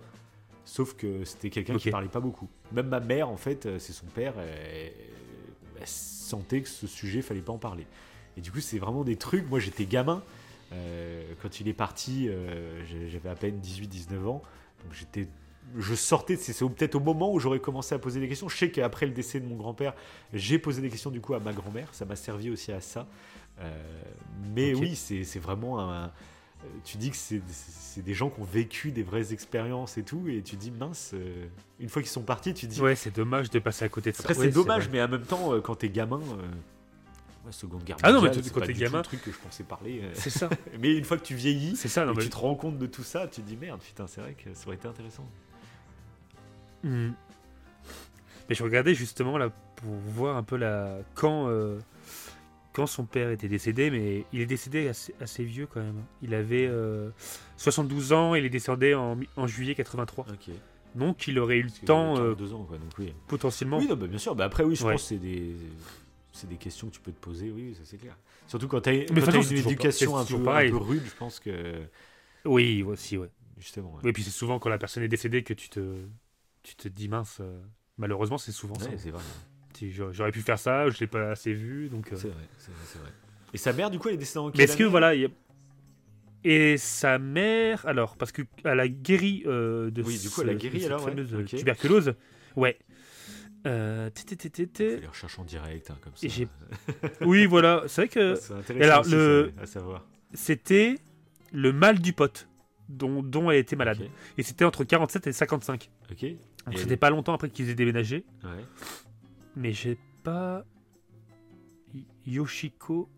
S3: Sauf que c'était quelqu'un qui
S2: Ok.
S3: parlait pas beaucoup. Même ma mère, en fait, c'est son père, elle sentait que ce sujet, fallait pas en parler. Et du coup, c'est vraiment des trucs. Moi, j'étais gamin. euh, quand il est parti, euh, j'avais à peine 18-19 ans. Donc j'étais. Je sortais, c'est peut-être au moment où j'aurais commencé à poser des questions. Je sais qu'après le décès de mon grand-père, j'ai posé des questions du coup à ma grand-mère. Ça m'a servi aussi à ça. Euh, mais oui, c'est vraiment un. Tu dis que c'est des gens qui ont vécu des vraies expériences et tout, et tu dis mince, une fois qu'ils sont partis, tu dis
S2: Ouais, c'est dommage de passer à côté de ça.
S3: après,
S2: Ouais,
S3: c'est dommage, mais en même temps, quand t'es gamin, Seconde Guerre
S2: Ah non, mais
S3: mondiale, du
S2: gamin-
S3: tout le truc que je pensais parler. euh.
S2: C'est ça.
S3: mais une fois que tu vieillis
S2: C'est ça, non,
S3: et que
S2: mais-
S3: tu te rends compte de tout ça, tu te dis merde, putain, c'est vrai que ça aurait été intéressant.
S2: Hmm. Mais je regardais justement là pour voir un peu la quand euh, quand son père était décédé, mais il est décédé assez, assez vieux quand même. Il avait euh, 72 ans, il est décédé en, juillet 83.
S3: Ok.
S2: Donc il aurait eu le temps euh,
S3: 42 ans, quoi, donc oui.
S2: potentiellement.
S3: Oui, non, bah, bien sûr. Bah, après, oui, je
S2: Ouais.
S3: pense que c'est des. C'est des questions que tu peux te poser, oui, ça c'est clair. Surtout quand tu as, une éducation un peu, un peu rude, je pense que.
S2: Oui, aussi, ouais.
S3: Justement. ouais.
S2: Oui, puis c'est souvent quand la personne est décédée que tu te tu te dis mince. euh, malheureusement, c'est souvent ça.
S3: Ouais, c'est vrai.
S2: J'aurais pu faire ça, je l'ai pas assez vu, donc. euh,
S3: C'est vrai, c'est vrai, c'est vrai. Et sa mère, du coup, elle est décédée en
S2: Mais
S3: quelle
S2: est-ce que voilà, il y a- et sa mère, alors parce que elle a guéri euh, de,
S3: Oui, du coup, elle a guéri, alors, ouais.
S2: fameuse
S3: Ok.
S2: tuberculose. Ouais. Euh,
S3: les recherches en direct, hein, comme ça.
S2: Oui, voilà, c'est vrai que
S3: C'est intéressant
S2: et alors,
S3: aussi,
S2: le-
S3: ça, à savoir.
S2: c'était le mal du pote dont, dont elle était malade.
S3: Ok,
S2: Et c'était entre 47 et 55.
S3: ok.
S2: Donc c'était pas longtemps après qu'ils aient déménagé.
S3: Ouais.
S2: Mais j'ai pas. Yoshiko.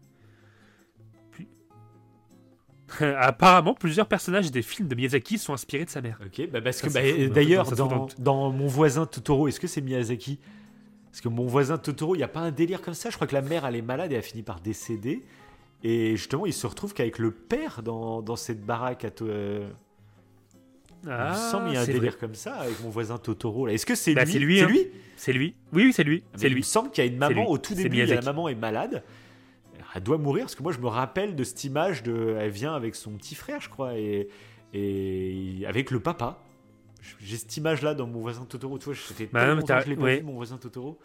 S2: Apparemment, plusieurs personnages des films de Miyazaki sont inspirés de sa mère.
S3: Ok, bah parce
S2: Ça,
S3: que bah,
S2: fou, hein.
S3: d'ailleurs, dans, dans Mon voisin Totoro, est-ce que c'est Miyazaki? Parce que Mon voisin Totoro, il n'y a pas un délire comme ça. Je crois que la mère, elle est malade et a fini par décéder. Et justement, il se retrouve qu'avec le père dans, dans cette baraque à euh, il me semble qu'il y a un
S2: Ah,
S3: délire
S2: vrai.
S3: comme ça avec Mon voisin Totoro. là. Est-ce que c'est
S2: Bah,
S3: lui
S2: c'est lui,
S3: C'est
S2: hein.
S3: lui
S2: C'est lui. Oui, oui, c'est lui.
S3: Mais
S2: C'est
S3: Il me
S2: lui.
S3: semble qu'il y a une maman
S2: lui.
S3: au tout début, la maman est malade. Elle doit mourir parce que moi je me rappelle de cette image de elle vient avec son petit frère je crois et, et avec le papa. j'ai cette image là dans mon voisin Totoro. Tu vois, je fais
S2: Bah,
S3: je l'ai pas
S2: ouais.
S3: vu mon voisin Totoro,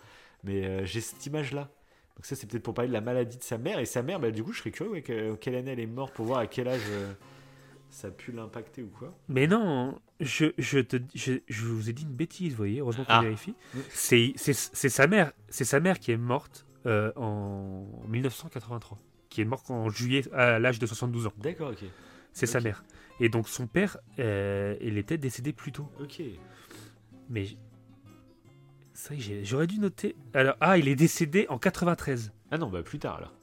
S3: mais euh, j'ai cette image là. Donc ça, c'est peut-être pour parler de la maladie de sa mère. Et sa mère, bah, du coup, je serais curieux ouais, que- quelle année elle est morte pour voir à quel âge euh, ça a pu l'impacter ou quoi.
S2: Mais non, je, je, te, je, je vous ai dit une bêtise, vous voyez, heureusement qu'on
S3: Ah.
S2: vérifie. C'est sa mère, c'est sa mère qui est morte euh, en 1983, qui est morte en juillet à l'âge de 72 ans.
S3: D'accord, ok.
S2: C'est sa mère. Et donc son père, euh, il était décédé plus tôt.
S3: Ok.
S2: Mais ça, j'aurais dû noter. Alors, ah, il est décédé en 93.
S3: Ah non, bah plus tard alors.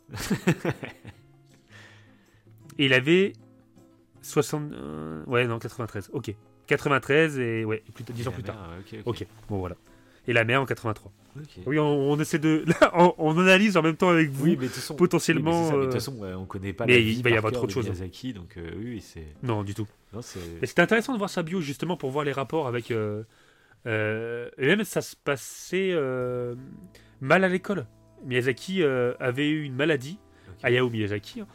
S2: Et il avait 60. euh, ouais, non, 93. Ok. 93 et ouais, plus, 10 ans plus
S3: mère,
S2: tard.
S3: ouais, ok, ok.
S2: Ok, bon voilà. Et la mère en 83.
S3: Ok.
S2: Oui, on, on essaie de. Là, on, on analyse en même temps avec vous.
S3: Oui, mais façon,
S2: potentiellement,
S3: oui, mais de
S2: euh,
S3: toute façon, ouais, on connaît pas.
S2: mais
S3: la
S2: il
S3: vie
S2: va y avoir trop de choses.
S3: Miyazaki, donc euh, oui.
S2: Non, du tout.
S3: Non.
S2: Mais c'était intéressant de voir sa bio justement pour voir les rapports avec. euh, euh, et même ça se passait euh, mal à l'école. Miyazaki euh, avait eu une maladie,
S3: Ok.
S2: Hayao Miyazaki, hein,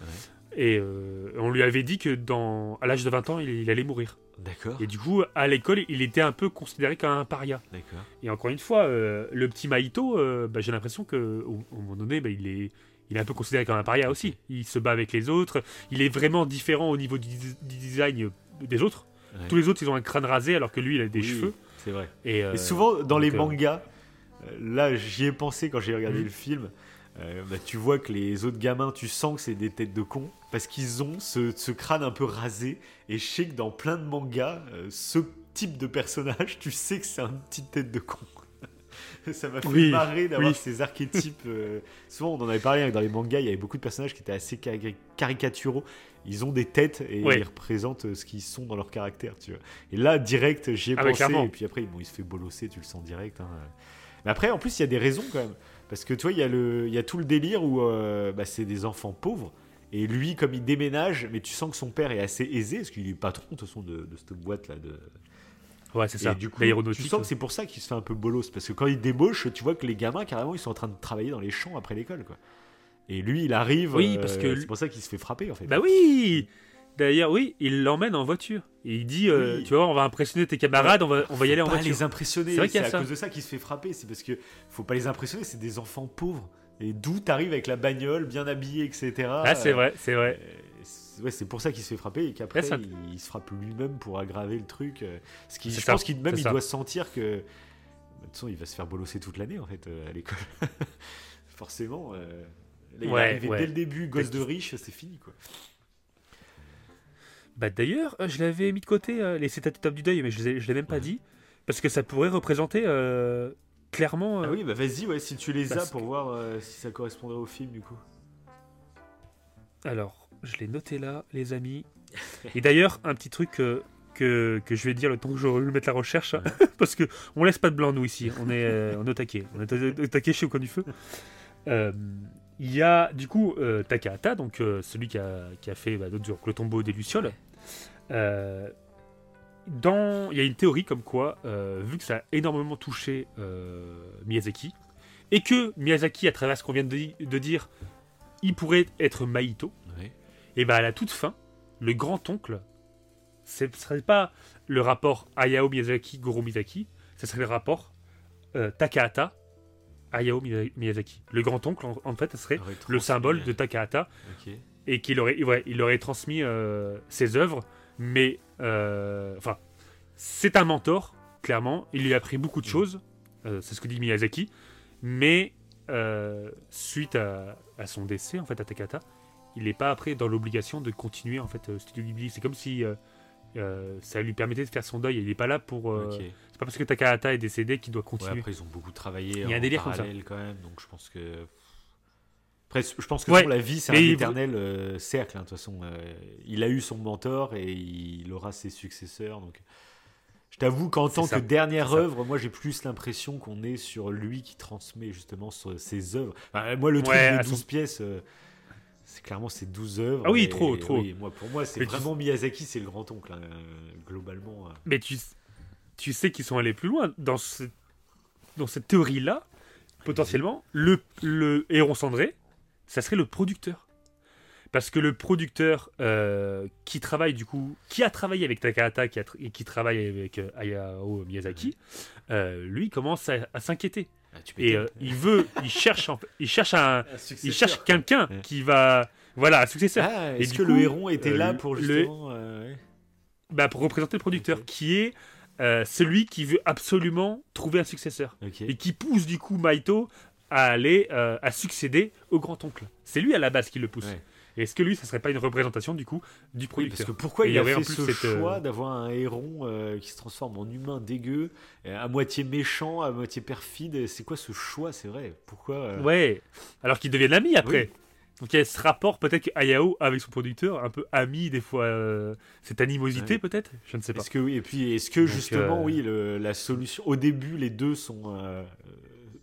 S2: et euh, on lui avait dit que dans, à l'âge de 20 ans, il, il allait mourir.
S3: D'accord.
S2: Et du coup, à l'école, il était un peu considéré comme un paria.
S3: D'accord.
S2: Et encore une fois, euh, le petit Maito, euh, bah, j'ai l'impression que au, au moment donné, bah, il est, il est un peu considéré comme un paria aussi. Il se bat avec les autres. Il est vraiment différent au niveau du, du design des autres.
S3: Ouais.
S2: Tous les autres, ils ont un crâne rasé, alors que lui, il a des
S3: Oui,
S2: cheveux.
S3: C'est vrai.
S2: Et, euh,
S3: Et souvent, dans les mangas, euh, là, j'y ai pensé quand j'ai regardé
S2: Mhm.
S3: le film. Euh, bah, tu vois que les autres gamins, tu sens que c'est des têtes de cons parce qu'ils ont ce, ce crâne un peu rasé. Et je sais que dans plein de mangas, euh, ce type de personnage, tu sais que c'est un petit tête de con. Ça m'a fait
S2: Oui,
S3: marrer d'avoir
S2: oui.
S3: ces archétypes. euh, souvent, on en avait parlé hein, dans les mangas, il y avait beaucoup de personnages qui étaient assez cari- caricaturaux. Ils ont des têtes et ils représentent ce qu'ils sont dans leur caractère, tu vois. Et là, direct, j'y ai
S2: Ah ouais,
S3: pensé. et puis après, bon, il se fait bolosser, tu le sens direct. hein. Mais après, en plus, il y a des raisons quand même. Parce que tu vois, il y, a le- il y a tout le délire où euh, bah, c'est des enfants pauvres. Et lui, comme il déménage, mais tu sens que son père est assez aisé, parce qu'il est patron de toute façon de, de cette boîte-là. De...
S2: Ouais, c'est
S3: Et
S2: ça.
S3: du coup, tu sens que c'est pour ça qu'il se fait un peu bolos. Parce que quand il débauche, tu vois que les gamins, carrément, ils sont en train de travailler dans les champs après l'école. quoi. Et lui, il arrive.
S2: Oui, parce que-
S3: C'est pour ça qu'il se fait frapper, en fait.
S2: Bah oui D'ailleurs, oui, il l'emmène en voiture. Et il dit, euh,
S3: Oui.
S2: tu vois, on va impressionner tes camarades, on va, on va y aller en
S3: pas
S2: voiture.
S3: les impressionner.
S2: C'est
S3: C'est à
S2: ça.
S3: cause de ça qu'il se fait frapper. C'est parce que faut pas les impressionner. C'est des enfants pauvres. Et d'où t'arrives avec la bagnole, bien habillé, etc.
S2: Ah, c'est
S3: Euh,
S2: vrai, c'est vrai.
S3: euh, c'est- ouais, c'est pour ça qu'il se fait frapper et qu'après
S2: Ouais,
S3: il, il se frappe lui-même pour aggraver le truc. euh, Ce qui, je
S2: ça,
S3: pense qu'il même
S2: c'est
S3: il
S2: ça.
S3: doit sentir que de toute façon il va se faire bolosser toute l'année en fait à l'école. Forcément. là, il
S2: Ouais,
S3: est arrivé dès le début, gosse de riche, c'est fini quoi.
S2: Bah d'ailleurs, euh, je l'avais mis de côté, euh, les cette étape du deuil, mais je je l'ai même pas
S3: Ouais.
S2: dit. Parce que ça pourrait représenter euh, clairement. euh,
S3: Ah oui, bah vas-y, ouais, si tu les as pour voir euh, si ça correspondrait au film du coup.
S2: Alors, je l'ai noté là, les amis. Et d'ailleurs, un petit truc euh, que, que je vais dire le temps que je vais mettre la recherche, parce que on laisse pas de blanc nous ici. On est, euh, on est au taquet. On est au- taquet chez Au coin du feu. Euh, Il y a du coup euh, Takahata, donc euh, celui qui a, qui a fait bah, le tombeau des Lucioles. Euh, dans, il y a une théorie comme quoi, euh, vu que ça a énormément touché euh, Miyazaki, et que Miyazaki, à travers ce qu'on vient de, di- de dire, il pourrait être Maito, et ben à la toute fin, le grand-oncle, ce ne serait pas le rapport Hayao Miyazaki, Goro Miyazaki, ce serait le rapport euh, Takahata, Hayao Miya- Miyazaki. Le grand-oncle, en, en fait, ce serait le symbole de Takahata, et qu'il aurait, ouais, il aurait transmis euh, ses œuvres, mais euh, enfin, c'est un mentor, clairement. Il lui a appris beaucoup de
S3: Mm.
S2: choses, euh, c'est ce que dit Miyazaki, mais euh, suite à, à son décès, en fait, à Takahata, il n'est pas après dans l'obligation de continuer en fait euh, Studio Ghibli. C'est comme si euh, euh, ça lui permettait de faire son deuil. Il n'est pas là pour. C'est pas parce que Takahata est décédé qu'il doit
S3: Ouais,
S2: continuer.
S3: après, ils ont beaucoup travaillé
S2: Il y a un
S3: en
S2: délire comme ça.
S3: parallèle quand même, donc je pense que. Après, je pense que
S2: Ouais.
S3: la vie, c'est un éternel euh, cercle. hein, de toute façon, Euh, il a eu son mentor et il aura ses successeurs. Donc, je t'avoue qu'en tant
S2: ça,
S3: que dernière œuvre, moi, j'ai plus l'impression qu'on est sur lui qui transmet justement sur ses œuvres. Enfin, moi, le truc
S2: Ouais,
S3: de
S2: à
S3: 12
S2: son-
S3: pièces. euh, c'est clairement ces 12 œuvres.
S2: Ah oui,
S3: et-
S2: trop, trop.
S3: oui, moi, pour moi, c'est
S2: tu-
S3: vraiment Miyazaki, c'est le grand oncle, hein, globalement. euh.
S2: Mais tu, tu sais qu'ils sont allés plus loin. Dans, ce- dans cette théorie-là, potentiellement, le, le héron cendré, ça serait le producteur. parce que le producteur euh, qui travaille du coup, qui a travaillé avec Takahata qui a et qui travaille avec euh, Hayao Miyazaki, euh, lui commence à, à s'inquiéter.
S3: Ah,
S2: Et euh, il veut, il cherche, en il cherche un,
S3: Un
S2: il cherche quelqu'un qui va, voilà, un successeur,
S3: Ah, est-ce que
S2: coup,
S3: le héron était là
S2: le-
S3: pour
S2: le-
S3: justement. ouais.
S2: bah, pour représenter le producteur, qui est euh, celui qui veut absolument trouver un successeur et qui pousse du coup Maito à aller euh, à succéder au grand oncle. C'est lui à la base qui le pousse.
S3: Ouais.
S2: Et est-ce que lui, ça serait pas une représentation du coup du
S3: Oui,
S2: producteur
S3: parce que pourquoi
S2: Et il y
S3: a fait
S2: en plus
S3: ce
S2: cette, euh,
S3: choix d'avoir un héron euh, qui se transforme en humain dégueu, à moitié méchant, à moitié perfide? C'est quoi ce choix? C'est vrai. Pourquoi euh,
S2: Ouais. Alors qu'ils deviennent amis après. Donc il y a ce rapport peut-être que Hayao avec son producteur, un peu ami des fois, euh, cette animosité
S3: Ouais.
S2: peut-être, je ne sais pas.
S3: Est-ce que oui Et puis est-ce que
S2: Donc,
S3: justement
S2: euh,
S3: oui le- la solution Au début, les deux sont euh,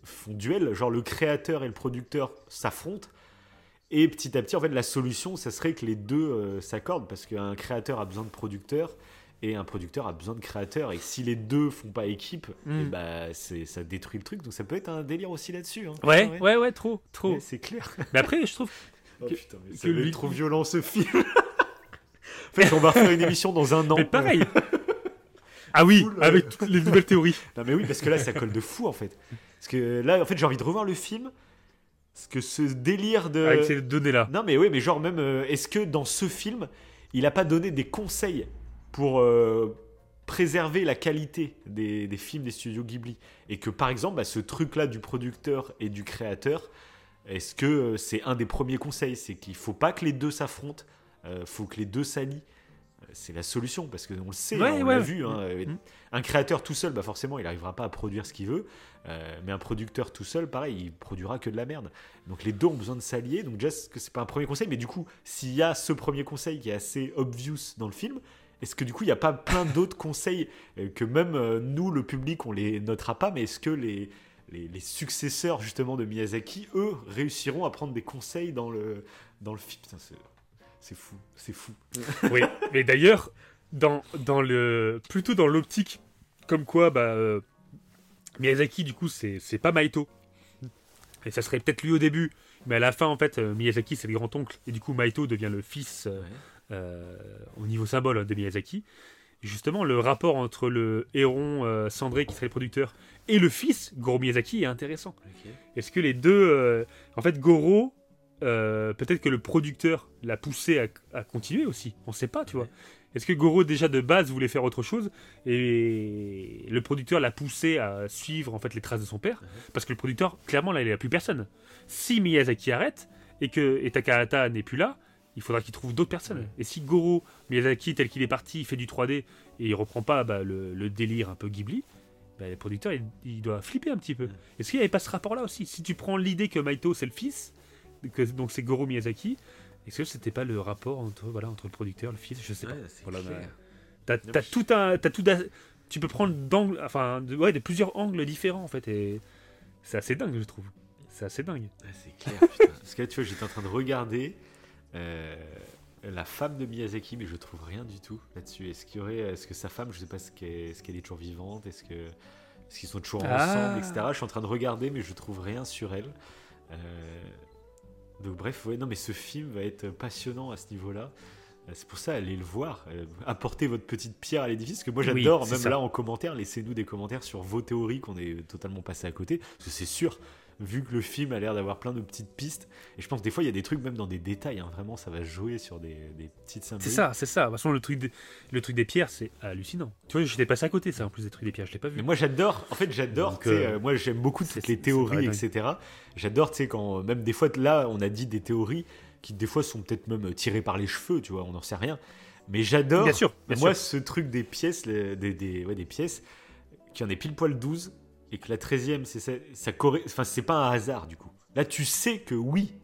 S3: font duel, genre le créateur et le producteur s'affrontent. Et petit à petit, en fait, la solution, ça serait que les deux euh, s'accordent parce qu'un créateur a besoin de producteur et un producteur a besoin de créateur. Et si les deux font pas équipe,
S2: Mm.
S3: c'est ça détruit le truc. Donc ça peut être un délire aussi là-dessus. hein.
S2: Ouais, ouais, ouais, trop, trop.
S3: Ouais, c'est clair.
S2: Mais après, je trouve.
S3: Oh
S2: Que-
S3: putain, mais
S2: que
S3: ça va
S2: lui-
S3: trop violent ce film. en fait, on va faire une émission dans un an.
S2: Mais pareil. Ah oui,
S3: euh,
S2: avec toutes les nouvelles théories.
S3: Non mais oui, parce que là, ça colle de fou en fait. Parce que là, en fait, j'ai envie de revoir le film. Parce que ce délire de...
S2: Avec ces données-là.
S3: Non mais oui, mais genre même, euh, est-ce que dans ce film, il a pas donné des conseils pour euh, préserver la qualité des, des films des studios Ghibli? Et que par exemple, bah, ce truc-là du producteur et du créateur, est-ce que euh, c'est un des premiers conseils? C'est qu'il faut pas que les deux s'affrontent, euh, faut que les deux s'allient. C'est la solution parce que on le sait,
S2: Ouais,
S3: on
S2: ouais.
S3: l'a vu. hein, euh,
S2: Mm.
S3: Un créateur tout seul, bah forcément, il n'arrivera pas à produire ce qu'il veut. Euh, mais un producteur tout seul, pareil, il produira que de la merde. Donc les deux ont besoin de s'allier. Donc déjà, c'est pas un premier conseil, mais du coup, s'il y a ce premier conseil qui est assez obvious dans le film, est-ce que du coup, il n'y a pas plein d'autres conseils euh, que même euh, nous, le public, on les notera pas, mais est-ce que les, les, les successeurs justement de Miyazaki, eux, réussiront à prendre des conseils dans le, dans le film? Putain, c'est- fou, c'est fou.
S2: Oui, mais d'ailleurs, dans, dans le, plutôt dans l'optique, comme quoi, bah, euh, Miyazaki, du coup, c'est c'est pas Maito. Et ça serait peut-être lui au début, mais à la fin, en fait, euh, Miyazaki, c'est le grand-oncle, et du coup, Maito devient le fils euh, euh, au niveau symbole de Miyazaki. Et justement, le rapport entre le héron euh, cendré, qui serait le producteur, et le fils, Goro Miyazaki, est intéressant. Est-ce que les deux. euh, En fait, Goro, euh, peut-être que le producteur l'a poussé à, à continuer aussi. On sait pas, tu vois. Est-ce que Goro, déjà de base, voulait faire autre chose et le producteur l'a poussé à suivre en fait les traces de son père? Parce que le producteur, clairement, là, il n'a plus personne. Si Miyazaki arrête et que et Takahata n'est plus là, il faudra qu'il trouve d'autres personnes.
S3: Ouais.
S2: Et si Goro Miyazaki, tel qu'il est parti, il fait du 3D et il reprend pas bah, le, le délire un peu Ghibli, bah, le producteur, il, il doit flipper un petit peu.
S3: Ouais.
S2: Est-ce qu'il n'y avait pas ce rapport-là aussi? Si tu prends l'idée que Maito, c'est le fils, que, donc c'est Goro Miyazaki, est-ce que c'était pas le rapport entre, voilà, entre le producteur, le fils Je sais pas. Voilà, T'as, t'as tout un, t'as tout un- tu peux prendre d'angles, enfin, de, ouais, de plusieurs angles différents en fait, et c'est assez dingue, je trouve. C'est assez dingue.
S3: Ah, c'est clair, putain. Parce que là, tu vois, j'étais en train de regarder euh, la femme de Miyazaki, mais je trouve rien du tout là-dessus. Est-ce qu'il y aurait, est-ce que sa femme, je sais pas, est-ce qu'elle est, qu'elle est toujours vivante, est-ce que, est-ce qu'ils sont toujours
S2: Ah.
S3: ensemble, etc. Je suis en train de regarder, mais je trouve rien sur elle. Euh, donc bref, ouais, non, mais ce film va être passionnant à ce niveau-là. Euh, C'est pour ça, allez le voir, euh, apportez votre petite pierre à l'édifice, parce que moi j'adore, même
S2: ça.
S3: là en commentaire, laissez-nous des commentaires sur vos théories qu'on est totalement passé à côté, parce que c'est sûr, vu que le film a l'air d'avoir plein de petites pistes, et je pense que des fois il y a des trucs même dans des détails, hein, vraiment ça va jouer sur des, des petites symboliques.
S2: C'est ça, c'est ça. De toute façon, le truc, des, le truc des pierres, c'est hallucinant. Tu vois, j'étais passé à côté, ça, en plus des trucs des pierres, je l'ai pas vu.
S3: Mais moi j'adore, en fait j'adore,
S2: euh,
S3: euh, moi j'aime beaucoup toutes les théories, etc. J'adore, tu sais, quand même des fois, là on a dit des théories qui des fois sont peut-être même tirées par les cheveux, tu vois, on n'en sait rien. Mais j'adore,
S2: Bien sûr, bien
S3: moi
S2: sûr.
S3: ce truc des pièces, des, des, ouais, des pièces, qui en est pile poil 12, et que la 13e, c'est ça, ça corré- enfin c'est pas un hasard du coup. Là tu sais que oui,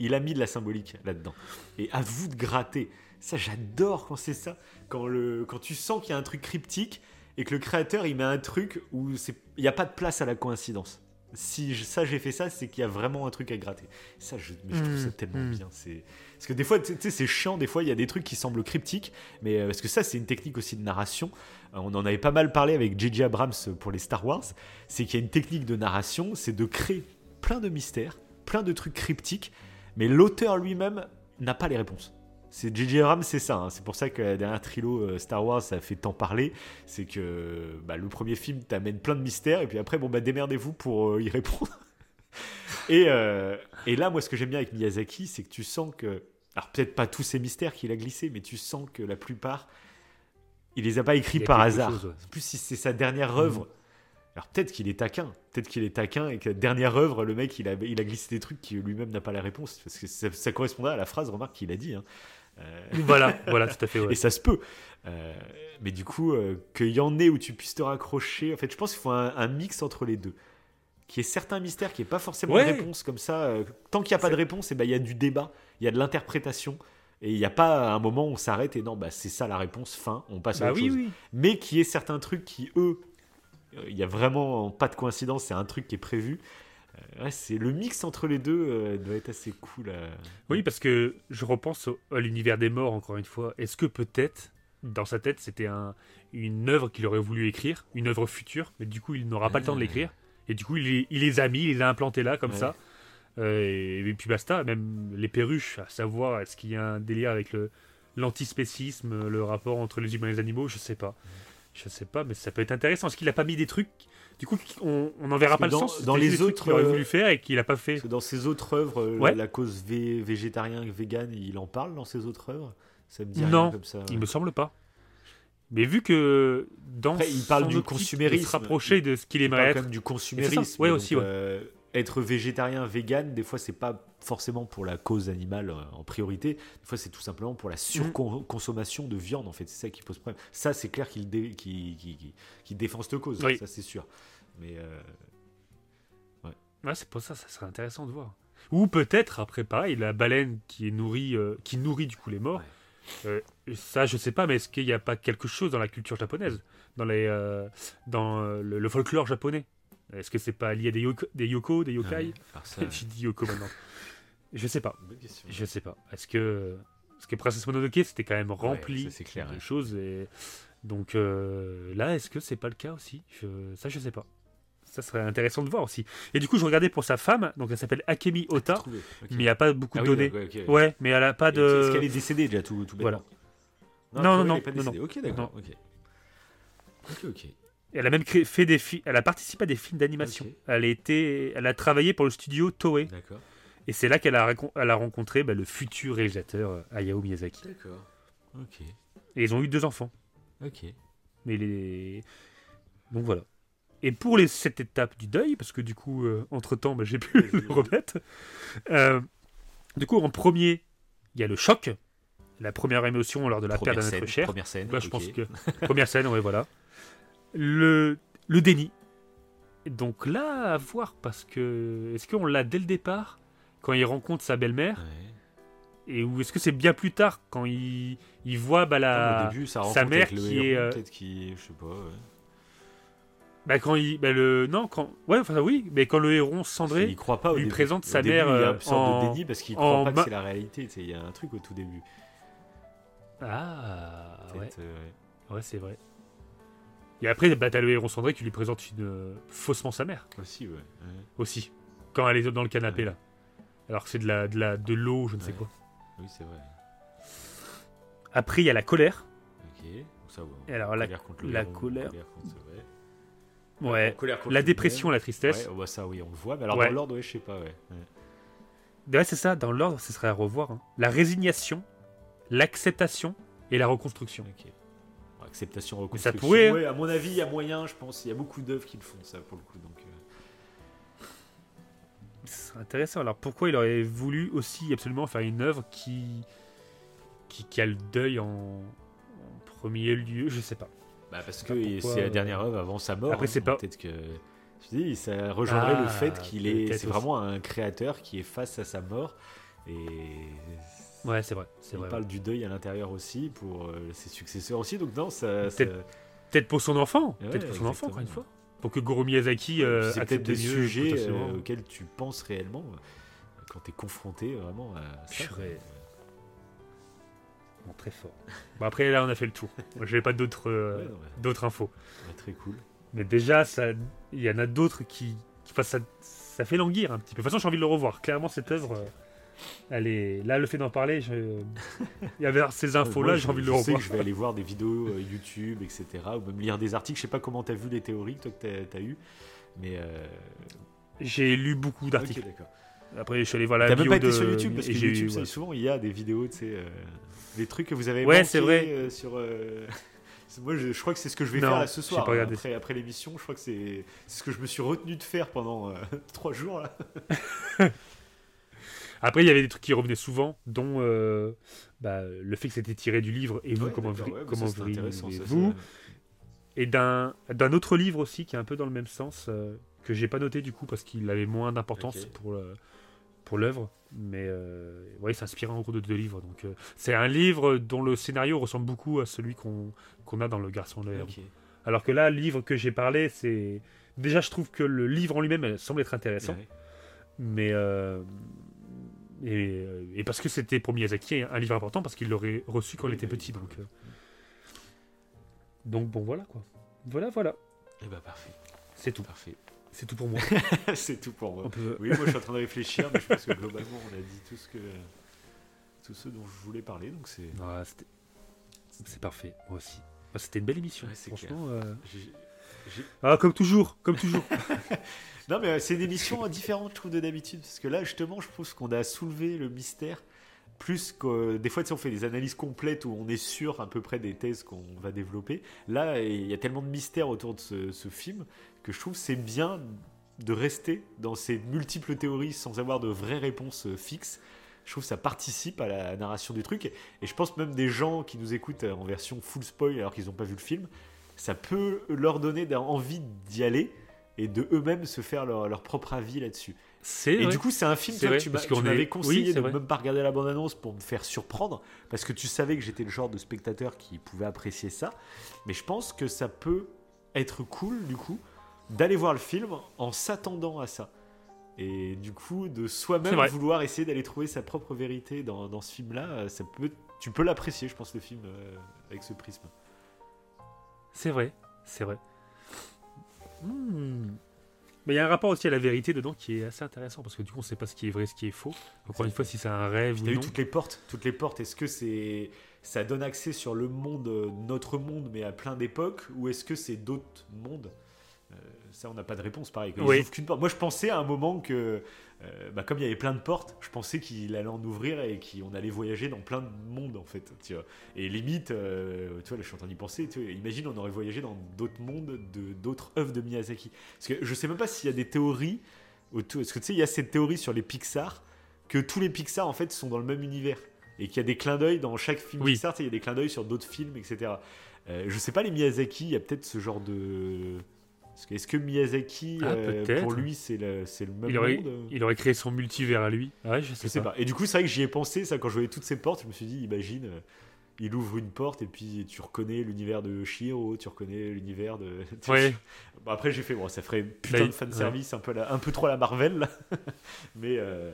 S3: il a mis de la symbolique là-dedans. Et à vous de gratter. Ça, j'adore quand c'est ça. Quand, le, quand tu sens qu'il y a un truc cryptique et que le créateur, il met un truc où il n'y a pas de place à la coïncidence. Si je- ça, j'ai fait ça, c'est qu'il y a vraiment un truc à gratter. Ça, je, mais je trouve ça
S2: Mm,
S3: tellement
S2: mm.
S3: bien. C'est... Parce que des fois, tu sais, c'est chiant. Des fois, il y a des trucs qui semblent cryptiques. Mais euh, parce que ça, c'est une technique aussi de narration. On en avait pas mal parlé avec J.J. Abrams pour les Star Wars. C'est qu'il y a une technique de narration, c'est de créer plein de mystères, plein de trucs cryptiques. Mais l'auteur lui-même, n'a pas les réponses. C'est J.J. Abrams, c'est ça. hein. C'est pour ça que la dernière trilo euh, Star Wars, ça a fait tant parler. C'est que bah, le premier film t'amène plein de mystères, et puis après, bon, bah, démerdez-vous pour euh, y répondre. et, euh, et là, moi, ce que j'aime bien avec Miyazaki, c'est que tu sens que. Alors, peut-être pas tous ces mystères qu'il a glissés, mais tu sens que la plupart, il les a pas écrits
S2: a
S3: par hasard.
S2: chose, ouais.
S3: En plus, si c'est sa dernière œuvre. Alors peut-être qu'il est taquin, peut-être qu'il est taquin et que la dernière œuvre, le mec, il a, il a glissé des trucs qui lui-même n'a pas la réponse. Parce que ça, ça correspondait à la phrase, remarque, qu'il a dit. hein. Euh,
S2: Voilà, voilà, tout à fait. ouais.
S3: Et ça se peut. Euh, mais du coup, euh, qu'il y en ait où tu puisses te raccrocher. En fait, je pense qu'il faut un, un mix entre les deux. Qu'il y ait certains mystères, qui n'y ait pas forcément
S2: Ouais.
S3: de réponse comme ça. tant qu'il n'y a pas de réponse, eh ben, il y a du débat, il y a de l'interprétation. Et il n'y a pas un moment où on s'arrête et non, bah, c'est ça la réponse, fin, on passe à
S2: Bah
S3: autre
S2: oui,
S3: chose.
S2: oui.
S3: Mais qu'il y ait certains trucs qui, eux, euh, il n'y a vraiment pas de coïncidence, c'est un truc qui est prévu. Euh, ouais, c'est le mix entre les deux euh, doit être assez cool. euh.
S2: Oui, parce que je repense au- à l'univers des morts, encore une fois. Est-ce que peut-être, dans sa tête, c'était un, une œuvre qu'il aurait voulu écrire, une œuvre future, mais du coup, il n'aura pas le temps de l'écrire. Et du coup, il, les- il les a mis, il les a implantés là, comme
S3: Ouais.
S2: ça. Euh, et, et puis basta, même les perruches, à savoir, est-ce qu'il y a un délire avec le l'antispécisme, le rapport entre les humains et les animaux, je sais pas. Je sais pas, mais ça peut être intéressant. Est-ce qu'il a pas mis des trucs? Du coup, on n'en verra pas le sens.
S3: dans les autres,
S2: qu'il aurait
S3: euh,
S2: voulu faire et qu'il a pas fait.
S3: Dans ses autres œuvres, euh,
S2: Ouais.
S3: la cause vé- végétarien, vegan, il en parle dans ses autres œuvres? Ça me dit
S2: Non,
S3: rien comme ça.
S2: Il me semble pas. Mais vu que dans
S3: Après, il parle du consumérisme.
S2: se rapprocher de ce qu'il
S3: Il
S2: aimerait
S3: parle
S2: être.
S3: quand même du consumérisme.
S2: Ouais, aussi, ouais.
S3: euh, être végétarien, vegan, des fois, c'est pas forcément pour la cause animale euh, en priorité. Des fois, c'est tout simplement pour la surconsommation de viande, en fait. C'est ça qui pose problème. Ça, c'est clair qu'il dé- qu'il défend cette cause.
S2: Oui.
S3: Ça, c'est sûr. Mais euh,
S2: Ouais, c'est pour ça, ça serait intéressant de voir. Ou peut-être après pareil, la baleine qui est nourrie, euh, qui nourrit du coup les morts. Euh, ça, je sais pas, mais est-ce qu'il n'y a pas quelque chose dans la culture japonaise, dans les, dans le, le folklore japonais? Est-ce que c'est pas lié à des yoko, des yoko, des yokai?
S3: Ouais, ça,
S2: J'ai dit yoko maintenant. Je sais pas. Je sais pas. Est-ce que parce que Princess Mononoke c'était quand même rempli
S3: ça, c'est clair,
S2: de
S3: ouais.
S2: choses et donc euh, là est-ce que c'est pas le cas aussi? Je... Ça je sais pas. Ça serait intéressant de voir aussi. Et du coup je regardais pour sa femme donc elle s'appelle Akemi Ota
S3: Trouvé. Ok.
S2: mais il n'y a pas beaucoup
S3: Ah
S2: de
S3: oui,
S2: données.
S3: ouais.
S2: Ouais mais elle a pas
S3: Et Est-ce qu'elle
S2: de.
S3: est décédée déjà tout, tout
S2: Voilà. Non, non, non,
S3: décédée.
S2: non.
S3: Ok, d'accord. Ok. Ok, ok.
S2: Elle a même créé- fait des fi- elle a participé à des films d'animation.
S3: Ok.
S2: Elle a été elle a travaillé pour le studio Toei
S3: D'accord.
S2: et c'est là qu'elle a, racon- elle a rencontré bah, le futur réalisateur euh, Hayao Miyazaki.
S3: D'accord. Ok.
S2: Et ils ont eu deux enfants.
S3: Ok.
S2: Mais les... Donc voilà. Et pour les, cette étape du deuil, parce que du coup, euh, entre-temps, bah, j'ai pu le remettre. euh, du coup, en premier, il y a le choc, la première émotion lors de la
S3: Première
S2: perte d'un être cher.
S3: Première scène.
S2: Là, je pense que... Première scène, ouais, voilà. Le, le déni. Donc là, à voir, parce que... Est-ce qu'on l'a dès le départ, quand il rencontre sa belle-mère,
S3: Ouais.
S2: et ou est-ce que c'est bien plus tard, quand il, il voit bah, la...
S3: Au début, ça
S2: sa mère
S3: avec le
S2: qui
S3: héros,
S2: est, euh,
S3: Peut-être qui. Je sais pas. ouais.
S2: Bah quand il, bah le, non quand, ouais enfin oui, mais quand le héron
S3: Il
S2: cendré,
S3: y croit pas au
S2: lui
S3: début.
S2: présente
S3: Au
S2: sa
S3: début,
S2: mère,
S3: Il y a
S2: euh,
S3: une sorte
S2: en-
S3: de déni parce qu'il
S2: en
S3: croit pas que c'est la réalité. tu sais, Il y a un truc au tout début.
S2: ah ouais,
S3: euh, ouais.
S2: ouais c'est vrai. Et après bah t'as le héron cendré qui lui présente une euh, faussement sa mère
S3: Aussi, ouais. ouais.
S2: aussi, quand elle est dans le canapé
S3: Ouais.
S2: là. Alors que c'est de la de la de l'eau, je ne sais
S3: Ouais.
S2: quoi.
S3: Oui, c'est vrai.
S2: Après il y a la colère.
S3: Ok. Ça, ouais.
S2: Et alors la,
S3: Colère contre le
S2: la
S3: héron,
S2: colère.
S3: contre- ouais.
S2: ouais,
S3: Colère contre
S2: la
S3: le
S2: dépression, la
S3: Ouais,
S2: tristesse.
S3: oh, bah ça, oui, on le voit. Mais alors,
S2: Ouais.
S3: dans l'ordre, ouais, je sais pas, ouais. ouais.
S2: Ouais, c'est ça. Dans l'ordre, ce serait à revoir. hein. La résignation, l'acceptation et la reconstruction.
S3: Ok. Acceptation,
S2: ça
S3: reconstruction.
S2: pourrait, hein.
S3: Ouais, à mon avis, il y a moyen, je pense. Il y a beaucoup d'œuvres qui le font, ça, pour le coup. Donc, euh,
S2: C'est intéressant. Alors pourquoi il aurait voulu aussi absolument faire une œuvre qui qui, qui a le deuil en, en premier lieu? Je sais pas.
S3: Bah parce
S2: sais
S3: que
S2: pourquoi,
S3: c'est la
S2: euh,
S3: dernière œuvre avant sa mort.
S2: Après,
S3: hein.
S2: c'est pas-
S3: Peut-être que. Je dis, ça rejoindrait le
S2: Ah,
S3: fait qu'il est. C'est
S2: aussi.
S3: vraiment un créateur qui est face à sa mort. Et.
S2: Ouais, c'est vrai.
S3: Il
S2: vrai.
S3: parle du deuil à l'intérieur aussi pour euh, ses successeurs aussi. Donc, non, ça. ça-
S2: Peut-être- pour son enfant.
S3: Ouais,
S2: Peut-être pour son enfant, encore une fois. Pour que Goro Miyazaki euh,
S3: c'est peut-être des
S2: mieux
S3: sujets euh, auxquels tu penses réellement euh, quand tu es confronté vraiment à ça.
S2: Bon, très fort. Bon, après, là, on a fait le tour. J'avais pas d'autres
S3: Ouais,
S2: d'autres infos.
S3: Très cool.
S2: Mais déjà, ça, il y en a d'autres qui, qui enfin, ça, ça fait languir un petit peu. De toute façon, j'ai envie de le revoir. Clairement, cette œuvre, Allez, là, le fait d'en parler, je... il y avait ces infos-là, j'ai envie de le
S3: je sais
S2: revoir.
S3: que je vais aller voir des vidéos euh, YouTube, etc. Ou même lire des articles. Je sais pas comment t'as vu les théories, toi, que t'as as eu. Mais. euh,
S2: J'ai lu beaucoup d'articles.
S3: ok, d'accord.
S2: Après, je suis allé voir la
S3: T'as même pas été
S2: de...
S3: sur YouTube parce que YouTube,
S2: eu- ouais.
S3: souvent il y a des vidéos, tu sais, euh, des trucs que vous avez
S2: Ouais, c'est vrai.
S3: euh, sur. euh, Moi, je, je crois que c'est ce que je vais
S2: Non,
S3: faire là, ce soir. hein, après après l'émission, je crois que c'est ce que je me suis retenu de faire pendant trois jours là.
S2: Après, il y avait des trucs qui revenaient souvent, dont euh, bah, le fait que c'était tiré du livre et vous,
S3: Ouais,
S2: comment,
S3: ouais, bah,
S2: comment
S3: ça,
S2: vous et d'un autre livre aussi qui est un peu dans le même sens euh, que j'ai pas noté du coup parce qu'il avait moins d'importance
S3: Ok.
S2: pour le- pour l'œuvre mais euh, ouais il s'inspirait en gros de deux livres donc euh, c'est un livre dont le scénario ressemble beaucoup à celui qu'on a dans le garçon de l'air
S3: Ok.
S2: alors que là le livre que j'ai parlé c'est déjà je trouve que le livre en lui-même semble être intéressant
S3: Ouais.
S2: mais euh, et, euh, et parce que c'était pour Miyazaki un livre important parce qu'il l'aurait reçu quand
S3: Oui,
S2: il était petit donc euh, donc bon voilà quoi. Voilà voilà.
S3: Eh ben parfait,
S2: c'est tout.
S3: Parfait.
S2: c'est tout pour moi.
S3: C'est tout pour moi.
S2: Peut-
S3: Oui, moi je suis en train de réfléchir, mais je pense que globalement on a dit tout ce que tout ce dont je voulais parler, donc c'est.
S2: C'était- c'est parfait moi aussi. Bah, c'était une belle émission
S3: Ouais,
S2: franchement euh, ah comme toujours comme toujours
S3: Non, mais euh, c'est une émission différente, je trouve, de d'habitude. Parce que là, justement, je trouve qu'on a soulevé le mystère. Plus que des fois, sais, on fait des analyses complètes où on est sûr à peu près des thèses qu'on va développer. Là, il y a tellement de mystères autour de ce, film que je trouve c'est bien de rester dans ces multiples théories sans avoir de vraies réponses euh, fixes. Je trouve ça participe à la narration du truc. Et je pense même des gens qui nous écoutent euh, en version full spoil alors qu'ils n'ont pas vu le film, ça peut leur donner envie d'y aller et de eux-mêmes se faire leur, leur propre avis là-dessus.
S2: c'est
S3: Et
S2: vrai.
S3: du coup, c'est un film toi,
S2: vrai,
S3: que tu
S2: parce
S3: tu m'avais
S2: est-
S3: conseillé
S2: oui,
S3: de
S2: vrai.
S3: même pas regarder la bande-annonce pour me faire surprendre, parce que tu savais que j'étais le genre de spectateur qui pouvait apprécier ça. Mais je pense que ça peut être cool, du coup, d'aller voir le film en s'attendant à ça. Et du coup, de soi-même vouloir essayer d'aller trouver sa propre vérité dans, dans ce film-là, ça peut, tu peux l'apprécier, je pense, le film euh, avec ce prisme.
S2: c'est vrai c'est vrai Hmm. mais il y a un rapport aussi à la vérité dedans qui est assez intéressant parce que du coup on sait pas ce qui est vrai ce qui est faux encore une fois si c'est un rêve ou
S3: T'as eu
S2: non
S3: toutes les portes, toutes les portes. Est-ce que c'est ça donne accès sur le monde, euh, notre monde, mais à plein d'époques, ou est-ce que c'est d'autres mondes? Ça, on n'a pas de réponse. Pareil.
S2: Oui.
S3: qu'une porte. Moi, je pensais à un moment que, euh, bah, comme il y avait plein de portes, je pensais qu'il allait en ouvrir et qu'on allait voyager dans plein de mondes en fait. Tu vois. Et limite, euh, tu vois, là, je suis en train d'y penser. Tu vois, imagine, on aurait voyagé dans d'autres mondes, de d'autres œuvres de Miyazaki. Parce que je sais même pas s'il y a des théories autour. Parce que tu sais, il y a cette théorie sur les Pixar que tous les Pixar en fait sont dans le même univers et qu'il y a des clins d'œil dans chaque film
S2: Oui.
S3: Pixar, tu sais, il y a des clins d'œil sur d'autres films, etc. Euh, je sais pas les Miyazaki, il y a peut-être ce genre de. Parce que Est-ce que Miyazaki,
S2: Ah,
S3: euh, pour lui, c'est le, c'est le même
S2: il aurait,
S3: monde?
S2: il aurait créé son multivers à lui ouais je sais,
S3: Je sais pas. Et du coup, c'est vrai que j'y ai pensé, ça, quand je voyais toutes ces portes, je me suis dit, imagine, euh, il ouvre une porte et puis tu reconnais l'univers de Shiro, tu reconnais l'univers de.
S2: Ouais.
S3: Bon, après, j'ai fait, bon, ça ferait putain
S2: Là,
S3: de fanservice, un, peu la- un peu trop à la Marvel, là. Mais. euh,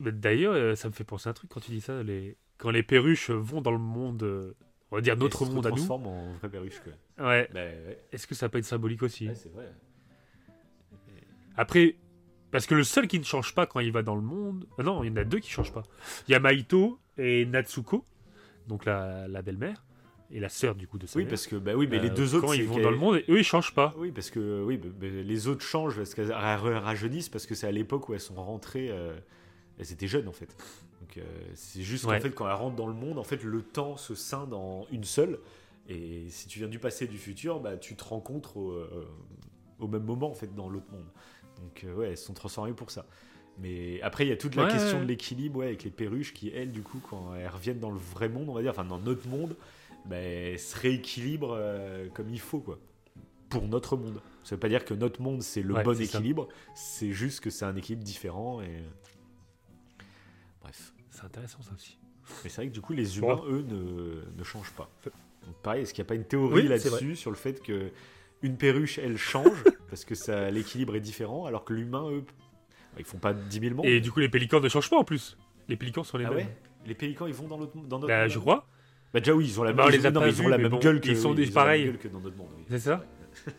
S2: Mais D'ailleurs, ça me fait penser à un truc quand tu dis ça. Les... Quand les perruches vont dans le monde, on va dire notre monde à nous,
S3: transforment en vraie perruche, quoi.
S2: ouais.
S3: Bah, ouais.
S2: est-ce que ça peut être symbolique aussi
S3: Ouais, c'est vrai.
S2: Après, parce que le seul qui ne change pas quand il va dans le monde. ah non, il y en a deux qui changent pas. Il y a Maito et Natsuko, donc la, la belle-mère, et la sœur du coup de sa
S3: Oui,
S2: mère.
S3: parce que, bah oui, mais les
S2: Euh,
S3: deux autres.
S2: Quand ils vont dans le monde, eux ils changent pas.
S3: Oui, parce que oui, bah, bah, les autres changent parce qu'elles ra- rajeunissent parce que c'est à l'époque où elles sont rentrées, euh, elles étaient jeunes en fait. Donc euh, c'est juste
S2: Ouais.
S3: qu'en fait quand elles rentrent dans le monde, en fait le temps se scinde en une seule. Et si tu viens du passé et du futur, bah tu te rencontres au, euh, au même moment en fait dans l'autre monde. Donc euh, ouais, elles sont transformées pour ça. Mais après il y a toute la
S2: Ouais,
S3: question
S2: ouais.
S3: de l'équilibre ouais, avec les perruches qui elles du coup quand elles reviennent dans le vrai monde, on va dire, enfin dans notre monde, bah, elles se rééquilibrent euh, comme il faut quoi pour notre monde. Ça veut pas dire que notre monde c'est le bon équilibre, c'est juste que c'est un équilibre différent et bref.
S2: C'est intéressant ça aussi.
S3: Mais c'est vrai que du coup les
S2: Bon.
S3: humains eux ne, ne changent pas. Donc pareil, est-ce qu'il n'y a pas une théorie
S2: Oui,
S3: là-dessus sur le fait que une perruche elle change parce que ça l'équilibre est différent alors que l'humain eux ils font pas 10 000 mondes?
S2: Et du coup, les pélicans ne changent pas en plus. Les pélicans sont les
S3: ah
S2: mêmes.
S3: ouais? Les pélicans ils vont dans notre dans notre
S2: Bah,
S3: monde?
S2: je crois.
S3: Bah déjà oui, ils ont la
S2: Bah,
S3: même
S2: on les a
S3: non,
S2: pas
S3: mais ils ont la même
S2: bon,
S3: gueule que
S2: ils sont
S3: oui,
S2: des
S3: ont la même
S2: pareils.
S3: gueule que dans notre monde. oui.
S2: C'est ça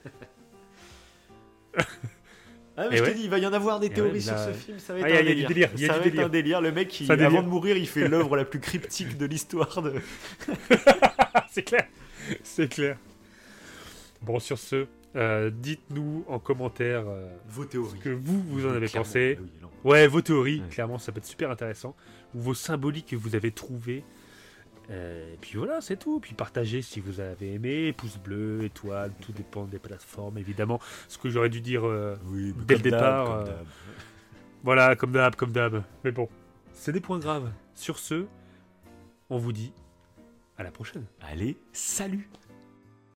S3: Ah, mais
S2: Et
S3: je
S2: ouais.
S3: t'ai dit, il va y en avoir des
S2: Et
S3: théories
S2: ouais,
S3: sur
S2: là-
S3: ce film, ça va être
S2: Ah, il y a-
S3: un
S2: y a du
S3: délire.
S2: délire, y a
S3: ça
S2: du
S3: va être
S2: délire.
S3: un délire. Le mec, il- avant
S2: délire.
S3: de mourir, il fait l'œuvre la plus cryptique de l'histoire de.
S2: c'est clair. C'est clair. Bon, sur ce, euh, dites-nous en commentaire euh,
S3: Vos
S2: ce
S3: théories.
S2: que vous, vous en avez
S3: Clairement.
S2: pensé.
S3: Ah oui.
S2: Ouais, vos théories,
S3: Ouais.
S2: clairement, ça peut être super intéressant. Ou vos symboliques que vous avez trouvés. Euh, et puis voilà, c'est tout. Puis partagez si vous avez aimé, pouce bleu, étoile, tout dépend des plateformes, évidemment. Ce que j'aurais dû dire, euh,
S3: Oui,
S2: Dès
S3: comme
S2: le départ,
S3: comme
S2: euh,
S3: d'hab.
S2: voilà, comme d'hab, comme d'hab. Mais bon, c'est des points graves. Sur ce, on vous dit à la prochaine.
S3: Allez, salut